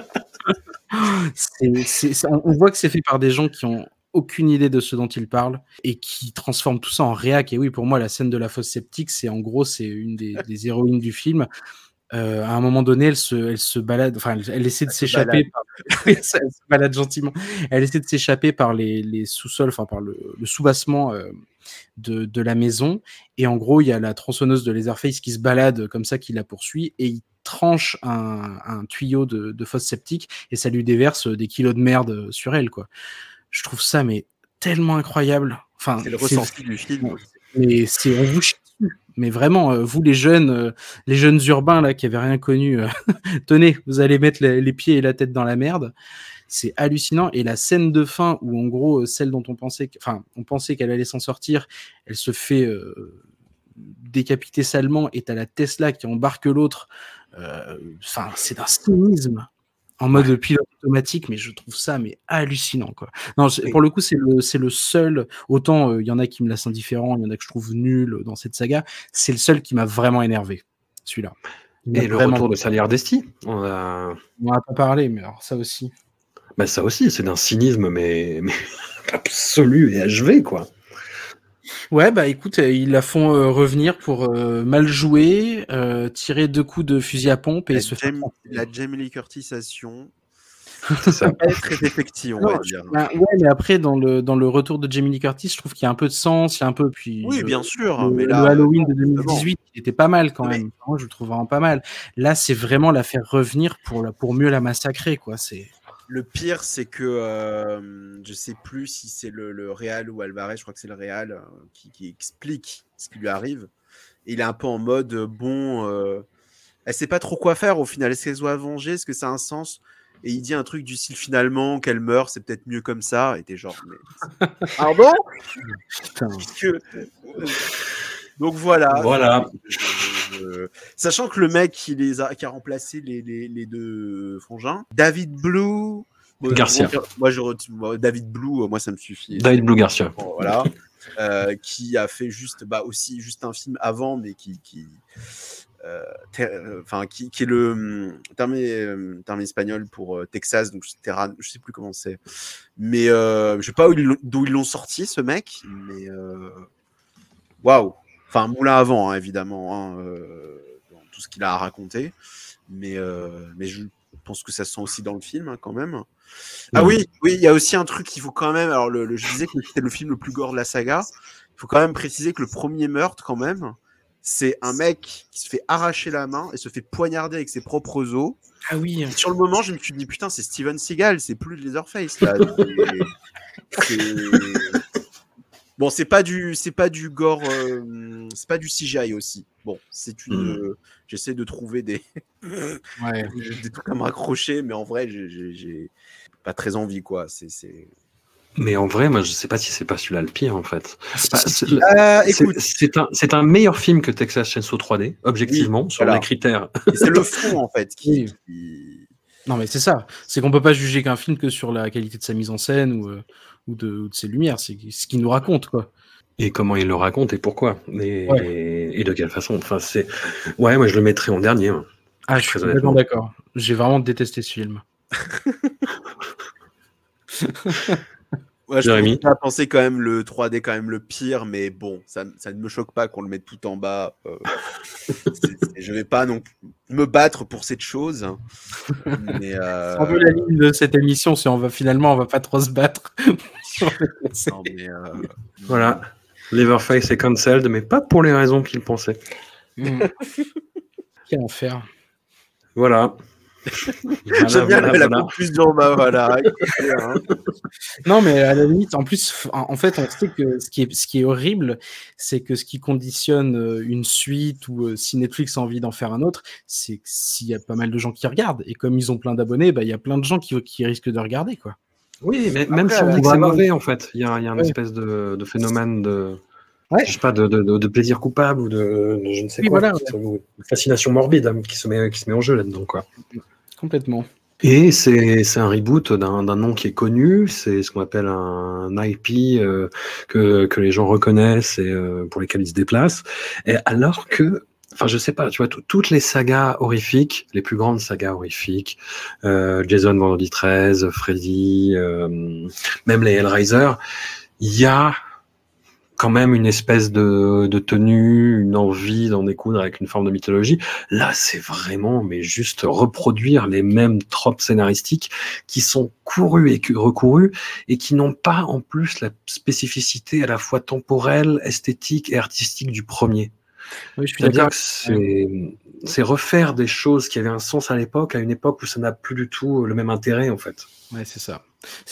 on voit que c'est fait par des gens qui ont aucune idée de ce dont ils parlent et qui transforment tout ça en réac. Et oui, pour moi, la scène de la fosse sceptique, c'est en gros, c'est une des, des héroïnes du film. Euh, à un moment donné, elle se, elle se balade, enfin, elle, elle essaie de s'échapper. Elle se balade gentiment. Elle essaie de s'échapper par les, les sous-sols, enfin par le, le sous-bassement euh, de, de la maison. Et en gros, il y a la tronçonneuse de Leatherface qui se balade comme ça, qui la poursuit, et il tranche un, un tuyau de, de fosse septique et ça lui déverse des kilos de merde sur elle, quoi. Je trouve ça mais tellement incroyable. Enfin, C'est le ressenti du film. mais c'est on vous chie. Mais vraiment, euh, vous les jeunes, euh, les jeunes urbains là qui avaient rien connu, euh, tenez, vous allez mettre les, les pieds et la tête dans la merde. C'est hallucinant. Et la scène de fin où en gros celle dont on pensait, enfin, on pensait qu'elle allait s'en sortir, elle se fait décapiter salement et t'as la Tesla qui embarque l'autre. Enfin, c'est d'un cynisme en mode pilote automatique, mais je trouve ça mais hallucinant quoi. Non, pour le coup, c'est le, c'est le seul. Autant euh, il y en a qui me laissent indifférent, il y en a que je trouve nul dans cette saga. C'est le seul qui m'a vraiment énervé, celui-là. Et le retour de Sally Hardesty, on a... On a pas parlé, mais alors ça aussi. bah, ça aussi, c'est d'un cynisme, mais, mais absolu et achevé, quoi. Ouais, bah écoute, euh, ils la font euh, revenir pour euh, mal jouer, euh, tirer deux coups de fusil à pompe et La, se faire. Jamie, la Jamie Lee Curtisation ça. est très effective, on va Non, dire. Bah, ouais, mais après, dans le, dans le retour de Jamie Lee Curtis, je trouve qu'il y a un peu de sens, il y a un peu. Puis, Oui, le- bien sûr. le, mais le Halloween de justement. 2018, il était pas mal quand même. Moi, je le trouve vraiment pas mal. Là, c'est vraiment la faire revenir pour, la, pour mieux la massacrer, quoi. C'est. Le pire, c'est que euh, je sais plus si c'est le, le Real ou Alvarez, je crois que c'est le Real euh, qui, qui explique ce qui lui arrive. Et il est un peu en mode euh, bon, euh, elle sait pas trop quoi faire au final. Est-ce qu'elle doit venger? Est-ce que ça a un sens? Et il dit un truc du style finalement qu'elle meurt, c'est peut-être mieux comme ça. Et t'es genre, mais. Pardon? Putain. Donc voilà. Voilà. Je- je- Sachant que le mec qui, les a, qui a remplacé les, les, les deux frangins, David Blue. Garcia. Moi, je moi, David Blue, euh, moi ça me suffit. David Blue Garcia. Bon, voilà. Euh, qui a fait juste, bah, aussi juste un film avant, mais qui. qui euh, euh, Enfin, qui, qui est le hum, terme, euh, terme espagnol pour euh, Texas, donc c'est Terran, je sais plus comment c'est. Mais euh, je sais pas d'où ils l'ont sorti, ce mec, mais euh, waouh! Enfin, Moulin avant, hein, évidemment, hein, euh, dans tout ce qu'il a à raconter. Mais, euh, mais je pense que ça se sent aussi dans le film, hein, quand même. Ah oui, oui, il y a aussi un truc qu'il faut quand même. Alors, le, le- je disais que c'était le film le plus gore de la saga. Il faut quand même préciser que le premier meurtre, quand même, c'est un mec qui se fait arracher la main et se fait poignarder avec ses propres os. Ah oui. Et sur le moment, je me suis dit, putain, c'est Steven Seagal, c'est plus Leatherface, là. C'est- Bon, c'est pas du, c'est pas du gore, euh, c'est pas du CGI aussi. Bon, c'est une, euh, j'essaie de trouver des, Ouais. des trucs à me raccrocher, mais en vrai, j'ai- pas très envie, quoi. C'est, c'est, Mais en vrai, moi, je sais pas si c'est pas celui-là le pire, en fait. Bah, c'est- Euh, un, c'est un meilleur film que Texas Chainsaw 3D, objectivement, Oui, sur voilà. les critères. c'est le fond en fait qui. Oui. qui- Non, mais c'est ça. C'est qu'on peut pas juger qu'un film que sur la qualité de sa mise en scène ou, euh, ou, de, ou de ses lumières. C'est ce qu'il nous raconte, quoi. Et comment il le raconte et pourquoi. Et, Ouais. et de quelle façon. Enfin, c'est. Ouais, moi, je le mettrais en dernier. hein. Ah, je suis Très complètement d'accord. J'ai vraiment détesté ce film. Ouais, je Jérémy. à penser quand même le 3D quand même le pire, mais bon, ça, ça ne me choque pas qu'on le mette tout en bas. euh, c'est- c'est- je vais pas non plus me battre pour cette chose. hein. Mais, euh, C'est un peu la ligne de cette émission, si on va finalement, on va pas trop se battre. non, mais, euh, Voilà. Leverface est cancelled, mais pas pour les raisons qu'il pensait. Mm. Quel enfer. Voilà. Voilà, J'aime bien voilà, la voilà. conclusion, bah voilà. hein. Non, mais à la limite, en plus, en fait, on sait que ce qui est, ce qui est horrible, c'est que ce qui conditionne euh, une suite ou euh, si Netflix a envie d'en faire un autre, c'est que s'il y a pas mal de gens qui regardent. Et comme ils ont plein d'abonnés, bah, il y a plein de gens qui, qui risquent de regarder, quoi. Oui, mais même si on dit que c'est mauvais, en fait, il y a, il y a une Ouais. espèce de, de phénomène de. Ouais. Je sais pas, de, de, de- de plaisir coupable ou de, de je ne sais Oui, quoi. voilà, fascination morbide hein, qui, se met, qui se met en jeu là-dedans, quoi. Complètement. Et c'est un reboot d'un nom qui est connu, c'est ce qu'on appelle un IP euh, que, que les gens reconnaissent et euh, pour lesquels ils se déplacent. Et alors que, enfin je sais pas, tu vois, tout- toutes les sagas horrifiques, les plus grandes sagas horrifiques, euh, Jason Vendredi 13, Freddy, euh, même les Hellraiser, il y a quand même une espèce de, de tenue, une envie d'en découdre avec une forme de mythologie. Là, c'est vraiment, mais juste reproduire les mêmes tropes scénaristiques qui sont courus et recourus et qui n'ont pas en plus la spécificité à la fois temporelle, esthétique et artistique du premier. Oui, C'est-à-dire que c'est c'est refaire des choses qui avaient un sens à l'époque, à une époque où ça n'a plus du tout le même intérêt en fait. Ouais, c'est ça.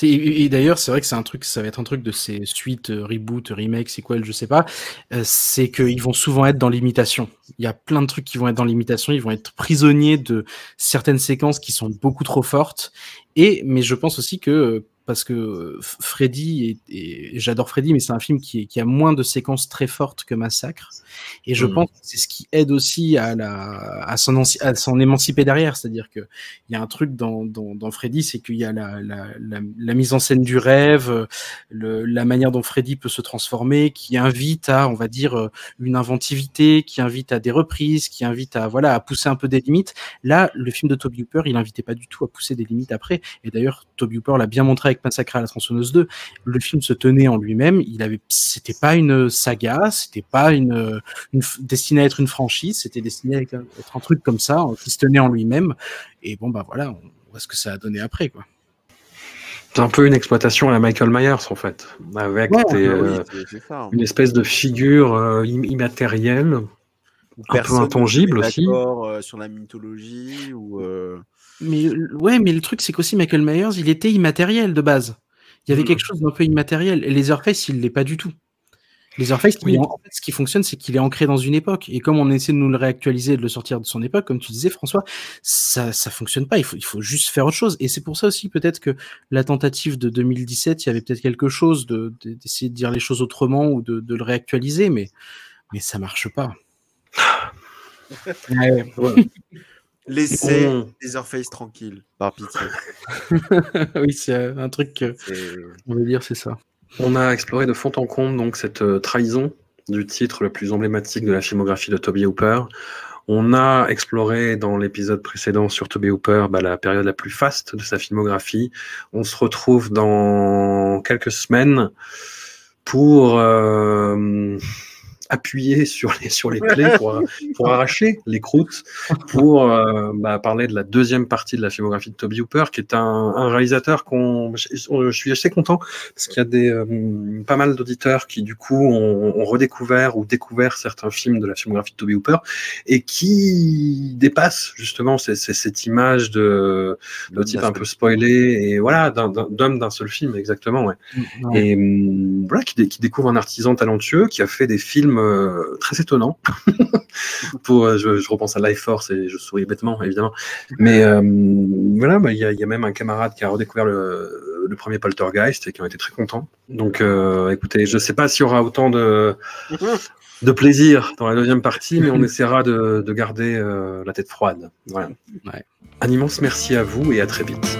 Et et d'ailleurs, c'est vrai que c'est un truc, ça va être un truc de ces suites, euh, reboot, remake, sequel, je sais pas. euh, c'est qu'ils vont souvent être dans l'imitation. Il y a plein de trucs qui vont être dans l'imitation. Ils vont être prisonniers de certaines séquences qui sont beaucoup trop fortes. Et mais je pense aussi que euh, parce que euh, Freddy et, et j'adore Freddy, mais c'est un film qui, est- qui a moins de séquences très fortes que Massacre. Et je Mhm. pense que c'est ce qui aide aussi à la à s'en enci- à s'en émanciper derrière. C'est-à-dire que il y a un truc dans, dans, dans Freddy, c'est qu'il y a la, la, la, la mise en scène du rêve, le, la manière dont Freddy peut se transformer, qui invite à, on va dire, euh, une inventivité, qui invite à des reprises, qui invite à voilà à pousser un peu des limites. Là, le film de Toby Hooper, il invitait pas du tout à pousser des limites après. Et d'ailleurs, Toby Hooper l'a bien montré avec Massacre à la tronçonneuse 2. Le film se tenait en lui-même. Il avait, c'était pas une saga, c'était pas une, une destiné à être une franchise, c'était destiné à être un, être un truc comme ça, hein, qui se tenait en lui-même. Et bon, bah voilà, on voit ce que ça a donné après, quoi. C'est un peu une exploitation à la Michael Myers en fait, avec Ouais, des, oui, euh, une espèce de figure euh, im- immatérielle. Un peu intangible aussi. euh, sur la mythologie ou. Mais ouais, mais le truc, c'est qu'aussi Michael Myers, il était immatériel de base. Il y avait Mhm. quelque chose d'un peu immatériel. Et Leatherface, il l'est pas du tout. Leatherface, Oui. en fait, ce qui fonctionne, c'est qu'il est ancré dans une époque. Et comme on essaie de nous le réactualiser et de le sortir de son époque, comme tu disais, François, ça, ça fonctionne pas. Il faut, il faut juste faire autre chose. Et c'est pour ça aussi, peut-être que la tentative de 2017, il y avait peut-être quelque chose de, de- d'essayer de dire les choses autrement ou de, de le réactualiser, mais, mais ça marche pas. Ouais. Laissez On- tranquille, par pitié. oui, c'est euh, un truc que on veut dire, c'est ça. On a exploré de fond en comble donc cette euh, trahison du titre le plus emblématique de la filmographie de Toby Hooper. On a exploré dans l'épisode précédent sur Toby Hooper bah, la période la plus faste de sa filmographie. On se retrouve dans quelques semaines pour euh, appuyer sur les sur les plaies, pour, pour arracher les croûtes, pour euh, bah, parler de la deuxième partie de la filmographie de Toby Hooper, qui est un, un réalisateur qu'on je, suis assez content parce qu'il y a des euh, pas mal d'auditeurs qui du coup ont, ont redécouvert ou découvert certains films de la filmographie de Toby Hooper et qui dépassent justement ces- ces- cette image de, de type un peu spoilé et voilà d'un- d'un- d'homme d'un seul film exactement ouais. Ouais. et hum, voilà qui, dé- qui découvre un artisan talentueux qui a fait des films euh, très étonnant. Pour, euh, je, je repense à Life Force et je souris bêtement, évidemment. Mais euh, voilà, bah, il y, a, il y a même un camarade qui a redécouvert le, le premier Poltergeist et qui ont été très contents. Donc, écoutez, je sais pas s'il y aura autant de, de plaisir dans la deuxième partie, mais on essaiera de, de garder la tête froide. Voilà. Ouais. Un immense merci à vous et à très vite.